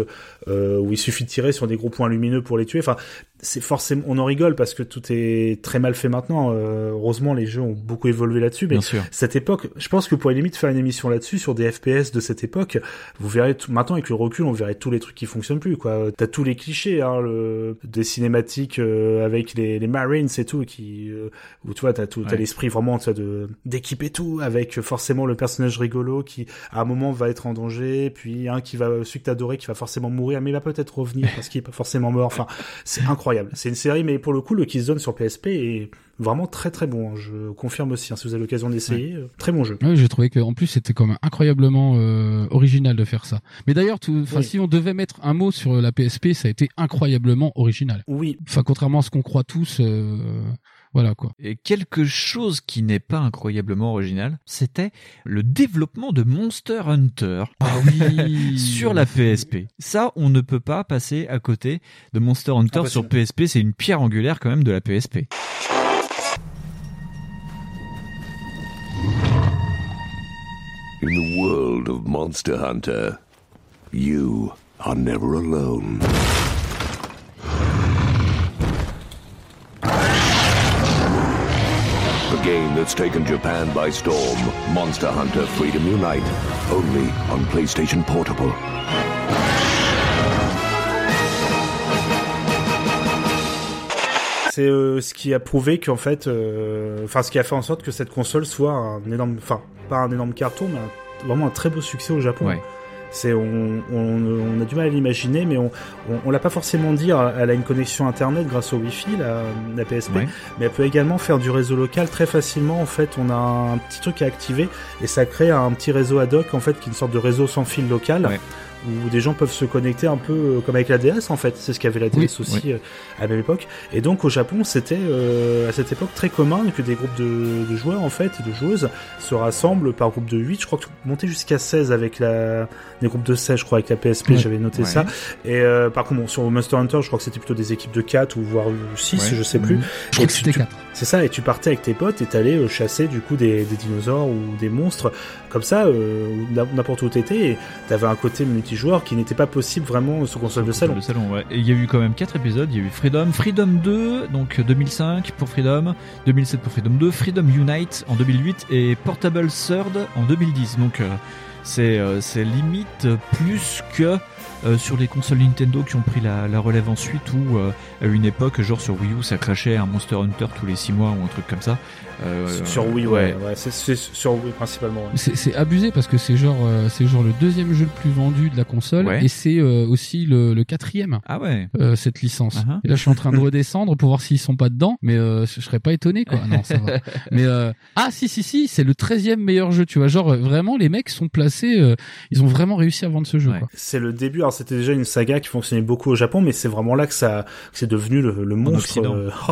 euh, où il suffit de tirer sur des gros points lumineux pour les tuer. Enfin, c'est forcément, on en rigole parce que tout est très mal fait maintenant. Euh, heureusement, les jeux ont beaucoup évolué là-dessus, mais Bien sûr. Cette époque, je pense que vous pourriez limite faire une émission là-dessus sur des FPS de cette époque. Vous verrez tout, maintenant avec le recul, on verrait tous les trucs qui fonctionnent plus quoi. T'as tous les clichés, hein, le, des cinématiques euh, avec les, les Marines et tout, qui euh, où tu vois t'as tout, t'as l'esprit vraiment tu vois, de d'équiper tout avec forcément le personnage rigolo qui à un moment va être en danger, puis un qui va celui que t'adorais qui va forcément mourir, mais il va peut-être revenir parce qu'il est pas forcément mort. Enfin, c'est incroyable. C'est une série, mais pour le coup, le Killzone sur PSP est vraiment très très bon. hein. Je confirme aussi. hein, si vous avez l'occasion d'essayer, euh, très bon jeu. Ouais, j'ai trouvé que en plus c'était comme incroyablement euh, original de faire ça. Mais d'ailleurs, tout, enfin, Oui. si on devait mettre un mot sur la PSP, ça a été incroyablement original. Oui, Enfin, contrairement à ce qu'on croit tous, euh, voilà quoi. Et quelque chose qui n'est pas incroyablement original, c'était le développement de Monster Hunter Ah oui. sur la PSP. Ça, on ne peut pas passer à côté de Monster Hunter Impossible. sur PSP. C'est une pierre angulaire quand même de la PSP. In the world of Monster Hunter, you are never alone. The game that's taken Japan by storm, Monster Hunter Freedom Unite, only on PlayStation Portable. C'est euh, ce qui a prouvé qu'en fait, euh, enfin, ce qui a fait en sorte que cette console soit un énorme, enfin, pas un énorme carton, mais un- vraiment un très beau succès au Japon. Ouais. C'est, on, on, on a du mal à l'imaginer, mais on, on, on l'a pas forcément dit. Elle a une connexion internet grâce au Wi-Fi, la, la PSP, Ouais. mais elle peut également faire du réseau local très facilement. En fait, on a un petit truc à activer et ça crée un petit réseau ad hoc en fait, qui est une sorte de réseau sans fil local. Ouais. Où des gens peuvent se connecter un peu euh, comme avec la DS en fait, c'est ce qu'avait la DS Oui, aussi euh, à la même époque. Et donc au Japon, c'était euh, à cette époque très commun que des groupes de, de joueurs en fait, et de joueuses se rassemblent par groupe de 8, je crois que monter jusqu'à 16 avec la des groupes de 16, je crois avec la PSP, Ouais. j'avais noté Ouais. ça. Et euh, par contre bon, sur Monster Hunter, je crois que c'était plutôt des équipes de 4 ou voire 6, Ouais. je sais plus. Je crois que c'était tu- 4. C'est ça, et tu partais avec tes potes et t'allais euh, chasser du coup des, des, dinosaures ou des monstres comme ça, euh, n'importe où t'étais, et t'avais un côté multijoueur qui n'était pas possible vraiment sur console de salon. De salon ouais. Et il y a eu quand même 4 épisodes, il y a eu Freedom, Freedom 2, donc 2005 pour Freedom, 2007 pour Freedom 2, Freedom Unite en 2008 et Portable Third en 2010. Donc euh, c'est euh, c'est limite plus que euh, sur les consoles Nintendo qui ont pris la, relève ensuite euh, à une époque genre sur Wii U ça crachait un Monster Hunter tous les 6 mois ou un truc comme ça euh, sur Wii ouais, ouais. c'est sur Wii principalement ouais. c'est abusé parce que c'est genre euh, c'est genre le deuxième jeu le plus vendu de la console et c'est euh, aussi le, le, quatrième ah ouais. cette licence. Uh -huh. et là je suis en train de redescendre pour voir s'ils sont pas dedans mais je serais pas étonné quoi. Non ça va. Mais ah si si si c'est le treizième meilleur jeu tu vois. Genre vraiment les mecs sont placés ils ont vraiment réussi à vendre ce jeu c'est le début. Alors c'était déjà une saga qui fonctionnait beaucoup au Japon mais c'est vraiment là que ça que c'est devenu le, le monstre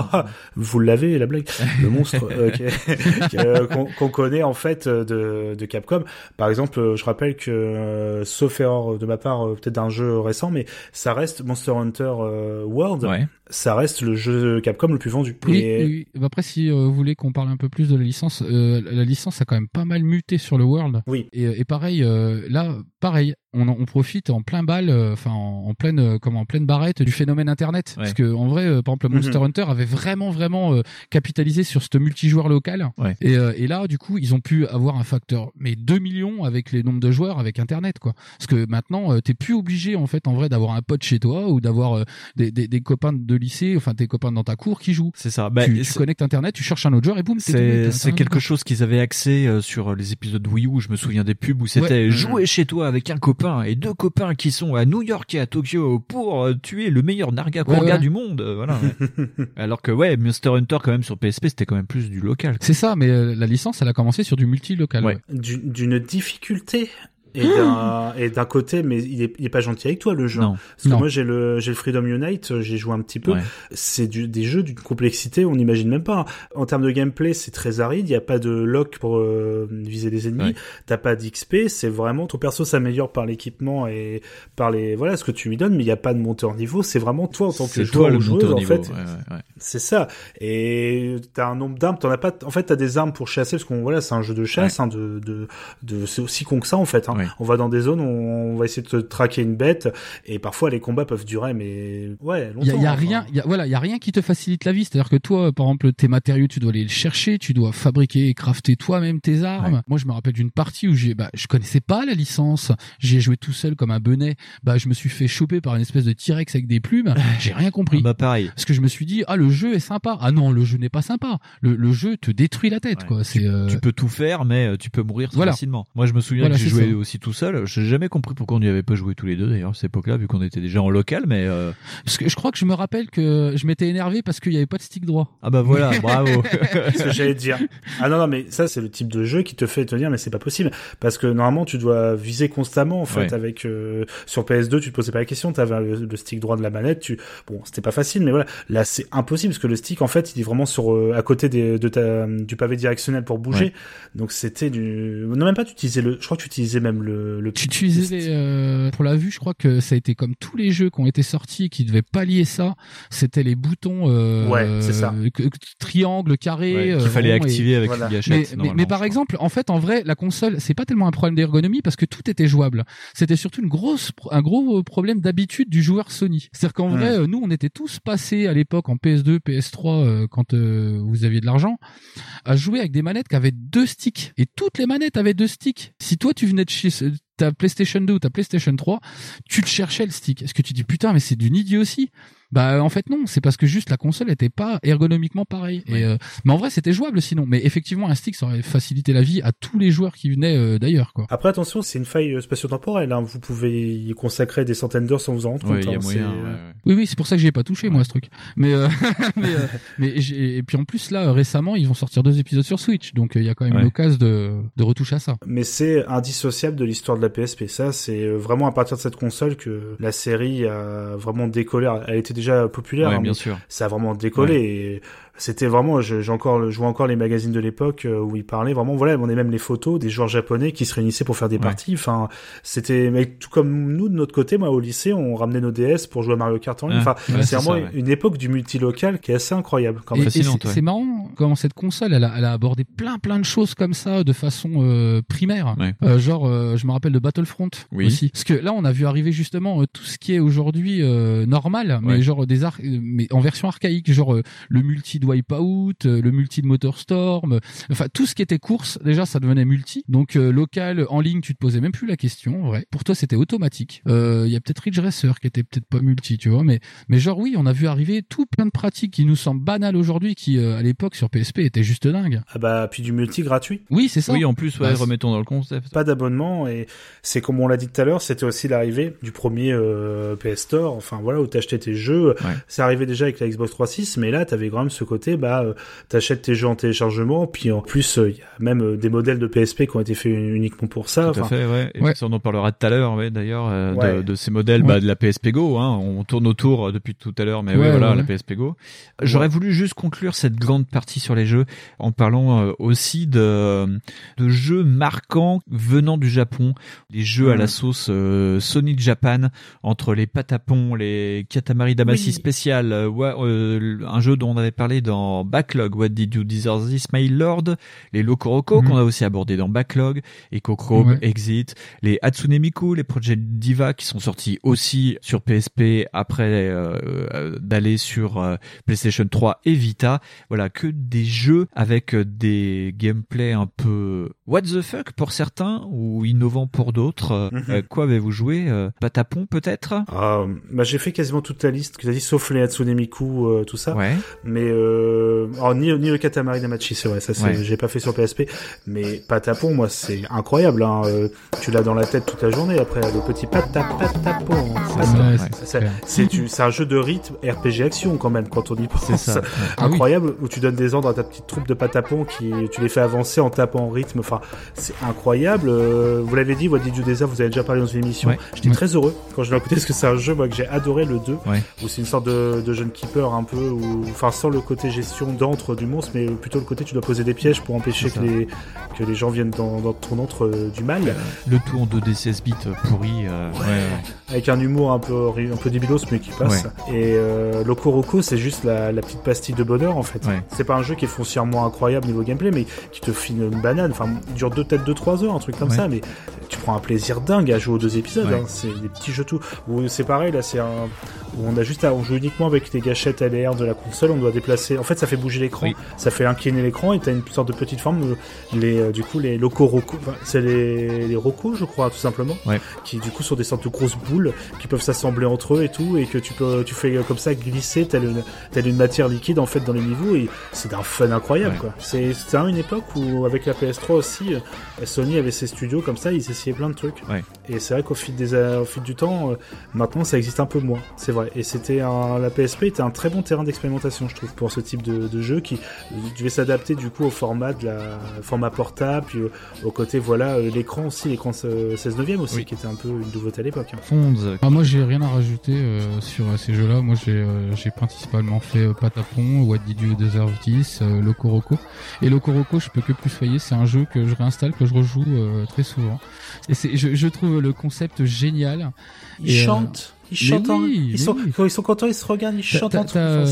vous l'avez la blague. Le monstre qu'on qu connaît en fait de, de, Capcom. Par exemple, je rappelle que, euh, sauf erreur de ma part, euh, peut-être d'un jeu récent, mais ça reste Monster Hunter euh, World. Ouais. Ça reste le jeu Capcom le plus vendu. Oui, Et... oui. Après, si euh, vous voulez qu'on parle un peu plus de la licence, euh, la licence a quand même pas mal muté sur le World. Oui. Et, et pareil, euh, là, pareil, on, on, profite en plein bal, enfin en, en, pleine, comme en pleine barrette du phénomène Internet. Ouais. Parce que en vrai, par exemple, Monster mm -hmm. Hunter avait vraiment, vraiment capitalisé sur ce multijoueur local. Ouais. Et, et là, du coup, ils ont pu avoir un facteur, mais 2 millions avec les nombres de joueurs avec Internet, quoi. Parce que maintenant, t'es plus obligé, en fait, en vrai, d'avoir un pote chez toi ou d'avoir des, des, des, copains de lycée, enfin tes copains dans ta cour qui jouent. C'est ça. Bah, tu, tu connectes Internet, tu cherches un autre joueur et boum, c'est quelque chose qu'ils avaient accès euh, sur les épisodes Wii U. Je me souviens des pubs où c'était ouais. jouer chez toi avec un copain et deux copains qui sont à New York et à Tokyo pour euh, tuer le meilleur Narga Kurga ouais, ouais. du monde. Euh, voilà. Alors que ouais, Monster Hunter quand même sur PSP c'était quand même plus du local. C'est ça, mais la licence elle a commencé sur du multi-local. D'une difficulté et d'un et d'un côté mais il est, il est pas gentil avec toi le jeu non. parce que non. moi j'ai le j'ai le Freedom Unite j'ai joué un petit peu ouais. c'est du des jeux d'une complexité on n'imagine même pas en termes de gameplay c'est très aride il y a pas de lock pour euh, viser les ennemis ouais. t'as pas d'XP c'est vraiment ton perso s'améliore par l'équipement et par les voilà ce que tu lui donnes mais il y a pas de monteur niveau c'est vraiment toi en tant que joueur ou joueuse en fait ouais, c'est ça et t'as un nombre d'armes t'en as pas en fait t'as des armes pour chasser parce qu'on voilà c'est un jeu de chasse hein, de de, de c'est aussi con que ça en fait hein. On va dans des zones où on va essayer de traquer une bête et parfois les combats peuvent durer mais ouais longtemps. Il y a, y a enfin. rien, y a, voilà, il y a rien qui te facilite la vie. C'est-à-dire que toi, par exemple, tes matériaux, tu dois aller les chercher, tu dois fabriquer et crafter toi-même tes armes. Ouais. Moi, je me rappelle d'une partie où j'ai, bah, je connaissais pas la licence. J'ai joué tout seul comme un benet. Bah, je me suis fait choper par une espèce de T-Rex avec des plumes. J'ai rien compris. Ah bah pareil. Parce que je me suis dit, ah, le jeu est sympa. Ah non, le jeu n'est pas sympa. Le, le jeu te détruit la tête, ouais. quoi. C'est. Tu, euh... tu, peux tout faire, mais euh, tu peux mourir voilà. facilement. Moi, je me souviens voilà, que j'ai joué ça. aussi tout seul. J'ai jamais compris pourquoi on n'y avait pas joué tous les deux d'ailleurs à cette époque-là, vu qu'on était déjà en local, mais. Euh... Parce que je crois que je me rappelle que je m'étais énervé parce qu'il n'y avait pas de stick droit. Ah bah voilà, bravo. ce que j'allais dire. Ah non non, mais ça c'est le type de jeu qui te fait te dire mais c'est pas possible parce que normalement tu dois viser constamment en fait ouais. avec euh, sur PS2 tu te posais pas la question, tu avais le, le, stick droit de la manette, tu bon c'était pas facile mais voilà là c'est impossible parce que le stick en fait il est vraiment sur euh, à côté des, de ta, du pavé directionnel pour bouger, ouais. donc c'était du non même pas tu utilisais le, je crois que tu utilisais même le, le tu utilisais les, euh, pour la vue je crois que ça a été comme tous les jeux qui ont été sortis qui devaient pallier ça, c'était les boutons euh, ouais, c'est ça. triangle, carré ouais, qu'il fallait activer et... avec voilà. une gâchette. Mais, mais, mais par exemple, en fait, en vrai, la console, c'est pas tellement un problème d'ergonomie parce que tout était jouable. C'était surtout une grosse, un gros problème d'habitude du joueur Sony. C'est-à-dire qu'en vrai, euh, nous, on était tous passés à l'époque en PS2, PS3, euh, quand euh, vous aviez de l'argent, à jouer avec des manettes qui avaient deux sticks. Et toutes les manettes avaient deux sticks. Si toi, tu venais de chez ta PlayStation 2 ou ta PlayStation 3, tu te cherchais le stick. Est-ce que tu dis putain mais c'est d'une idiotie Bah en fait non, c'est parce que juste la console était pas ergonomiquement pareille. Ouais. Et euh, mais en vrai c'était jouable sinon. Mais effectivement un stick ça aurait facilité la vie à tous les joueurs qui venaient euh, d'ailleurs quoi. Après attention c'est une faille euh, spatio-temporelle. Hein. Vous pouvez y consacrer des centaines d'heures sans vous en rendre ouais, compte. Hein. Moyen, ouais, oui oui c'est pour ça que j'ai pas touché moi ce truc. Mais euh, mais, mais et puis en plus là récemment ils vont sortir deux épisodes sur Switch donc il y a quand même une occasion de de retoucher à ça. Mais c'est indissociable de l'histoire de la PSP. Ça c'est vraiment à partir de cette console que la série a vraiment décollé. Elle était déjà populaire, ouais, hein, bien sûr. Ça a vraiment décollé. Ouais. Et c'était vraiment, j'ai encore, je vois encore les magazines de l'époque euh, où ils parlaient vraiment, voilà, on est même les photos des joueurs japonais qui se réunissaient pour faire des ouais. parties. Enfin, c'était, mais tout comme nous de notre côté, moi au lycée, on ramenait nos DS pour jouer à Mario Kart en ligne. Enfin, ouais, c'est vraiment ça, une époque du multilocal qui est assez incroyable. Quand même. C'est marrant comment cette console, elle a, elle a abordé plein plein de choses comme ça de façon euh, primaire. Ouais. Euh, genre, euh, je me rappelle de Battlefront Oui. aussi. Parce que là, on a vu arriver justement euh, tout ce qui est aujourd'hui euh, normal, mais Ouais. genre des ar- euh, mais en version archaïque, genre euh, le multi Wipeout, euh, le multi de Motorstorm, euh, enfin tout ce qui était course, déjà ça devenait multi. Donc euh, local, en ligne, tu te posais même plus la question, en vrai. Pour toi, c'était automatique. Euh, Il y a peut-être Ridge Racer qui était peut-être pas multi, tu vois, mais mais genre oui, on a vu arriver tout plein de pratiques qui nous semblent banales aujourd'hui, qui euh, à l'époque sur PSP étaient juste dingues. Ah bah, puis du multi gratuit. Oui, c'est ça. Oui, en plus, ouais, Bah, remettons dans le concept. Pas d'abonnement et c'est comme on l'a dit tout à l'heure, c'était aussi l'arrivée du premier euh, PS Store, enfin voilà, où t'achetais tes jeux. Ouais. C'est arrivé déjà avec la Xbox 360, mais là t'avais quand même ce côté, bah euh, t'achètes tes jeux en téléchargement, puis en plus il y a même euh, des modèles de PSP qui ont été faits uniquement pour ça. Tout à Enfin, fait, ouais. Et Ouais. ça, on en parlera tout à l'heure, ouais, d'ailleurs, euh, de, Ouais. de ces modèles Ouais. bah, de la PSP Go. Hein. On tourne autour euh, depuis tout à l'heure, mais Ouais, ouais, voilà, ouais, la. PSP Go. J'aurais voulu juste conclure cette grande partie sur les jeux en parlant euh, aussi de, de jeux marquants venant du Japon, les jeux à la sauce euh, Sonic Japan, entre les patapons, les Katamari Damacy Oui. spécial, euh, ouais, euh, un jeu dont on avait parlé dans Backlog, What Did You Deserve This, My Lord, les Lokoroko Mhm. qu'on a aussi abordé dans Backlog, EcoChrome, Ouais. Exit, les Hatsune Miku, les Project Diva qui sont sortis aussi sur PSP après euh, euh, d'aller sur euh, PlayStation 3 et Vita. Voilà, que des jeux avec des gameplays un peu what the fuck pour certains ou innovants pour d'autres. Mhm. euh, quoi avez-vous joué euh, Patapon peut-être? Ah, bah, j'ai fait quasiment toute la liste que t'as dit, sauf les Hatsune Miku, euh, tout ça. Ouais. Mais euh, alors, ni, ni le Katamari Damacy, c'est vrai, ça c'est, Ouais. j'ai pas fait sur PSP. Mais Patapon, moi c'est incroyable. Hein. euh, tu l'as dans la tête toute la journée après le petit Pata Patapon. Ouais, Ça, c'est un jeu de rythme RPG action quand même quand on y pense. C'est ça. Ah oui. Incroyable où tu donnes des ordres à ta petite troupe de patapons qui tu les fais avancer en tapant en rythme. Enfin, c'est incroyable. Euh, vous l'avez dit, What Did You vous avez déjà parlé dans une émission. Ouais. J'étais Ouais. très heureux quand je l'ai écouté parce que c'est un jeu moi que j'ai adoré le 2 Ouais. où c'est une sorte de, de jeune keeper un peu ou enfin sans le côté gestion d'antre du monstre mais plutôt le côté tu dois poser des pièges pour empêcher que les que les gens viennent dans, dans ton antre euh, du mal. Le tout en 2D 16 bits euh, pourri. euh, ouais, ouais. avec un humour un peu un peu débilos mais qui passe. Et euh, Loco Roco c'est juste la, la petite pastille de bonheur en fait. C'est pas un jeu qui est foncièrement incroyable niveau gameplay mais qui te file une banane. Enfin il dure deux peut-être 2-3 heures un truc comme ça mais tu prends un plaisir dingue à jouer aux deux épisodes hein. c'est des petits jeux tout. C'est pareil là c'est un où on a juste à, on joue uniquement avec les gâchettes LR de la console on doit déplacer en fait ça fait bouger l'écran Oui. ça fait incliner l'écran et t'as une sorte de petite forme les euh, du coup les Roco enfin, c'est les les Roco je crois tout simplement Ouais. qui du coup sont des sortes de grosses boules qui peuvent s'assembler entre eux et tout et que tu peux tu fais euh, comme ça glisser telle une, telle une matière liquide en fait dans les niveaux et c'est d'un fun incroyable Ouais. quoi c'est vraiment une époque où avec la PS3 aussi euh, Sony avait ses studios comme ça ils essayaient plein de trucs Ouais. et c'est vrai qu'au fil des au fil du temps maintenant ça existe un peu moins c'est vrai et c'était un, la PSP était un très bon terrain d'expérimentation je trouve pour ce type de, de jeu qui devait s'adapter du coup au format de la format portable puis euh, au côté voilà euh, l'écran aussi l'écran euh, 16 neuvième aussi Oui. qui était un peu une nouveauté à l'époque hein. Fonds, Ah, moi j'ai rien à rajouter euh, sur euh, ces jeux-là. Moi j'ai euh, j'ai principalement fait euh, Patapon, What Did You Deserve This, euh, Loco Roco. Et Loco Roco, je peux que plus soyer. C'est un jeu que je réinstalle, que je rejoue euh, très souvent. Et c'est je, je trouve le concept génial. ils Et, euh, chantent ils chantent en- ils sont oui. quand ils sont contents ils se regardent ils chantent eux. euh,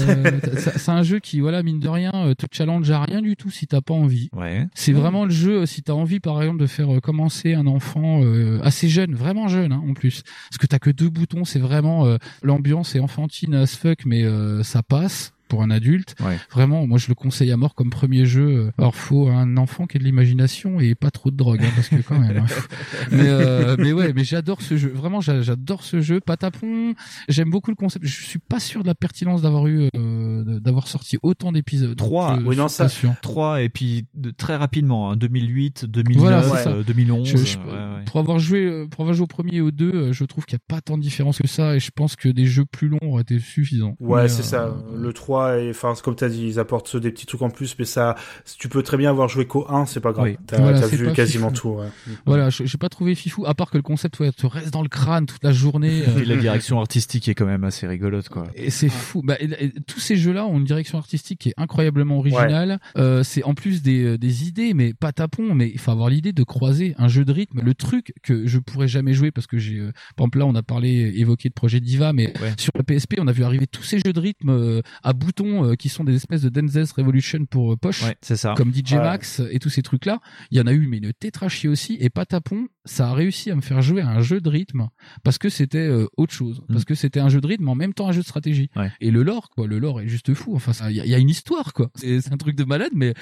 c'est- un jeu qui, voilà, mine de rien, euh, te challenge à rien du tout si t'as pas envie. Ouais. C'est vraiment le jeu, si t'as envie, par exemple, de faire euh, commencer un enfant euh, assez jeune, vraiment jeune, hein, en plus. Parce que t'as que deux boutons, c'est vraiment euh, l'ambiance est enfantine as fuck, mais euh, ça passe pour un adulte. Ouais. Vraiment, moi je le conseille à mort comme premier jeu. Alors faut un enfant qui ait de l'imagination et pas trop de drogue, hein, parce que quand même. hein. mais euh, mais ouais, mais j'adore ce jeu. Vraiment, j'a- j'adore ce jeu. Patapon, j'aime beaucoup le concept. Je suis pas sûr de la pertinence d'avoir eu, euh, d'avoir sorti autant d'épisodes. Trois. Oui, non, ça-. 3 et puis de, très rapidement, hein, 2008, 2009, Voilà, c'est ça. euh, 2011. Je- je- euh, ouais, ouais. Pour avoir joué, pour avoir joué au premier et au deux, je trouve qu'il n'y a pas tant de différence que ça, et je pense que des jeux plus longs auraient été suffisants. Ouais, c'est euh, ça. Le 3, et, enfin, c'est comme t'as dit, ils apportent des petits trucs en plus, mais ça, tu peux très bien avoir joué qu'au 1, c'est pas grave. Oui. T'as Voilà, vu quasiment fifou. tout, ouais. Voilà, je- j'ai pas trouvé fifou, à part que le concept ouais, te reste dans le crâne toute la journée. euh, Et la direction artistique est quand même assez rigolote, quoi. Et c'est fou. Bah, et- et tous ces jeux-là ont une direction artistique qui est incroyablement originale. Euh, c'est en plus des, euh, des idées, mais pas tapon. Mais il faut avoir l'idée de croiser un jeu de rythme. Le truc que je pourrais jamais jouer parce que j'ai, euh, par exemple là, on a parlé, évoqué de projet Diva, mais Ouais. sur la PSP, on a vu arriver tous ces jeux de rythme euh, à bout boutons euh, qui sont des espèces de Dance Revolution pour euh, poche, Ouais, c'est ça. comme DJ Ouais. Max et tous ces trucs-là. Il y en a eu mais une tétrachie aussi. Et Patapon, ça a réussi à me faire jouer à un jeu de rythme parce que c'était euh, autre chose, parce que c'était un jeu de rythme en même temps un jeu de stratégie. Ouais. Et le lore, quoi, le lore est juste fou. Enfin, il y, a- il y a une histoire, quoi. C'est c'est un truc de malade, mais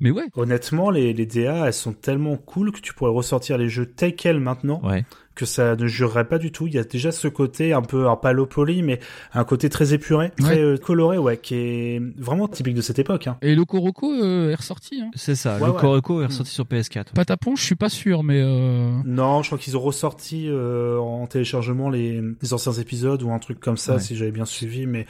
mais ouais. Honnêtement, les, les DA, elles sont tellement cool que tu pourrais ressortir les jeux tels quels maintenant, Ouais. Que ça ne jurerait pas du tout. Il y a déjà ce côté un peu, alors pas low poly, mais un côté très épuré, très Ouais. euh, coloré, ouais, qui est vraiment typique de cette époque. Hein. Et Loco Roco euh, est ressorti. Hein. C'est ça. Ouais, le ouais. Coroco est ressorti sur PS4. Patapon, je suis pas sûr, mais euh... Non, je crois qu'ils ont ressorti euh, en téléchargement les, les anciens épisodes ou un truc comme ça, Ouais. si j'avais bien suivi, mais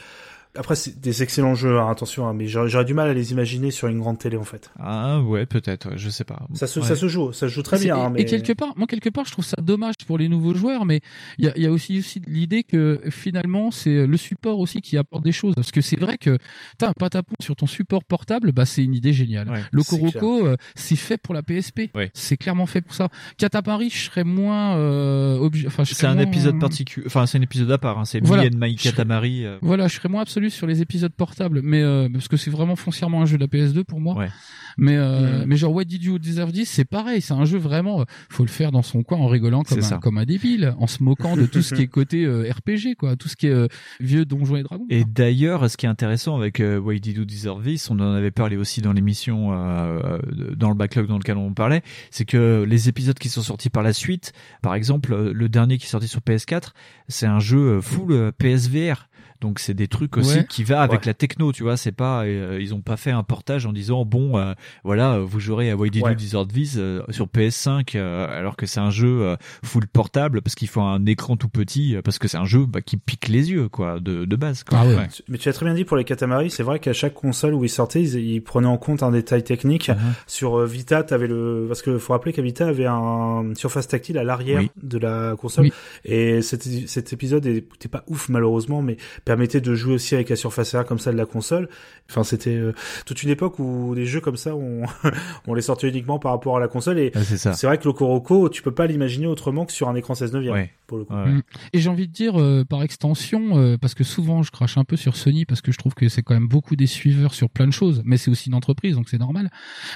après c'est des excellents jeux, hein, attention, hein, mais j'aurais j'aurais du mal à les imaginer sur une grande télé en fait. Ah ouais, peut-être. ouais, je sais pas. Ça se, Ouais. ça se joue, ça se joue très bien. Et, hein, mais... et quelque part, moi quelque part, je trouve ça dommage pour les nouveaux joueurs, mais il y a, il y a aussi aussi l'idée que finalement c'est le support aussi qui apporte des choses, parce que c'est vrai que t'as un patapon sur ton support portable, bah c'est une idée géniale. Ouais, Le c'est euh, c'est fait pour la PSP. Ouais. C'est clairement fait pour ça. Katapari, je serais moins, euh, obligé- enfin, je C'est un moins- épisode particulier. Enfin, c'est un épisode à part. Hein. C'est Voilà. Me and My Katamari. euh, Voilà, je serais moins absolu sur les épisodes portables, mais euh, parce que c'est vraiment foncièrement un jeu de la PS2 pour moi. Ouais. Mais euh, Mhm. mais genre What Did You Deserve This, c'est pareil, c'est un jeu vraiment. euh, faut le faire dans son coin en rigolant comme un, ça. comme un débile, en se moquant de tout ce qui est côté euh, RPG, quoi, tout ce qui est euh, vieux Donjons et Dragons. Et d'ailleurs, ce qui est intéressant avec euh, Why Did You Deserve This, on en avait parlé aussi dans l'émission, euh, euh, dans le backlog dans lequel on parlait, c'est que les épisodes qui sont sortis par la suite, par exemple, euh, le dernier qui est sorti sur PS4, c'est un jeu euh, full euh, PSVR. Donc c'est des trucs aussi Ouais. qui va avec Ouais. la techno, tu vois. C'est pas, euh, ils ont pas fait un portage en disant bon, euh, voilà, vous jouerez à Why Did Ouais. This euh, sur PS5, euh, alors que c'est un jeu euh, full portable parce qu'il faut un écran tout petit, euh, parce que c'est un jeu bah, qui pique les yeux, quoi, de, de base. Quoi. Ah ouais. Mais tu as très bien dit pour les Katamari, c'est vrai qu'à chaque console où ils sortaient, ils, ils prenaient en compte un détail technique. Mhm. Sur euh, Vita, t'avais le, parce que faut rappeler qu'à Vita avait un surface tactile à l'arrière Oui. de la console. Oui. Et cet, cet épisode était pas ouf malheureusement, mais permettait de jouer aussi avec la surface arrière comme ça de la console. Enfin, c'était euh, toute une époque où des jeux comme ça, on, on les sortait uniquement par rapport à la console. Et Ouais, c'est vrai que le Coroco, tu peux pas l'imaginer autrement que sur un écran 16 neuvième Ouais. pour le coup. Ouais, ouais. Et j'ai envie de dire euh, par extension, euh, parce que souvent je crache un peu sur Sony parce que je trouve que c'est quand même beaucoup des suiveurs sur plein de choses, mais c'est aussi une entreprise donc c'est normal.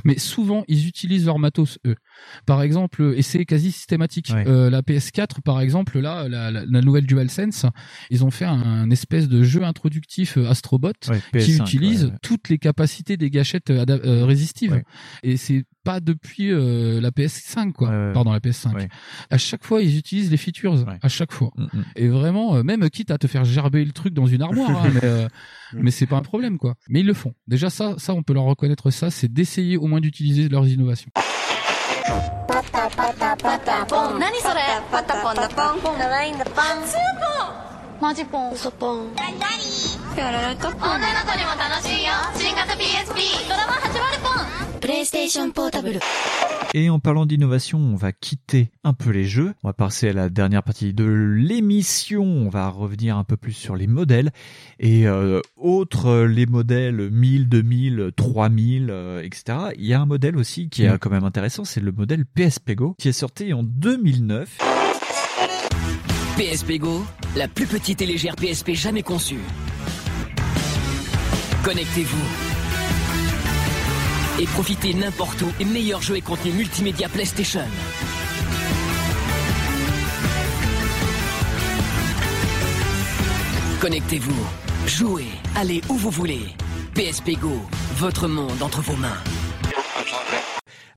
Mais souvent ils utilisent leur matos eux. Par exemple, et c'est quasi systématique. Ouais. Euh, la PS4 par exemple, là la, la, la nouvelle DualSense, ils ont fait un, espèce de jeu introductif euh, Astrobot Ouais, qui PS5, utilise ouais. toutes les capacités des gâchettes euh, euh, résistives. Ouais. Et c'est pas depuis euh, la PS5 quoi. Pardon la PS5. Ouais. À chaque fois ils utilisent les features. Ouais. À chaque fois. Mm, mm. Et vraiment, euh, même quitte à te faire gerber le truc dans une armoire, hein, mais, euh, mais c'est pas un problème, quoi. Mais ils le font. Déjà, ça, ça, on peut leur reconnaître ça, c'est d'essayer au moins d'utiliser leurs innovations. マジポン。ウソポン。ラリラララカッポン女の子にも楽しいよ。新型 PSP ドラマ始まるポン。プレイステーションポータブル。Et en parlant d'innovation, on va quitter un peu les jeux. On va passer à la dernière partie de l'émission. On va revenir un peu plus sur les modèles. Et euh, autres les modèles 1000, 2000, 3000, euh, etc. Il y a un modèle aussi qui est mm. quand même intéressant, c'est le modèle PSP Go qui est sorti en 2009. PSP Go, la plus petite et légère PSP jamais conçue. Connectez-vous. Et profitez n'importe où des meilleurs jeux et contenus multimédia PlayStation. Connectez-vous, jouez, allez où vous voulez. PSP Go, votre monde entre vos mains.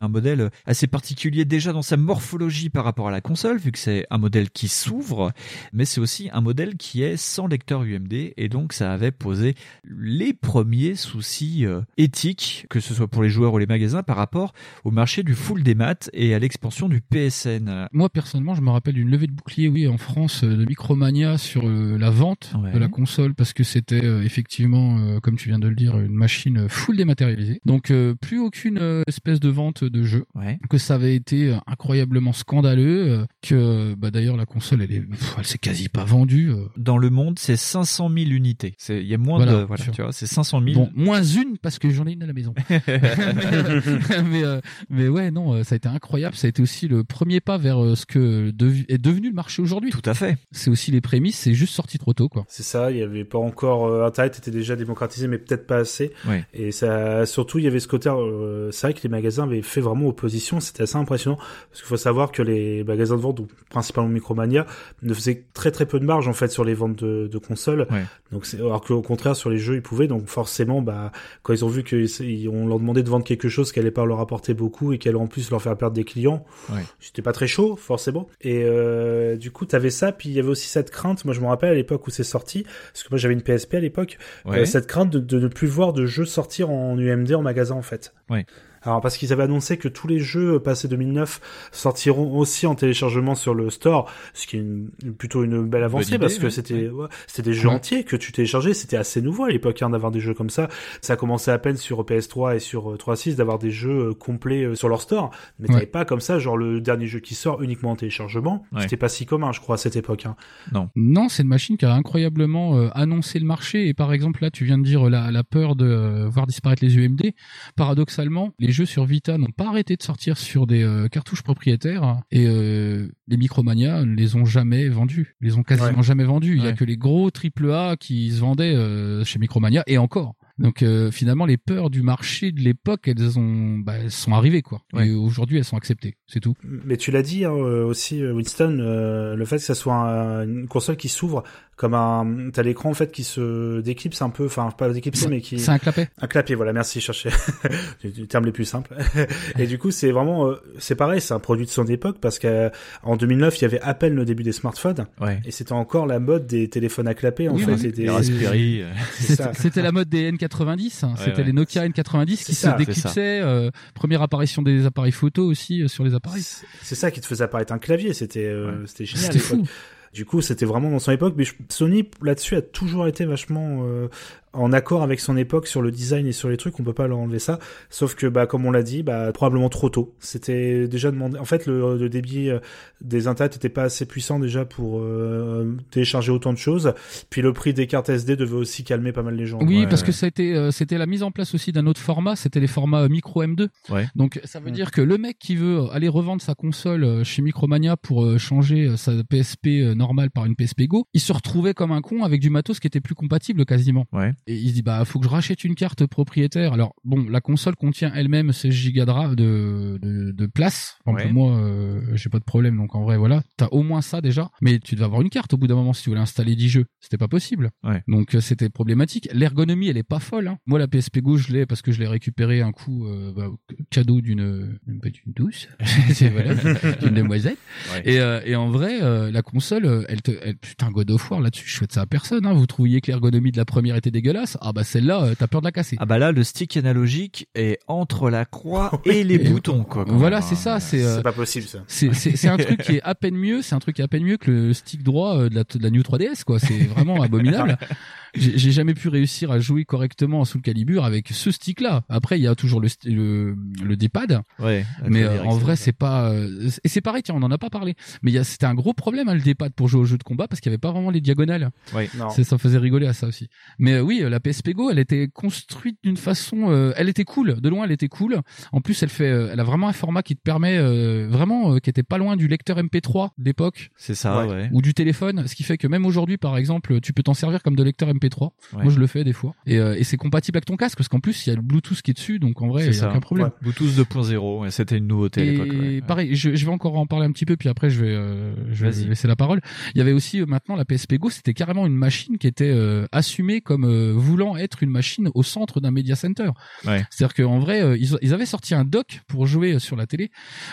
Un modèle assez particulier déjà dans sa morphologie par rapport à la console, vu que c'est un modèle qui s'ouvre, mais c'est aussi un modèle qui est sans lecteur UMD, et donc ça avait posé les premiers soucis euh, éthiques, que ce soit pour les joueurs ou les magasins, par rapport au marché du full des maths et à l'expansion du PSN. Moi, personnellement, je me rappelle d'une levée de bouclier, oui, en France, euh, de Micromania sur euh, la vente Ouais. de la console, parce que c'était euh, effectivement, comme tu viens de le dire, une machine full dématérialisée. Donc, plus aucune espèce de vente de jeux, que ça avait été incroyablement scandaleux, euh, que bah d'ailleurs la console elle est, pff, elle s'est quasi pas vendue. euh. Dans le monde, c'est 500 000 unités. C'est, il y a moins Voilà, de, voilà, tu vois, c'est 500 000. Bon, moins une parce que j'en ai une à la maison. mais, euh, mais, euh, mais ouais, non, euh, ça a été incroyable. Ça a été aussi le premier pas vers euh, ce que dev- est devenu le marché aujourd'hui. Tout à fait. C'est aussi les prémices. C'est juste sorti trop tôt, quoi. C'est ça, il y avait pas encore euh, Internet était déjà démocratisé, mais peut-être pas assez. Ouais. Et ça, surtout, il y avait ce côté. euh, c'est vrai que les magasins avaient fait vraiment opposition. C'était assez impressionnant parce qu'il faut savoir que les magasins de vente, principalement Micromania, ne faisaient très très peu de marge en fait sur les ventes de, de consoles. Ouais. Donc, alors qu'au contraire sur les jeux, ils pouvaient. Donc forcément, bah, quand ils ont vu qu'on leur demandait de vendre quelque chose qui allait pas leur apporter beaucoup et qui allait en plus leur faire perdre des clients, Ouais. c'était pas très chaud forcément. Et euh, du coup, t'avais ça, puis il y avait aussi cette crainte. Moi, je me rappelle à l'époque où c'est sorti, parce que moi j'avais une PSP à l'époque, Ouais. euh, cette crainte de, de ne plus voir de jeux sortir en UMD en magasin en fait. Ouais. Alors parce qu'ils avaient annoncé que tous les jeux euh, passés 2009 sortiront aussi en téléchargement sur le store, ce qui est une- plutôt une belle avancée idée, parce que c'était ouais, c'était des jeux Ouais. entiers que tu téléchargeais, c'était assez nouveau à l'époque hein, d'avoir des jeux comme ça. Ça a commencé à peine sur PS3 et sur euh, 3.6 d'avoir des jeux euh, complets euh, sur leur store, mais Ouais. t'avais pas comme ça genre le dernier jeu qui sort uniquement en téléchargement. Ouais. C'était pas si commun, je crois à cette époque. Hein. Non, c'est une machine qui a incroyablement euh, annoncé le marché. Et par exemple, là, tu viens de dire la, la peur de euh, voir disparaître les UMD. Paradoxalement, les jeux sur Vita n'ont pas arrêté de sortir sur des euh, cartouches propriétaires. Et euh, les Micromania ne les ont jamais vendus. Ils les ont quasiment Ouais. jamais vendus. Il y a Ouais. que les gros AAA qui se vendaient euh, chez Micromania. Et encore. Donc euh, finalement, les peurs du marché de l'époque, elles ont, bah, elles sont arrivées quoi. Ouais. Et aujourd'hui, elles sont acceptées. C'est tout. Mais tu l'as dit hein, aussi, Winston, euh, le fait que ça soit un- une console qui s'ouvre comme un, t'as l'écran en fait qui se déclipse un peu, enfin pas déclipsé mais qui C'est un clapet. un clapier, voilà, merci, je cherchais du, du terme les plus simples. et du coup, c'est vraiment, euh, c'est pareil, c'est un produit de son époque parce qu'en 2009, il y avait à peine le début des smartphones Ouais. et c'était encore la mode des téléphones à clapper en Oui, fait. oui. des- euh. C'était la mode des N90, hein. Ouais, c'était ouais. les Nokia N90 qui se déclipsaient. euh, première apparition des appareils photo aussi euh, sur les appareils. C'est- ça qui te faisait apparaître un clavier, c'était euh, c'était génial. C'était fou. Du coup, c'était vraiment dans son époque, mais Sony là-dessus a toujours été vachement euh, en accord avec son époque sur le design et sur les trucs. On peut pas leur enlever ça. Sauf que, bah, comme on l'a dit, bah, probablement trop tôt. C'était déjà demandé. En fait, le, le débit euh, des internets était pas assez puissant déjà pour euh, télécharger autant de choses. Puis le prix des cartes SD devait aussi calmer pas mal les gens. Oui, Ouais, parce que ça a été, euh, c'était la mise en place aussi d'un autre format, c'était les formats micro M2. Ouais. Donc ça veut dire que le mec qui veut aller revendre sa console chez Micromania pour changer sa PSP normale par une PSP Go, il se retrouvait comme un con avec du matos qui était plus compatible quasiment. Ouais. Et il se dit bah faut que je rachète une carte propriétaire. Alors bon, la console contient elle-même 16 Go de, de, place. Ouais. Moi, euh, j'ai pas de problème. Donc en vrai, voilà, t'as au moins ça déjà. Mais tu devais avoir une carte au bout d'un moment si tu voulais installer 10 jeux. C'était pas possible. Ouais. Donc euh, c'était problématique. L'ergonomie, elle est pas folle. Hein. Moi, la PSP Go, je l'ai parce que je l'ai récupéré un coup euh, bah, cadeau d'une d'une douce, voilà, d'une demoiselle. Ouais. Et, euh, et en vrai, la console, elle te, elle, putain, God of War là-dessus, je souhaite ça à personne. Hein. Vous trouviez que l'ergonomie de la première était dégueulasse? Ah bah celle-là, euh, t'as peur de la casser. Ah bah là, le stick analogique est entre la croix et les Et- boutons, quoi. Voilà, c'est ça. C'est euh, C'est pas possible ça. c'est un truc qui est à peine mieux. C'est un truc qui est à peine mieux que le stick droit euh, de la, de la New 3DS. quoi. C'est vraiment abominable. J'ai jamais pu réussir à jouer correctement sous le calibre avec ce stick-là. Après, il y a toujours le le, le D-pad. Ouais. Mais euh, en vrai, ouais. c'est pas. euh, et c'est pareil, tiens, on en a pas parlé. Mais il y a- c'était un gros problème hein, le D-pad pour jouer aux jeux de combat parce qu'il y avait pas vraiment les diagonales. Non. C'est- Ça faisait rigoler à ça aussi. Mais euh, oui, euh, la PSP Go, elle était construite d'une façon, euh, elle était cool. De loin, elle était cool. En plus, elle fait, euh, elle a vraiment un format qui te permet euh, vraiment, euh, qui était pas loin du lecteur MP3 d'époque C'est ça, Ouais. ouais. ou du téléphone. Ce qui fait que même aujourd'hui, par exemple, tu peux t'en servir comme de lecteur MP3. Ouais. Moi, je le fais des fois. Et, euh, et c'est compatible avec ton casque parce qu'en plus, il y a le Bluetooth qui est dessus, donc en vrai, il C'est y a aucun problème. Ouais. Bluetooth 2.0, ouais, c'était une nouveauté à l'époque. ouais. pareil, je, je vais encore en parler un petit peu, puis après je vais, euh, je vais Vas-y. laisser la parole. Il y avait aussi euh, maintenant la PSP Go, c'était carrément une machine qui était euh, assumée comme euh, voulant être une machine au centre d'un media center. Ouais. C'est-à-dire qu'en vrai, euh, ils, ils avaient sorti un dock pour jouer euh, sur la télé.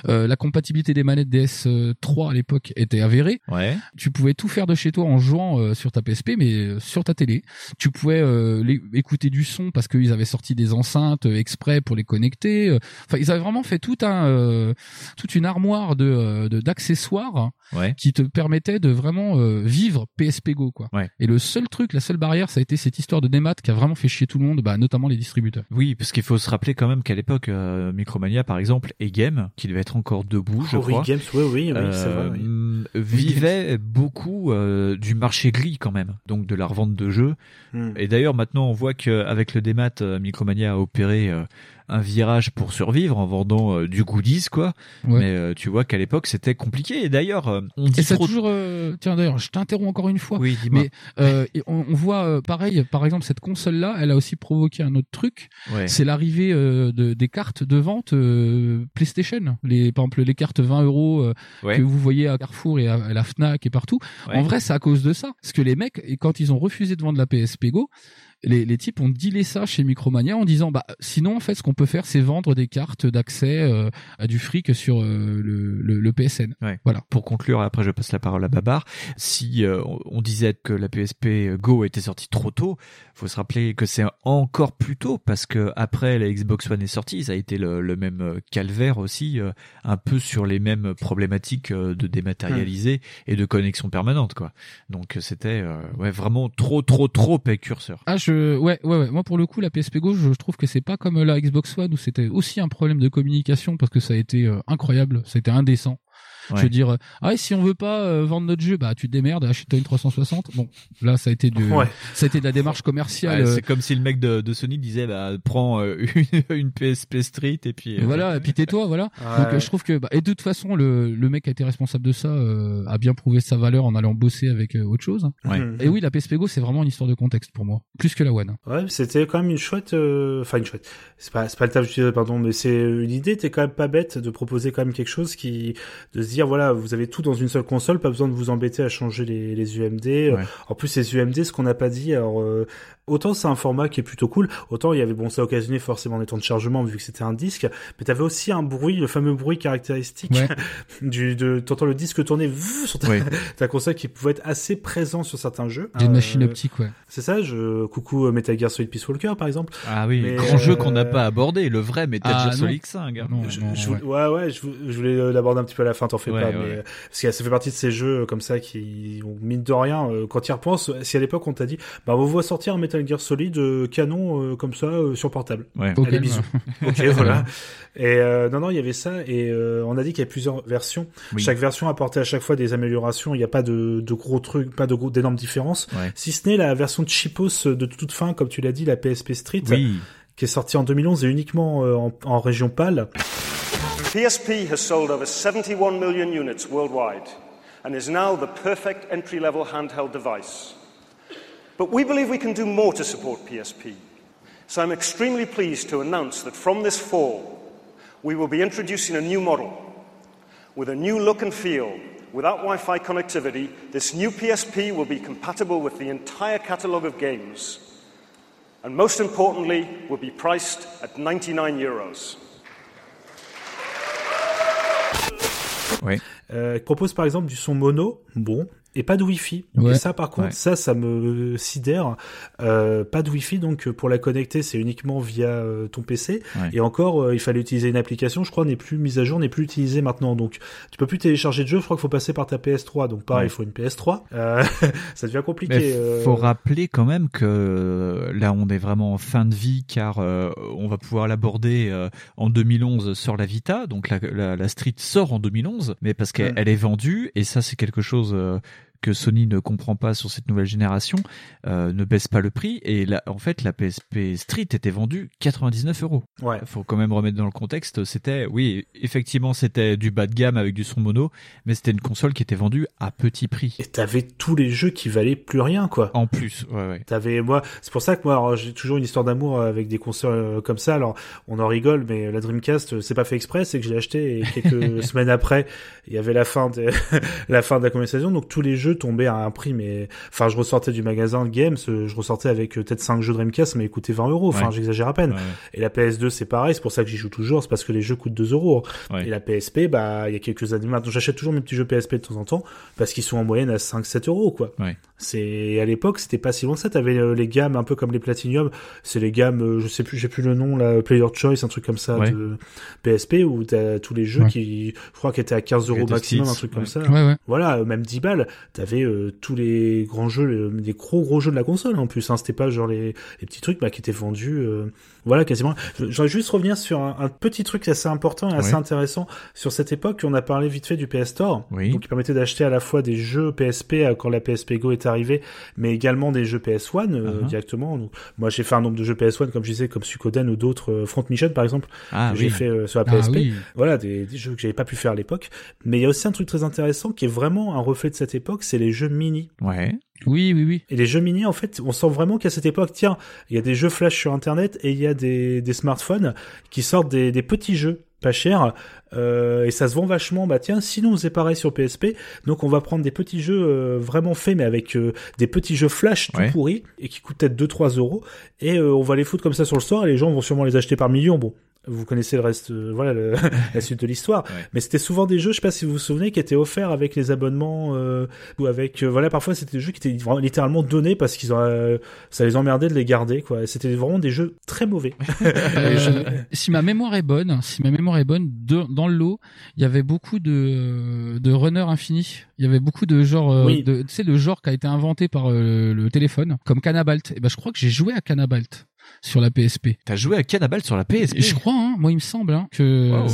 Euh, la compatibilité des manettes DS3 à l'époque était avérée. Ouais. Tu pouvais tout faire de chez toi en jouant euh, sur ta PSP, mais euh, sur ta télé. Tu pouvais euh, les- écouter du son parce qu'ils avaient sorti des enceintes exprès pour les connecter. Enfin, ils avaient vraiment fait tout un, euh, toute une armoire de de- d'accessoires Ouais. qui te permettait de vraiment euh, vivre PSP Go quoi. Ouais. Et le seul truc, la seule barrière, ça a été cette histoire de démat qui a vraiment fait chier tout le monde, bah, notamment les distributeurs. Oui, parce qu'il faut se rappeler quand même qu'à l'époque, euh, Micromania, par exemple, et Game, qui devait être encore debout, je Oh oui, crois, Games, oui, oui, oui, c'est vrai, oui. euh, vivait beaucoup euh, du marché gris quand même, donc de la revente de jeux. Hmm. Et d'ailleurs, maintenant, on voit qu'avec le démat, euh, Micromania a opéré euh, un virage pour survivre en vendant euh, du goodies, quoi. Ouais. Mais euh, tu vois qu'à l'époque, c'était compliqué. Et d'ailleurs, euh, on dit Et ça trop... toujours. euh, Tiens d'ailleurs, je t'interromps encore une fois. Oui, dis-moi. Mais euh, et on, on voit euh, pareil, par exemple, cette console-là, elle a aussi provoqué un autre truc. Ouais. C'est l'arrivée euh, de, des cartes de vente euh, PlayStation. Les, par exemple, les cartes 20 euros euh, Ouais. que vous voyez à Carrefour et à, à la Fnac et partout. Ouais. En vrai, c'est à cause de ça. Parce que les mecs, et quand ils ont refusé de vendre la PSP Go, les, les types ont dealé ça chez Micromania en disant bah sinon en fait ce qu'on peut faire c'est vendre des cartes d'accès euh, à du fric sur euh, le, le, le PSN. Ouais. Voilà. Pour conclure, après je passe la parole à Babar. Si euh, on- disait que la PSP Go était sortie trop tôt, faut se rappeler que c'est encore plus tôt parce que après la Xbox One est sortie, ça a été le, le même euh, calvaire aussi, euh, un peu sur les mêmes problématiques euh, de dématérialisé et de connexion permanente, quoi. Donc euh, c'était euh, ouais vraiment trop trop trop précurseur. Ah je ouais ouais moi pour le coup la PSP Go je, trouve que c'est pas comme la Xbox One où c'était aussi un problème de communication parce que ça a été euh, incroyable, ça a indécent. Je Ouais. veux dire, euh, ah, et si on veut pas euh, vendre notre jeu, bah tu te démerdes, achète-toi une 360. Bon, là ça a été de, Ouais. ça a été de la démarche commerciale. Ouais, euh, c'est comme si le mec de, de Sony disait bah prends euh, une, une PSP Street et puis euh, voilà, et puis tais-toi, voilà. Ouais. Donc euh, je trouve que bah, et de toute façon le le mec qui a été responsable de ça euh, a bien prouvé sa valeur en allant bosser avec euh, autre chose. Ouais. Et oui, la PSP Go c'est vraiment une histoire de contexte pour moi, plus que la One. Ouais, c'était quand même une chouette, euh, enfin une chouette. C'est pas, c'est pas le terme que j'utilisais, pardon, mais c'est une idée. T'es quand même pas bête de proposer quand même quelque chose qui, de se dire voilà, vous avez tout dans une seule console, pas besoin de vous embêter à changer les, les UMD. Ouais. En plus, les UMD, ce qu'on n'a pas dit, alors euh, autant c'est un format qui est plutôt cool, autant il y avait bon ça occasionnait forcément des temps de chargement vu que c'était un disque, mais t'avais aussi un bruit, le fameux bruit caractéristique Ouais. du, de, t'entends le disque tourner sur ta, Ouais. ta console qui pouvait être assez présent sur certains jeux. Une Euh, machine optique, ouais. C'est ça, je coucou euh, Metal Gear Solid Peace Walker par exemple. Ah oui, Mais, grand jeu qu'on n'a pas abordé, le vrai Metal Ah, Gear. Solid 5. hein. Non, Je, non, je ouais. ouais, je, vou- je voulais l'aborder un petit peu à la fin, t'en fais Ouais, pas, ouais, mais ouais. euh, parce que ça fait partie de ces jeux euh, comme ça qui, mine de rien, euh, quand tu y repenses, si à l'époque on t'a dit, bah on voit sortir un Metal Gear Solid euh, canon euh, comme ça euh, sur portable. Ouais. Allez, bisous. ok, voilà. Et euh, non, non, il y avait ça, et euh, on a dit qu'il y avait plusieurs versions. Oui. Chaque version apportait à chaque fois des améliorations. Il n'y a pas de, de gros trucs, pas de gros d'énormes différences. Ouais. Si ce n'est la version de cheapos de toute fin, comme tu l'as dit, la PSP Street, Oui. qui est sortie en 2011 et uniquement euh, en, en région pâle. PSP has sold over 71 million units worldwide and is now the perfect entry level handheld device. But we believe we can do more to support PSP. So I'm extremely pleased to announce that from this fall, we will be introducing a new model with a new look and feel. Without Wi Fi connectivity, this new PSP will be compatible with the entire catalogue of games. And most importantly, will be priced at 99 euros. Ouais. euh, propose par exemple du son mono, bon, et pas de Wi-Fi. Ouais. Et ça, par contre, Ouais. ça, ça me sidère. Euh, pas de Wi-Fi, donc euh, pour la connecter, c'est uniquement via euh, ton PC. Ouais. Et encore, euh, il fallait utiliser une application, je crois, n'est plus mise à jour, n'est plus utilisée maintenant. Donc, tu peux plus télécharger de jeu. Je crois qu'il faut passer par ta PS3. Donc, pareil, il faut une PS3. Euh, ça devient compliqué. Euh. faut rappeler quand même que là on est vraiment en fin de vie car on va pouvoir l'aborder en 2011 sur la Vita, donc la, la, la Street sort en 2011, mais parce qu'elle est vendue et ça c'est quelque chose euh, que Sony ne comprend pas sur cette nouvelle génération, euh, ne baisse pas le prix et là, en fait la PSP Street était vendue 99 euros. Ouais. Faut quand même remettre dans le contexte, c'était oui effectivement c'était du bas de gamme avec du son mono, mais c'était une console qui était vendue à petit prix. Et t'avais tous les jeux qui valaient plus rien, quoi. En plus, ouais ouais. T'avais moi, c'est pour ça que moi j'ai toujours une histoire d'amour avec des consoles euh, comme ça. Alors on en rigole, mais la Dreamcast euh, c'est pas fait exprès, c'est que je l'ai acheté et quelques semaines après, il y avait la fin de la fin de la conversation, donc tous les jeux tombaient à un prix. Mais enfin, je ressortais du magasin de Games, euh, je ressortais avec euh, peut-être 5 jeux Dreamcast, mais ils coûtaient 20 euros. Enfin, Ouais. j'exagère à peine. Ouais. Et la PS2 c'est pareil, c'est pour ça que j'y joue toujours, c'est parce que les jeux coûtent 2 euros. Et la PSP, bah il y a quelques années maintenant, j'achète toujours mes petits jeux PSP de temps en temps parce qu'ils sont en moyenne à 5-7 euros quoi. C'est à l'époque, c'était pas si loin que ça. T'avais euh, les gammes un peu comme les Platinum, c'est les gammes, je sais plus, j'ai plus le nom, là, Player Choice, un truc comme ça de PSP où t'as tous les jeux qui, je crois, qui étaient à 15 euros maximum, un truc comme ça. Voilà, même 10 balles. T'avais euh, tous les grands jeux, les, les gros gros jeux de la console en plus. Hein, C'était pas genre les, les petits trucs bah, qui étaient vendus, euh, voilà quasiment. J'aurais juste revenir sur un, un petit truc assez important et assez intéressant sur cette époque. On a parlé vite fait du PS Store, Oui. donc qui permettait d'acheter à la fois des jeux PSP euh, quand la PSP Go est arrivée, mais également des jeux PS1 euh, Uh-huh. directement. Donc, moi, j'ai fait un nombre de jeux PS1 comme je disais, comme Suikoden ou d'autres euh, Front Mission par exemple Ah que oui. j'ai fait euh, sur la Ah PSP. oui. Voilà, des, des jeux que j'avais pas pu faire à l'époque. Mais il y a aussi un truc très intéressant qui est vraiment un reflet de cette époque, c'est les jeux mini. Ouais. Oui, oui, oui. Et les jeux mini, en fait, on sent vraiment qu'à cette époque, tiens, il y a des jeux flash sur Internet et il y a des, des smartphones qui sortent des, des petits jeux pas chers euh, et ça se vend vachement bah tiens sinon c'est pareil sur PSP donc on va prendre des petits jeux euh, vraiment faits mais avec euh, des petits jeux flash tout Ouais. pourris et qui coûtent peut-être 2-3 euros et euh, on va les foutre comme ça sur le store et les gens vont sûrement les acheter par millions bon vous connaissez le reste, euh, voilà le- la suite de l'histoire. Mais c'était souvent des jeux, je sais pas si vous vous souvenez, qui étaient offerts avec les abonnements euh, ou avec, euh, voilà, parfois c'était des jeux qui étaient vraiment littéralement donnés parce qu'ils ont, euh, ça les emmerdait de les garder, quoi. C'était vraiment des jeux très mauvais. Euh, si ma mémoire est bonne, si ma mémoire est bonne, de- dans le lot, il y avait beaucoup de de runner infini. Il y avait beaucoup de genre, euh, Oui. tu sais, le genre qui a été inventé par euh, le téléphone, comme Canabalt. Et ben, je crois que j'ai joué à Canabalt sur la PSP. T'as joué à Cannibal sur la PSP Je crois, hein, moi il me semble hein, que. Wow.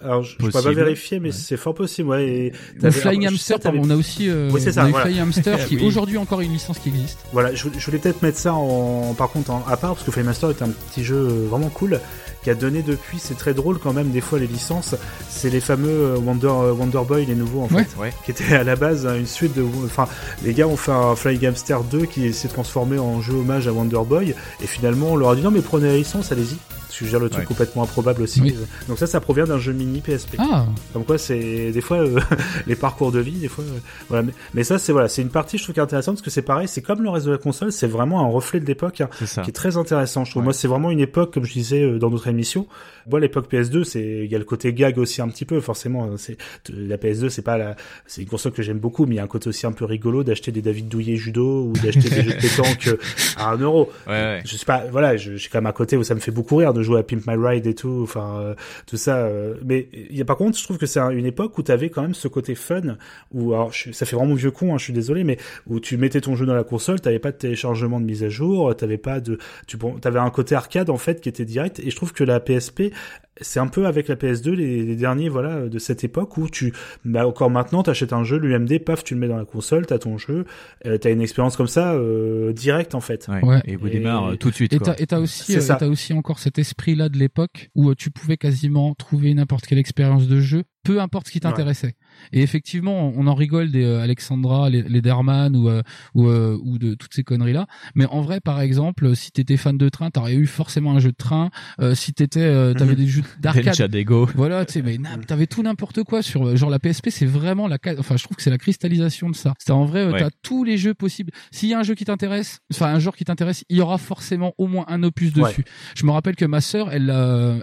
Alors, je, je pourrais pas vérifier, mais c'est fort possible, ouais. Et Flying Hamster, sais, on a aussi, euh, Oui, c'est on ça, a voilà. Flying Hamster qui Oui. aujourd'hui encore une licence qui existe. Voilà, je, je voulais peut-être mettre ça en, par contre en, à part parce que Flame Master est un petit jeu euh, vraiment cool qui a donné depuis. C'est très drôle quand même des fois les licences. C'est les fameux euh, Wonder euh, Wonder Boy les nouveaux en Ouais. fait, Ouais. qui étaient à la base hein, une suite de. Enfin, les gars ont fait un Flying Hamster 2 qui s'est transformé en jeu hommage à Wonder Boy et finalement on leur a dit non mais prenez licence, allez-y. Parce que je veux dire le truc Ouais. complètement improbable aussi. Oui. Donc ça, ça provient d'un jeu mini PSP. Ah, Comme quoi, c'est des fois euh, les parcours de vie, des fois. euh, voilà. Mais, mais ça, c'est voilà, c'est une partie je trouve qui est intéressante parce que c'est pareil, c'est comme le reste de la console, c'est vraiment un reflet de l'époque hein, C'est ça. qui est très intéressant. Je trouve. Ouais. Moi, c'est vraiment une époque, comme je disais euh, dans notre émission. Moi, l'époque PS2, c'est il y a le côté gag aussi un petit peu, forcément. hein, C'est la PS2, c'est pas la, c'est une console que j'aime beaucoup, mais il y a un côté aussi un peu rigolo d'acheter des David Douillet judo ou d'acheter des jeux de pétanque euh, à un euro. Ouais, ouais. Je sais pas, voilà, je- j'ai quand même un côté où ça me fait beaucoup rire de jouer à Pimp My Ride et tout, enfin euh, tout ça. euh, mais par contre, je trouve que c'est un- une époque où t'avais quand même ce côté fun, où alors ça fait vraiment vieux con, hein, je suis désolé, mais où tu mettais ton jeu dans la console, t'avais pas de téléchargement de mise à jour, t'avais pas de, tu bon, t'avais un côté arcade en fait qui était direct. Et je trouve que la PSP c'est un peu avec la PS2 les, les derniers voilà de cette époque où tu bah encore maintenant t'achètes un jeu l'UMD paf tu le mets dans la console t'as ton jeu euh, t'as une expérience comme ça euh, directe en fait Ouais. Ouais. Et vous démarre euh, tout de suite. Et t'as, et t'as aussi, euh, t'as aussi encore cet esprit-là de l'époque où euh, tu pouvais quasiment trouver n'importe quelle expérience de jeu, peu importe ce qui t'intéressait. Et effectivement, on en rigole des euh, Alexandra, les, les Derman ou, euh, ou, euh, ou de toutes ces conneries-là. Mais en vrai, par exemple, si t'étais fan de train, t'aurais eu forcément un jeu de train. Si t'étais, euh, t'avais Mhm. des jeux d'arcade. Voilà, tu sais, mais t'avais tout n'importe quoi sur genre la PSP, c'est vraiment la, enfin, je trouve que c'est la cristallisation de ça. C'est en vrai, Ouais. t'as tous les jeux possibles. S'il y a un jeu qui t'intéresse, enfin un genre qui t'intéresse, il y aura forcément au moins un opus Ouais. dessus. Je me rappelle que ma sœur, elle,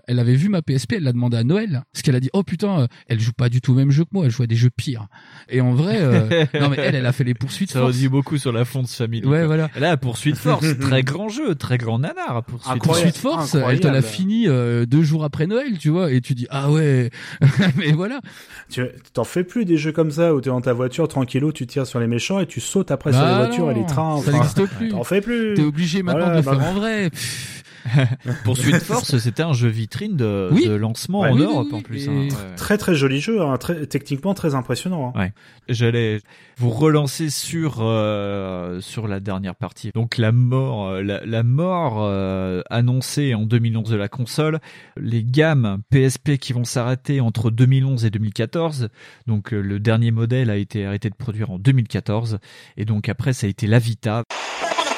elle avait vu ma PSP, elle l'a demandé à Noël, parce qu'elle a dit, oh putain, elle joue pas du tout au même jeu que moi, elle joue à des jeux pires. Et en vrai, euh, non mais elle, elle a fait les poursuites. Ça en force. dit beaucoup sur la fonte famille. Ouais, voilà. Là, poursuite force, très grand jeu, très grand nanar. Poursuite Incroyable. Poursuite force, elle te l'a fini euh, deux jours après Noël, tu vois, et tu dis ah ouais, mais voilà. tu t'en fais plus des jeux comme ça où t'es dans ta voiture tranquillou tu tires sur les méchants et tu sautes après sur Bah les voitures et non, les trains ça enfin, n'existe plus. t'en fais plus T'es obligé maintenant Voilà, de le bah, faire en vrai. Pff. Poursuite force, c'était un jeu vitrine de, Oui. de lancement Ouais. en Oui, Europe oui, en plus. Hein. Ouais, très très joli jeu hein, très, techniquement très impressionnant hein. Ouais. J'allais vous relancer sur euh, sur la dernière partie. Donc la mort, euh, la, la mort euh, annoncée en 2011 de la console, les gammes PSP qui vont s'arrêter entre 2011 et 2014. Donc euh, le dernier modèle a été arrêté de produire en 2014 et donc après ça a été la Vita.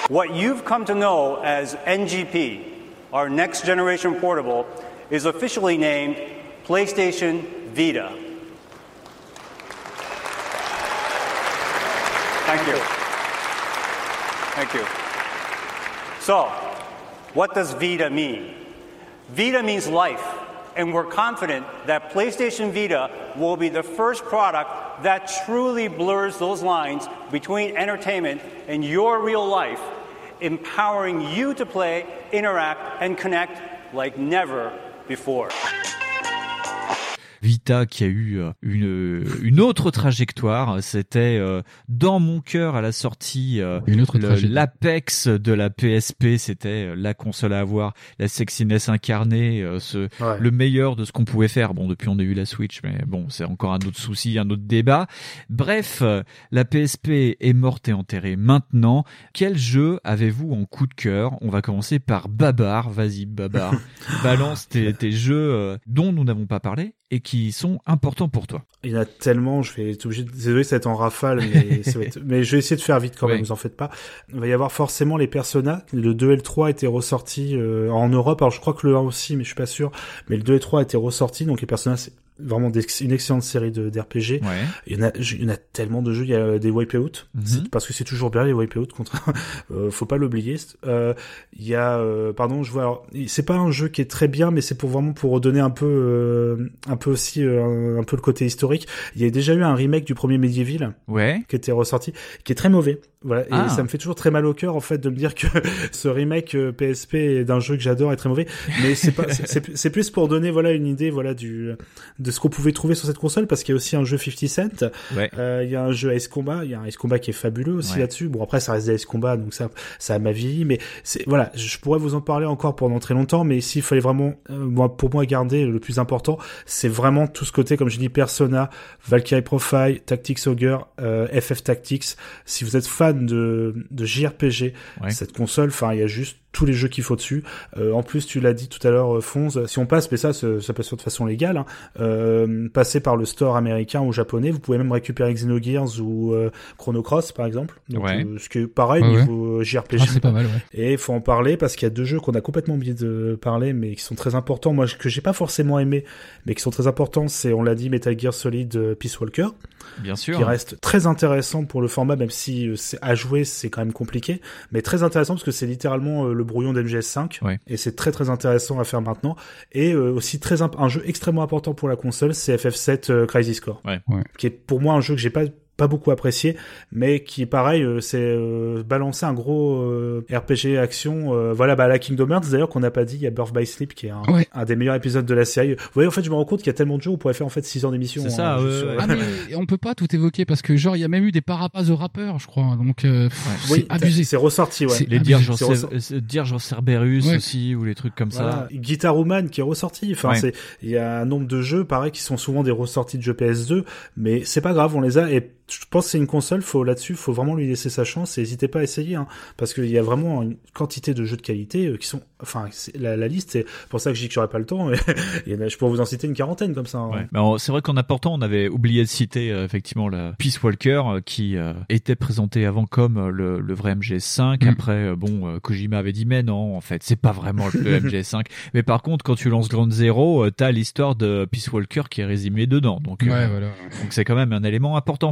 What you've come to know as NGP, our next generation portable, is officially named PlayStation Vita. Thank you. Thank you. So, what does Vita mean? Vita means life, and we're confident that PlayStation Vita will be the first product that truly blurs those lines between entertainment and your real life, empowering you to play, interact, and connect like never before. Vita qui a eu euh, une une autre trajectoire. C'était euh, dans mon cœur à la sortie euh, Une autre le- tragédie. l'apex de la PSP. C'était la console à avoir, la sexiness incarnée, ce Ouais. le meilleur de ce qu'on pouvait faire. Bon, depuis on a eu la Switch, mais bon, c'est encore un autre souci, un autre débat. Bref, la PSP est morte et enterrée. Maintenant, quel jeu avez-vous en coup de cœur? On va commencer par Babar. Vas-y, Babar. Balance tes, tes jeux dont nous n'avons pas parlé et qui sont importants pour toi. Il y en a tellement, je vais être obligé de... Désolé, ça va être en rafale, mais, ça va être- mais je vais essayer de faire vite quand même, Ouais. vous en faites pas. Il va y avoir forcément les Persona. Le 2 et le 3 étaient ressortis euh, en Europe. Alors je crois que le 1 aussi, mais je suis pas sûr. Mais le 2 et le 3 étaient ressortis, donc les Persona, c'est vraiment des- une excellente série de d'RPG. Ouais. Il y en a, il y en a tellement de jeux. Il y a des Wipeout. C'est- parce que c'est toujours bien les Wipeout contre. euh, faut pas l'oublier. Euh, il y a, euh, pardon, je vois. Alors, c'est pas un jeu qui est très bien, mais c'est pour vraiment pour redonner un peu, euh, un peu aussi euh, un peu le côté historique. Il y a déjà eu un remake du premier Medieval Ouais. qui était ressorti, qui est très mauvais. Voilà, et Ah. ça me fait toujours très mal au cœur en fait de me dire que ce remake euh, PSP d'un jeu que j'adore est très mauvais. Mais c'est pas, c'est- plus pour donner voilà une idée voilà du de ce qu'on pouvait trouver sur cette console parce qu'il y a aussi un jeu 50 Cent. Ouais. Euh, il y a un jeu Ace Combat, il y a un Ace Combat qui est fabuleux aussi Ouais. là-dessus. Bon après ça reste des Ace Combat donc ça ça m'a vieilli mais c'est voilà, je pourrais vous en parler encore pendant très longtemps mais s'il fallait vraiment euh, moi pour moi garder le plus important, c'est vraiment tout ce côté comme je dis Persona, Valkyrie Profile, Tactics Ogre, euh, FF Tactics. Si vous êtes fan de de JRPG, Ouais. cette console, enfin il y a juste tous les jeux qu'il faut dessus. Euh, en plus, tu l'as dit tout à l'heure, euh, Fonz, si on passe, mais ça, ça, passe de façon légale, hein, euh, passer par le store américain ou japonais, vous pouvez même récupérer Xenogears ou euh, Chrono Cross, par exemple. Donc, Ouais. euh, ce qui est pareil Ouais, ouais. niveau euh, JRPG. Ah, c'est pas mal, ouais. Et il faut en parler parce qu'il y a deux jeux qu'on a complètement oublié de parler, mais qui sont très importants. Moi, que j'ai pas forcément aimé, mais qui sont très importants, c'est, on l'a dit, Metal Gear Solid Peace Walker Bien sûr. qui reste très intéressant pour le format, même si euh, à jouer c'est quand même compliqué, mais très intéressant parce que c'est littéralement euh, le brouillon d'MGS5 Ouais. et c'est très très intéressant à faire maintenant. Et euh, aussi très imp- un jeu extrêmement important pour la console, c'est FF7 euh, Crisis Core, Ouais. Ouais. qui est pour moi un jeu que j'ai pas pas beaucoup apprécié, mais qui pareil, euh, c'est euh, balancer un gros euh, RPG action. euh, voilà, bah, la Kingdom Hearts d'ailleurs qu'on n'a pas dit, il y a Birth by Sleep qui est un, Ouais. un des meilleurs épisodes de la série. Vous voyez, en fait, je me rends compte qu'il y a tellement de jeux, on pourrait faire en fait 6 heures d'émission. C'est ça, hein, ouais, ouais. Ah mais on peut pas tout évoquer parce que genre il y a même eu des parapas de rappeurs, je crois. Donc euh, pff, Oui, c'est abusé. C'est ressorti, ouais. Les. Dirge of Cerberus Ouais. aussi, ou les trucs comme Voilà. ça. Guitar Woman qui est ressorti. Enfin, Ouais. c'est il y a un nombre de jeux pareil qui sont souvent des ressorties de jeux PS2, mais c'est pas grave, on les a et je pense que c'est une console, faut là-dessus, faut vraiment lui laisser sa chance et n'hésitez pas à essayer hein, parce qu'il y a vraiment une quantité de jeux de qualité euh, qui sont enfin la, la liste c'est pour ça que je dis que j'aurais pas le temps mais je pourrais vous en citer une quarantaine comme ça. hein. Ouais. Mais en- c'est vrai qu'en apportant, on avait oublié de citer euh, effectivement la Peace Walker euh, qui euh, était présenté avant comme euh, le, le vrai MGS5. Mm. Après, euh, bon, euh, Kojima avait dit mais non, en fait, c'est pas vraiment le MGS5. Mais par contre, quand tu lances Ground Zero, euh, t'as l'histoire de Peace Walker qui est résumée dedans. Donc, Ouais, voilà. donc c'est quand même un élément important.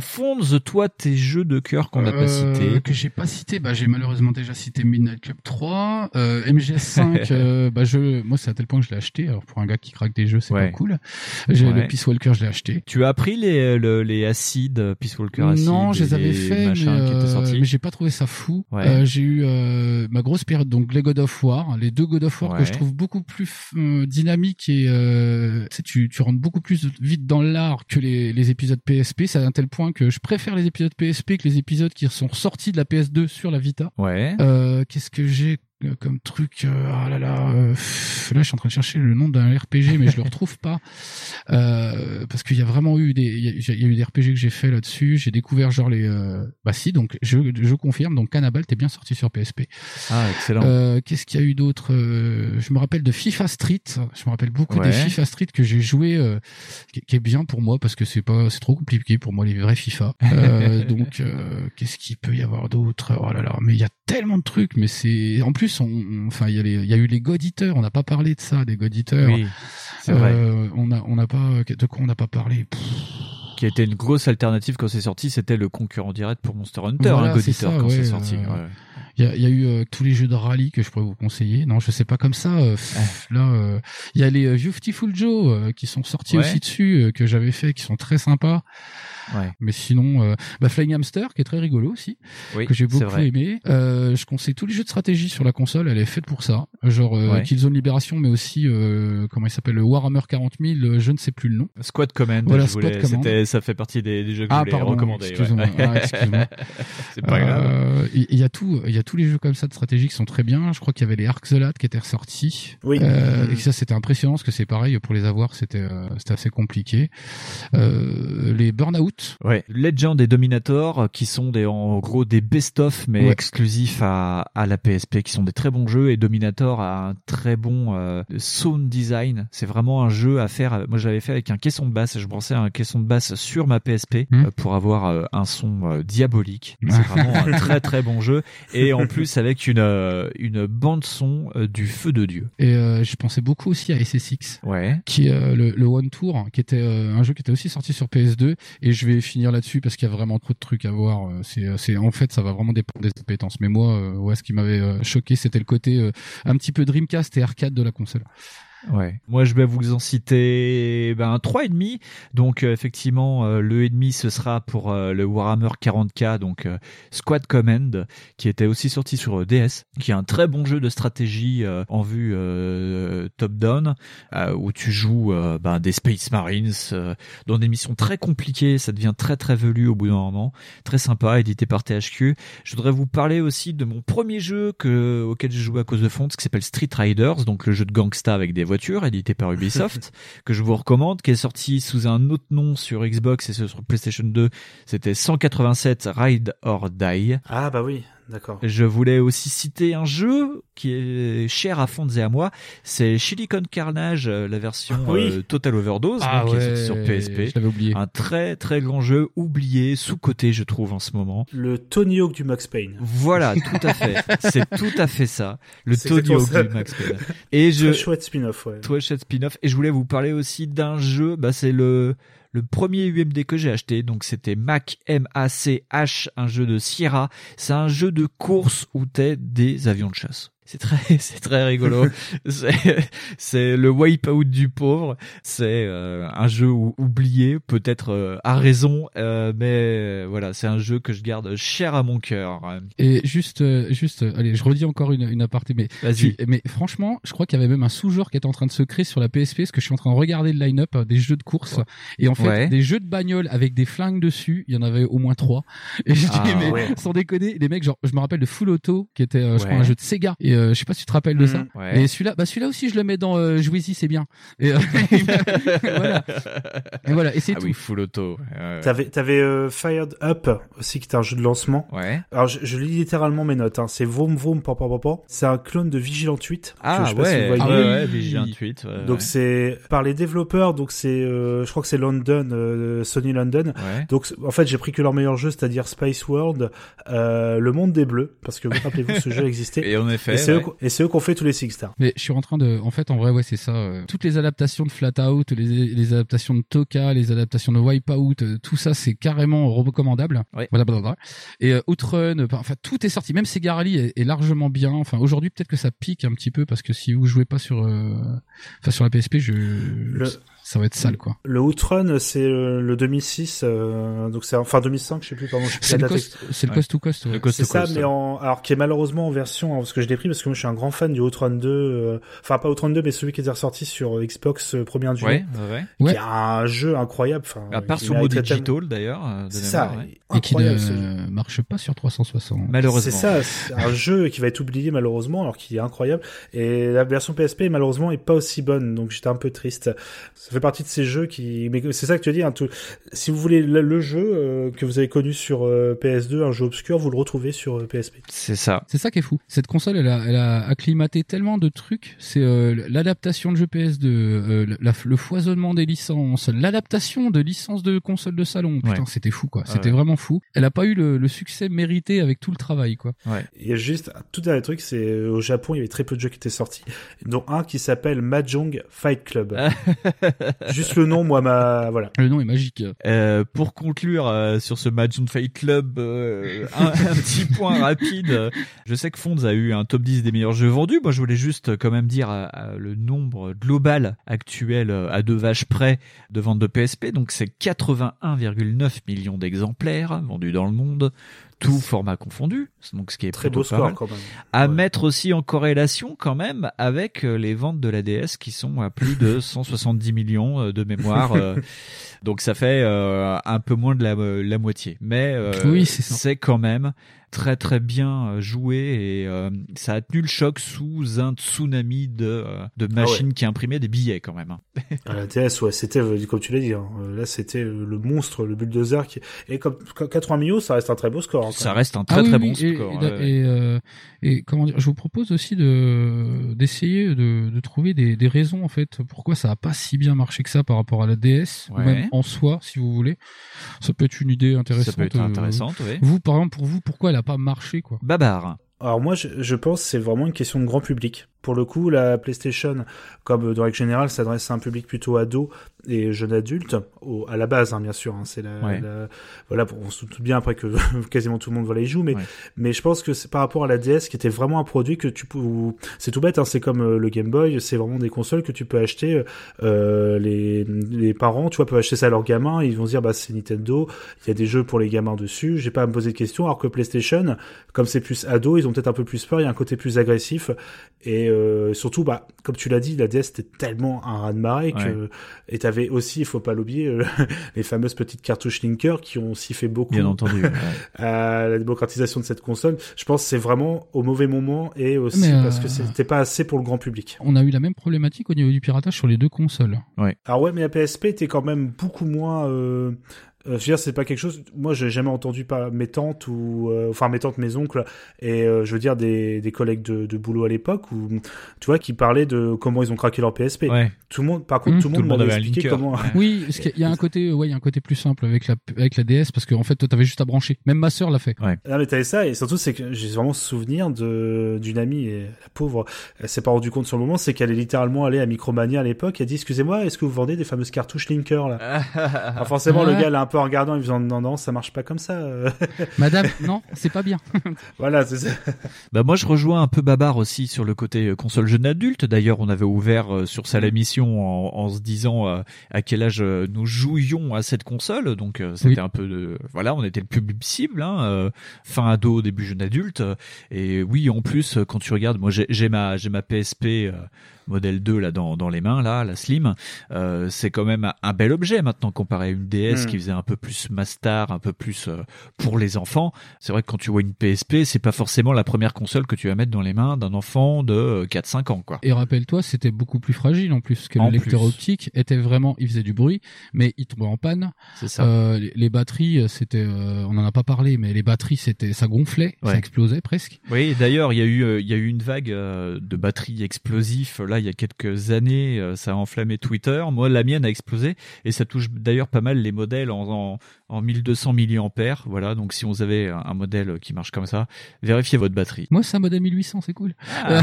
Toi, tes jeux de cœur qu'on n'a pas Euh, cités. que j'ai pas cité, bah j'ai malheureusement déjà cité Midnight Club 3, euh, MGS5, euh, bah je, moi c'est à tel point que je l'ai acheté. Alors pour un gars qui craque des jeux, c'est Ouais. pas cool. J'ai Ouais. le Peace Walker, je l'ai acheté. Tu as appris les, le- les acides, Peace Walker acides non, je les avais fait, mais, euh, mais j'ai pas trouvé ça fou. Ouais. Euh, j'ai eu euh, ma grosse période, donc les God of War, les deux God of War que je trouve beaucoup plus euh, dynamiques et euh, tu, tu rentres beaucoup plus vite dans l'art que les, les épisodes PSP. C'est à un tel point que je préfère les épisodes PSP que les épisodes qui sont sortis de la PS2 sur la Vita. Ouais. Euh, Qu'est-ce que j'ai comme truc euh, Ah là là, euh, là je suis en train de chercher le nom d'un RPG mais je le retrouve pas euh, parce qu'il y a vraiment eu des, il y, a- il y a eu des RPG que j'ai fait là-dessus. J'ai découvert genre les, euh, bah si donc je, je confirme donc Cannibal t'es bien sorti sur PSP. Ah, excellent. Qu'est-ce qu'il y a eu d'autre Je me rappelle de FIFA Street. Je me rappelle beaucoup Ouais. des FIFA Street que j'ai joué, qui, qui est bien pour moi parce que c'est pas, c'est trop compliqué pour moi les vrais FIFA. Donc qu'est-ce qu'il peut y avoir d'autre? Oh là là, mais il y a tellement de trucs. Mais c'est en plus, on, on- enfin il y a y a eu les God Eaters. On n'a pas parlé de ça, des God Eaters. Oui. Euh, on a, on n'a pas, de quoi on n'a pas parlé Pff, qui était une grosse alternative quand c'est sorti, c'était le concurrent direct pour Monster Hunter, Voilà, hein, God c'est Eater, ça, quand ouais, c'est sorti. euh, ouais. Il y a, y a eu euh, tous les jeux de rallye que je pourrais vous conseiller. Non, je sais pas comme ça. pff, Là, il y a les Beautiful Joe qui sont sortis Ouais. aussi dessus que j'avais fait, qui sont très sympas. Ouais. Mais sinon, euh, bah, Flying Hamster, qui est très rigolo aussi, Oui, que j'ai beaucoup aimé. Euh, je conseille tous les jeux de stratégie sur la console, elle est faite pour ça. Genre euh, Ouais. Killzone Libération, mais aussi, euh, comment il s'appelle, le Warhammer 40 000, euh, je ne sais plus le nom. Squad Command, Voilà, je voulais- Squad Command. c'était- ça fait partie des, des jeux que Ah, je voulais pardon, recommander. ouais. excuse-moi. Ah, excuse-moi. c'est pas grave. Euh, Il il y, a tout, il y a tous les jeux comme ça de stratégie qui sont très bien. Je crois qu'il y avait les Ark the Lad qui étaient ressortis. Oui. Euh, Mhm. et ça c'était impressionnant parce que c'est pareil pour les avoir, c'était euh, c'était assez compliqué. Euh, les Burnout. Ouais, Legend et Dominator, euh, qui sont des, en gros des best-of, mais Ouais. exclusifs à, à la PSP, qui sont des très bons jeux, et Dominator a un très bon euh, sound design. C'est vraiment un jeu à faire. euh, Moi, je l'avais fait avec un caisson de basse, je branchais un caisson de basse sur ma PSP Hmm. euh, pour avoir euh, un son euh, diabolique. C'est vraiment un très très bon jeu, et en plus avec une, euh, une bande son euh, du feu de Dieu. Et euh, j'ai pensé beaucoup aussi à SSX. Ouais. Qui euh, le, le One Tour, qui était euh, un jeu qui était aussi sorti sur PS2. Et je vais finir là-dessus parce qu'il y a vraiment trop de trucs à voir. Euh, C'est, euh, c'est, en fait, ça va vraiment dépendre des compétences. Mais moi, euh, ouais, ce qui m'avait choqué, c'était le côté un petit peu Dreamcast et arcade de la console. Ouais. Moi, je vais vous en citer ben, trois et demi. Donc, euh, effectivement, euh, le et demi, ce sera pour euh, le Warhammer 40K, donc Squad Command, qui était aussi sorti sur DS, qui est un très bon jeu de stratégie en vue top-down, où tu joues ben, des Space Marines dans des missions très compliquées. Ça devient très très velu au bout d'un moment. Très sympa, édité par THQ. Je voudrais vous parler aussi de mon premier jeu que, auquel j'ai joué à cause de Fonts, qui s'appelle Street Riders, donc le jeu de gangsta avec des voitures, édité par Ubisoft, que je vous recommande, qui est sorti sous un autre nom sur Xbox et sur PlayStation 2. C'était 187 Ride or Die. Ah bah oui, d'accord. Je voulais aussi citer un jeu qui est cher à Fonds et à moi, c'est Silicon Carnage, euh, la version Oui. euh, Total Overdose, Ah donc, qui est sur PSP. je l'avais oublié. Un très très grand jeu, oublié, sous-coté je trouve en ce moment. Le Tony Hawk du Max Payne. Voilà, tout à fait. C'est tout à fait ça. Le Tony Hawk ça. du Max Payne. Et je Très chouette spin-off, ouais. Très chouette spin-off. Et je voulais vous parler aussi d'un jeu. Bah, c'est le le premier UMD que j'ai acheté. Donc c'était Mac M A C H, un jeu de Sierra. C'est un jeu de course où t'es des avions de chasse. C'est très, c'est très rigolo. c'est, c'est le wipeout du pauvre. C'est euh, un jeu ou- oublié, peut-être euh, à raison, euh, mais euh, voilà, c'est un jeu que je garde cher à mon cœur. Et juste, euh, juste, euh, allez, je redis encore une, une aparté, mais, Vas-y. si- mais franchement, je crois qu'il y avait même un sous-genre qui était en train de se créer sur la PSP, parce que je suis en train de regarder le line-up des jeux de course, et en fait, Ouais. des jeux de bagnole avec des flingues dessus, il y en avait au moins trois. Et je Ah, dis, mais ouais. sans déconner, les mecs, genre, je me rappelle de Full Auto, qui était, je crois, un jeu de Sega, et euh, je sais pas si tu te rappelles de ça. Mhm. Ouais. Et celui-là, bah celui-là aussi, je le mets dans euh, Jouez-y, c'est bien. Et, euh, voilà. Et voilà, et c'est ah tout. oui, full auto. Euh, T'avais, t'avais euh, Fired Up aussi, qui était un jeu de lancement. Ouais. Alors, je, je lis littéralement mes notes. Hein. C'est Vroom Vroom Pam Pam Pam Pam. C'est un clone de Vigilant 8. Ah je sais pas si vous ouais, voyez. ouais, ouais, Vigilant 8, ouais, donc ouais. c'est par les développeurs. Donc c'est, euh, je crois que c'est London, euh, Sony London. Ouais. Donc en fait, j'ai pris que leur meilleur jeu, c'est-à-dire Space World, euh, Le Monde des Bleus, parce que vous rappelez-vous, ce jeu existait. Et en effet, Et c'est eux, ouais. qu'on- et c'est eux qui ont fait tous les Six Stars. Mais je suis en train de, en fait, en vrai, ouais, c'est ça. euh, toutes les adaptations de Flat Out, les, les adaptations de Toka, les adaptations de Wipeout, euh, tout ça, c'est carrément recommandable. Ouais. Et euh, Outrun, euh, enfin, tout est sorti. Même Sega Rally est, est largement bien. Enfin, aujourd'hui, peut-être que ça pique un petit peu parce que si vous jouez pas sur, euh, enfin, sur la PSP, je, ça va être sale, quoi. Le Outrun, c'est euh, le 2006, euh, donc c'est enfin 2005, je sais plus, pardon. je sais plus C'est le date cost- c'est le cost to cost, ouais. Le cost C'est to ça, cost, mais ouais. en, alors qui est malheureusement en version, hein, parce que je l'ai pris parce que moi je suis un grand fan du Outrun 2, euh, enfin pas Outrun 2, mais celui qui était ressorti sur Xbox euh, première du Ouais, ouais, qui ouais. est un jeu incroyable. Enfin, À part sur mode digital d'ailleurs. euh, de C'est ça, ouais. Et qui ne marche pas sur 360. C'est ça, c'est un jeu qui va être oublié malheureusement, alors qu'il est incroyable. Et la version PSP malheureusement est pas aussi bonne, donc j'étais un peu triste. Ça fait partie de ces jeux qui, mais c'est ça que tu dit. Hein, tout... Si vous voulez le, le jeu euh, que vous avez connu sur euh, PS2, un jeu obscur, vous le retrouvez sur euh, PSP. C'est ça. C'est ça qui est fou. Cette console, elle a, elle a acclimaté tellement de trucs. C'est euh, l'adaptation de jeux PS2, euh, la- le foisonnement des licences, l'adaptation de licences de consoles de salon. Putain, Ouais. c'était fou, quoi. C'était ouais. vraiment fou. Elle a pas eu le, le succès mérité avec tout le travail, quoi. Ouais. Il y a juste un tout dernier truc, c'est euh, au Japon, il y avait très peu de jeux qui étaient sortis, dont un qui s'appelle Mahjong Fight Club. Juste le nom, moi, ma voilà. Le nom est magique. Euh, pour conclure euh, sur ce Magic Fight Club, euh, un, un petit point rapide. Je sais que Fonds a eu un top 10 des meilleurs jeux vendus. Moi, je voulais juste quand même dire euh, euh, le nombre global actuel euh, à deux vaches près de vente de PSP. Donc, c'est 81,9 millions d'exemplaires vendus dans le monde, tout format confondu. Donc, ce qui est Très beau score quand même. À mettre aussi en corrélation quand même avec euh, les ventes de la DS qui sont à plus de 170 millions euh, de mémoire. euh, donc ça fait euh, un peu moins de la, la moitié. Mais euh, Oui, c'est quand même très très bien euh, joué et euh, ça a tenu le choc sous un tsunami de, euh, de machines qui imprimaient des billets quand même. hein. À la TS, ouais, c'était, comme tu l'as dit, hein, là, c'était le monstre, le bulldozer qui, et comme, comme 80 millions, ça reste un très beau score. hein, Ça reste un très Ah très oui, bon et- score. Et, ouais, ouais. et, euh, et comment dire, je vous propose aussi de d'essayer de, de trouver des, des raisons en fait pourquoi ça a pas si bien marché que ça par rapport à la DS, ou Ouais. même en soi, si vous voulez. Ça peut être une idée intéressante. peut être euh, intéressante, oui. Vous, par exemple, pour vous, pourquoi elle pas marché quoi Babar. Alors moi, je, je pense que c'est vraiment une question de grand public. Pour le coup, la PlayStation, comme euh, de règle générale, s'adresse à un public plutôt ado et jeune adulte, au, à la base, hein, bien sûr. Hein, c'est la, Ouais. la- voilà, on se doute bien après que quasiment tout le monde voilà y joue, mais Ouais. mais je pense que c'est par rapport à la DS, qui était vraiment un produit que tu peux, c'est tout bête, hein, c'est comme euh, le Game Boy, c'est vraiment des consoles que tu peux acheter. euh, les les parents, tu vois, peuvent acheter ça à leurs gamins, ils vont se dire bah c'est Nintendo, il y a des jeux pour les gamins dessus, j'ai pas à me poser de questions. Alors que PlayStation, comme c'est plus ado, ils ont peut-être un peu plus peur, il y a un côté plus agressif et euh, surtout bah comme tu l'as dit, la DS c'était tellement un raz de marée que et t'avais aussi, il faut pas l'oublier, euh, les fameuses petites cartouches Linker qui ont aussi fait beaucoup Bien entendu. ouais. à la démocratisation de cette console. Je pense que c'est vraiment au mauvais moment et aussi euh, parce que c'était pas assez pour le grand public. On a eu la même problématique au niveau du piratage sur les deux consoles. Alors ouais, mais la PSP était quand même beaucoup moins. Euh, je veux dire, c'est pas quelque chose. Moi, j'ai jamais entendu par mes tantes ou euh, enfin mes tantes, mes oncles et euh, je veux dire des, des collègues de, de boulot à l'époque où tu vois qui parlaient de comment ils ont craqué leur PSP. Ouais. Tout le monde, par contre, Mmh. tout le Tout le monde monde m'avait expliqué linker. comment. Ouais. Oui, parce qu'il y a un côté, ouais, il y a un côté plus simple avec la avec la DS parce qu'en fait, toi, t'avais juste à brancher. Même ma sœur l'a fait. Non mais t'avais ça et surtout c'est que j'ai vraiment souvenir de d'une amie et la pauvre elle s'est pas rendu compte sur le moment c'est qu'elle est littéralement allée à Micromania à l'époque elle dit excusez-moi est-ce que vous vendez des fameuses cartouches Linker là? Alors forcément le Ouais. gars là un peu en regardant il faisant non non ça marche pas comme ça. Madame, non, c'est pas bien. voilà c'est ça Bah moi je rejoins un peu Babar aussi sur le côté euh, console jeune adulte. D'ailleurs on avait ouvert euh, sur ça l'émission en, en se disant euh, à quel âge nous jouions à cette console. Donc c'était Oui. un peu de voilà on était le public cible, hein, fin ado début jeune adulte. Et oui en plus quand tu regardes moi j'ai j'ai ma j'ai ma PSP euh, modèle 2 là dans, dans les mains là la slim euh, c'est quand même un, bel objet maintenant comparé à une DS Mm. qui faisait un peu plus master un peu plus euh, pour les enfants c'est vrai que quand tu vois une PSP c'est pas forcément la première console que tu vas mettre dans les mains d'un enfant de euh, 4-5 ans quoi Et rappelle-toi, c'était beaucoup plus fragile en plus, parce que En le lecteur plus. optique était vraiment, il faisait du bruit, mais il tombait en panne. c'est ça Euh, les, les batteries, euh, c'était, euh, on en a pas parlé, mais les batteries, c'était, ça gonflait, ça explosait presque. Oui, d'ailleurs, il y a eu, euh, il y a eu une vague euh, de batteries explosifs. Là, il y a quelques années, euh, ça a enflammé Twitter. Moi, la mienne a explosé, et ça touche d'ailleurs pas mal les modèles en, en, en 1200 milliampères. Voilà, donc si vous avez un, modèle qui marche comme ça, vérifiez votre batterie. Moi, c'est un modèle 1800, c'est cool. Ah.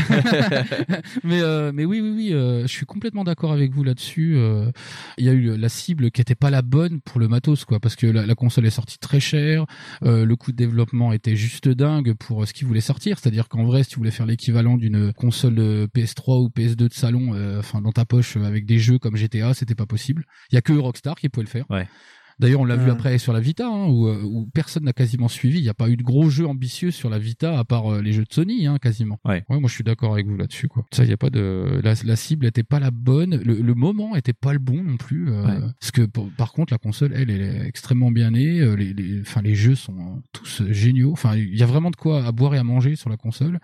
mais euh, mais oui oui oui, euh, je suis complètement d'accord avec vous là-dessus. euh, Il y a eu la cible qui était pas la bonne pour le matos quoi, parce que la, la console est sortie très cher, euh, le coût de développement était juste dingue pour ce qui voulait sortir. C'est-à-dire qu'en vrai, si tu voulais faire l'équivalent d'une console euh, PS3 ou PS2 de salon, euh, enfin dans ta poche euh, avec des jeux comme GTA, c'était pas possible. Il y a que Rockstar qui pouvait le faire. D'ailleurs, on l'a vu Ouais. après sur la Vita, hein, où, euh, où personne n'a quasiment suivi. Il n'y a pas eu de gros jeux ambitieux sur la Vita à part euh, les jeux de Sony, hein, quasiment. Ouais. moi je suis d'accord avec vous là-dessus, quoi. Ça, il y a pas de la, la cible était pas la bonne, le, le moment était pas le bon non plus. euh, Ouais. Parce que pour- par contre, la console, elle, elle est extrêmement bien née. euh, Les, les, enfin, les jeux sont tous géniaux. Enfin, il y a vraiment de quoi à boire et à manger sur la console.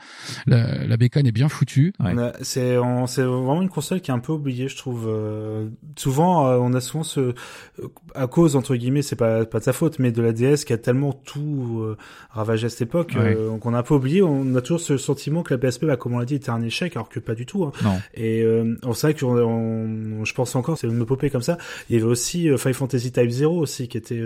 La, la bécane est bien foutue. Ouais. C'est c'est vraiment une console qui est un peu oubliée je trouve Euh, souvent euh, on a souvent ce à cause entre guillemets, c'est pas pas de sa faute, mais de la DS qui a tellement tout euh, ravagé à cette époque, Ouais. euh, qu'on a un peu oublié. On a toujours ce sentiment que la PSP, bah, comme on l'a dit, était un échec, alors que pas du tout. Hein. Non. Et euh, on sait qu'on, on- je pense encore, c'est une épopée comme ça. Il y avait aussi euh, Final Fantasy Type 0 aussi, qui était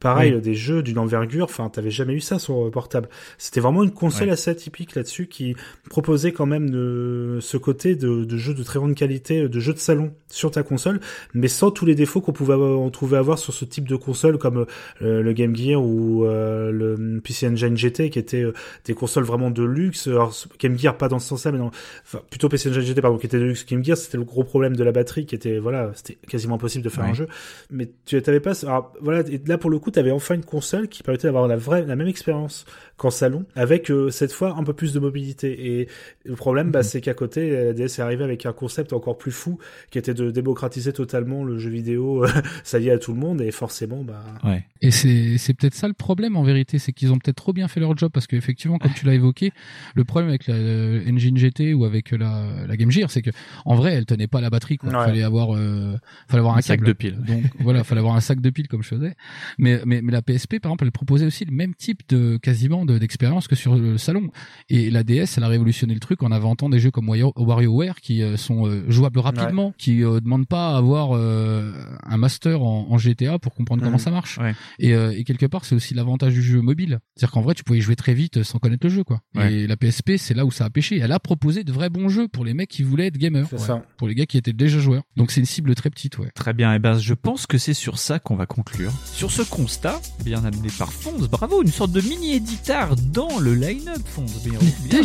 pareil, Oui. des jeux d'une envergure. Enfin, t'avais jamais eu ça sur portable. C'était vraiment une console Ouais. assez atypique là-dessus, qui proposait quand même de, ce côté de, de jeux de très grande qualité, de jeux de salon sur ta console, mais sans tous les défauts qu'on pouvait avoir- on trouvait avoir sur ce type de console comme euh, le Game Gear ou euh, le PC Engine GT, qui étaient euh, des consoles vraiment de luxe. Alors, Game Gear pas dans ce sens-là, mais enfin, plutôt PC Engine GT, pardon, qui était de luxe. Game Gear, c'était le gros problème de la batterie, qui était voilà, c'était quasiment impossible de faire Ouais. un jeu. Mais tu t'avais pas, alors voilà, et là pour le coup, t'avais enfin une console qui permettait d'avoir la vraie, la même expérience qu'en salon, avec cette fois un peu plus de mobilité. Et le problème, bah, c'est qu'à côté, la DS est arrivée avec un concept encore plus fou, qui était de démocratiser totalement le jeu vidéo, ça y est à tout le monde, et forcément, bah, Ouais. Et c'est c'est peut-être ça le problème en vérité, c'est qu'ils ont peut-être trop bien fait leur job parce qu'effectivement, comme tu l'as évoqué, le problème avec la euh, Engine GT ou avec la, la Game Gear, c'est que en vrai, elle tenait pas la batterie. Quoi. Ouais. Fallait avoir, euh, fallait avoir un, Un sac de piles. Donc voilà, fallait avoir un sac de piles comme je faisais. Mais mais mais la PSP par exemple, elle proposait aussi le même type de quasiment de- d'expérience que sur le salon. Et la DS, elle a révolutionné le truc en inventant des jeux comme Wario- WarioWare qui euh, sont euh, jouables rapidement, qui euh, demandent pas à avoir euh, un master en, en GTA pour comprendre comment Mhm. ça marche. Ouais. Et, euh, et quelque part, c'est aussi l'avantage du jeu mobile. C'est-à-dire qu'en vrai, tu pouvais y jouer très vite sans connaître le jeu, quoi. Ouais. Et la PSP, c'est là où ça a pêché. Elle a proposé de vrais bons jeux pour les mecs qui voulaient être gamers. C'est Ouais. ça. Pour les gars qui étaient déjà joueurs. Donc c'est une cible très petite, ouais. Très bien, et ben je pense que c'est sur ça qu'on va conclure. Sur ce constat, bien amené par Fonds, bravo, une sorte de mini éditeur dans le line-up Fonds. Bien, bien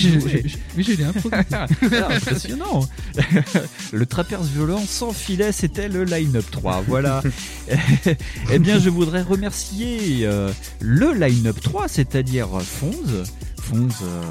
mais j'ai. Ah, impressionnant. le trapèze violent sans filet, c'était le line-up 3. Voilà. eh bien, je voudrais remercier euh, le line-up 3, c'est-à-dire Fonds. Fonds, euh,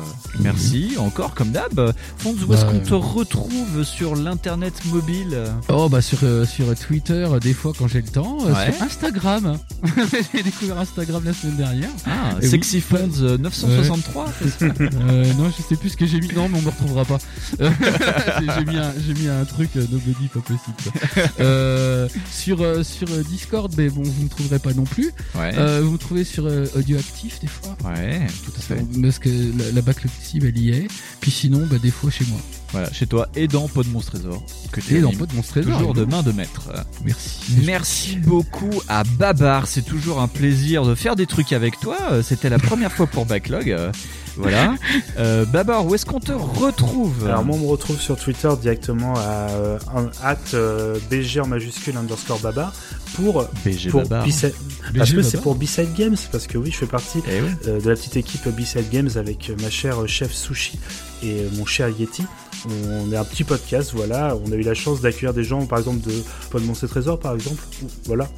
merci encore comme d'hab. Fonds, où est-ce Bah, qu'on te retrouve sur l'internet mobile Oh bah sur euh, sur Twitter euh, des fois quand j'ai le temps, euh, Ouais. sur Instagram. j'ai découvert Instagram la semaine dernière. Ah, Et Sexy oui, euh, 963 c'est ça Euh, non, je sais plus ce que j'ai mis. Non, mais on me retrouvera pas. Euh, j'ai mis un, j'ai mis un truc euh, nobody pas possible. Euh, sur euh, sur euh, Discord, mais bon, vous me trouverez pas non plus. Ouais. Euh, vous me trouvez sur euh, Audioactif des fois. Ouais, tout à fait. Parce que la, la backlog cible elle y est. Puis sinon, bah, des fois chez moi. Voilà, chez toi et dans Pod Monstre Trésor. Que tu Et dans Monstre Trésor, Toujours de main de maître. Merci. Merci beaucoup à Babar. C'est toujours un plaisir de faire des trucs avec toi. Euh, C'était la première fois pour Backlog. euh, Voilà. Euh, Babar, où est-ce qu'on te retrouve? Alors moi on me retrouve sur Twitter directement à euh, at euh, BG en majuscule underscore baba pour BG pour Babar. BG parce que c'est Babar. pour B-Side Games parce que oui je fais partie Eh oui. euh, de la petite équipe B-Side Games avec ma chère chef Sushi et mon cher Yeti. On est un petit podcast, voilà. On a eu la chance d'accueillir des gens, par exemple de Paul Monstre Trésor, par exemple. ou- Voilà.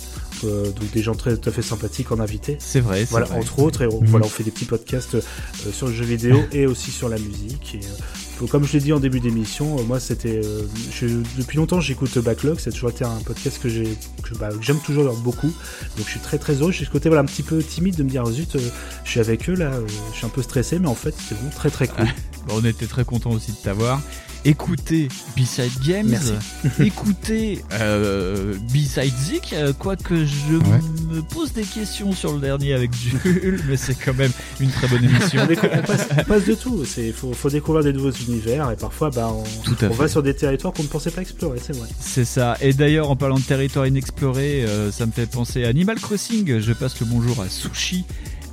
Euh, donc des gens très tout à fait sympathiques en invité. C'est vrai, c'est Voilà, vrai. entre autres. Et on, Mhm. voilà, on fait des petits podcasts euh, sur le jeu vidéo et aussi sur la musique. Et, euh, comme je l'ai dit en début d'émission, moi c'était depuis longtemps j'écoute Backlog, c'est toujours été un podcast que j'ai que, bah, que j'aime toujours beaucoup. Donc je suis très très heureux. J'ai ce côté voilà un petit peu timide de me dire zut, je suis avec eux là, je suis un peu stressé, mais en fait c'est vraiment très très cool. Bon, on était très content aussi de t'avoir. Écoutez B-Side Games, Merci. écoutez euh, B-Side Zik, euh, quoique je Ouais. me pose des questions sur le dernier avec Jules, mais c'est quand même une très bonne émission. on, passe, on passe de tout. C'est faut, faut découvrir des nouveaux univers et parfois bah on, Tout va sur des territoires qu'on ne pensait pas explorer. C'est vrai. C'est ça. Et d'ailleurs, en parlant de territoire inexploré, euh, ça me fait penser à Animal Crossing. Je passe le bonjour à Sushi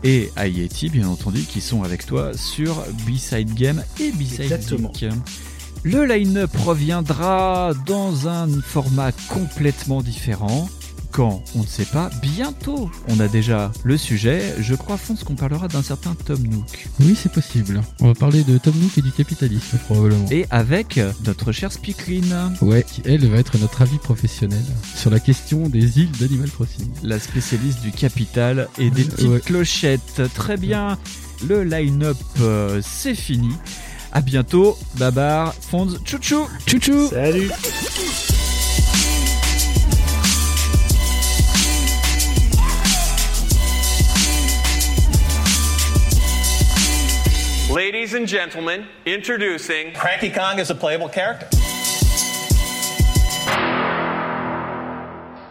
et à Yeti, bien entendu, qui sont avec toi sur B-Side Game et B-Side. Le line-up reviendra dans un format complètement différent. Quand? On ne sait pas. Bientôt. On a déjà le sujet. Je crois, Fonce, qu'on parlera d'un certain Tom Nook. Oui, c'est possible. On va parler de Tom Nook et du capitalisme probablement. Et avec notre cher Speaklin, Ouais, qui elle va être notre avis professionnel sur la question des îles d'Animal Crossing. la spécialiste du capital et des petites Ouais. clochettes. Très bien, le line-up euh, c'est fini. À bientôt, Babar, Fonds, tchou Tchou Salut. Ladies and gentlemen, introducing Cranky Kong is a playable character.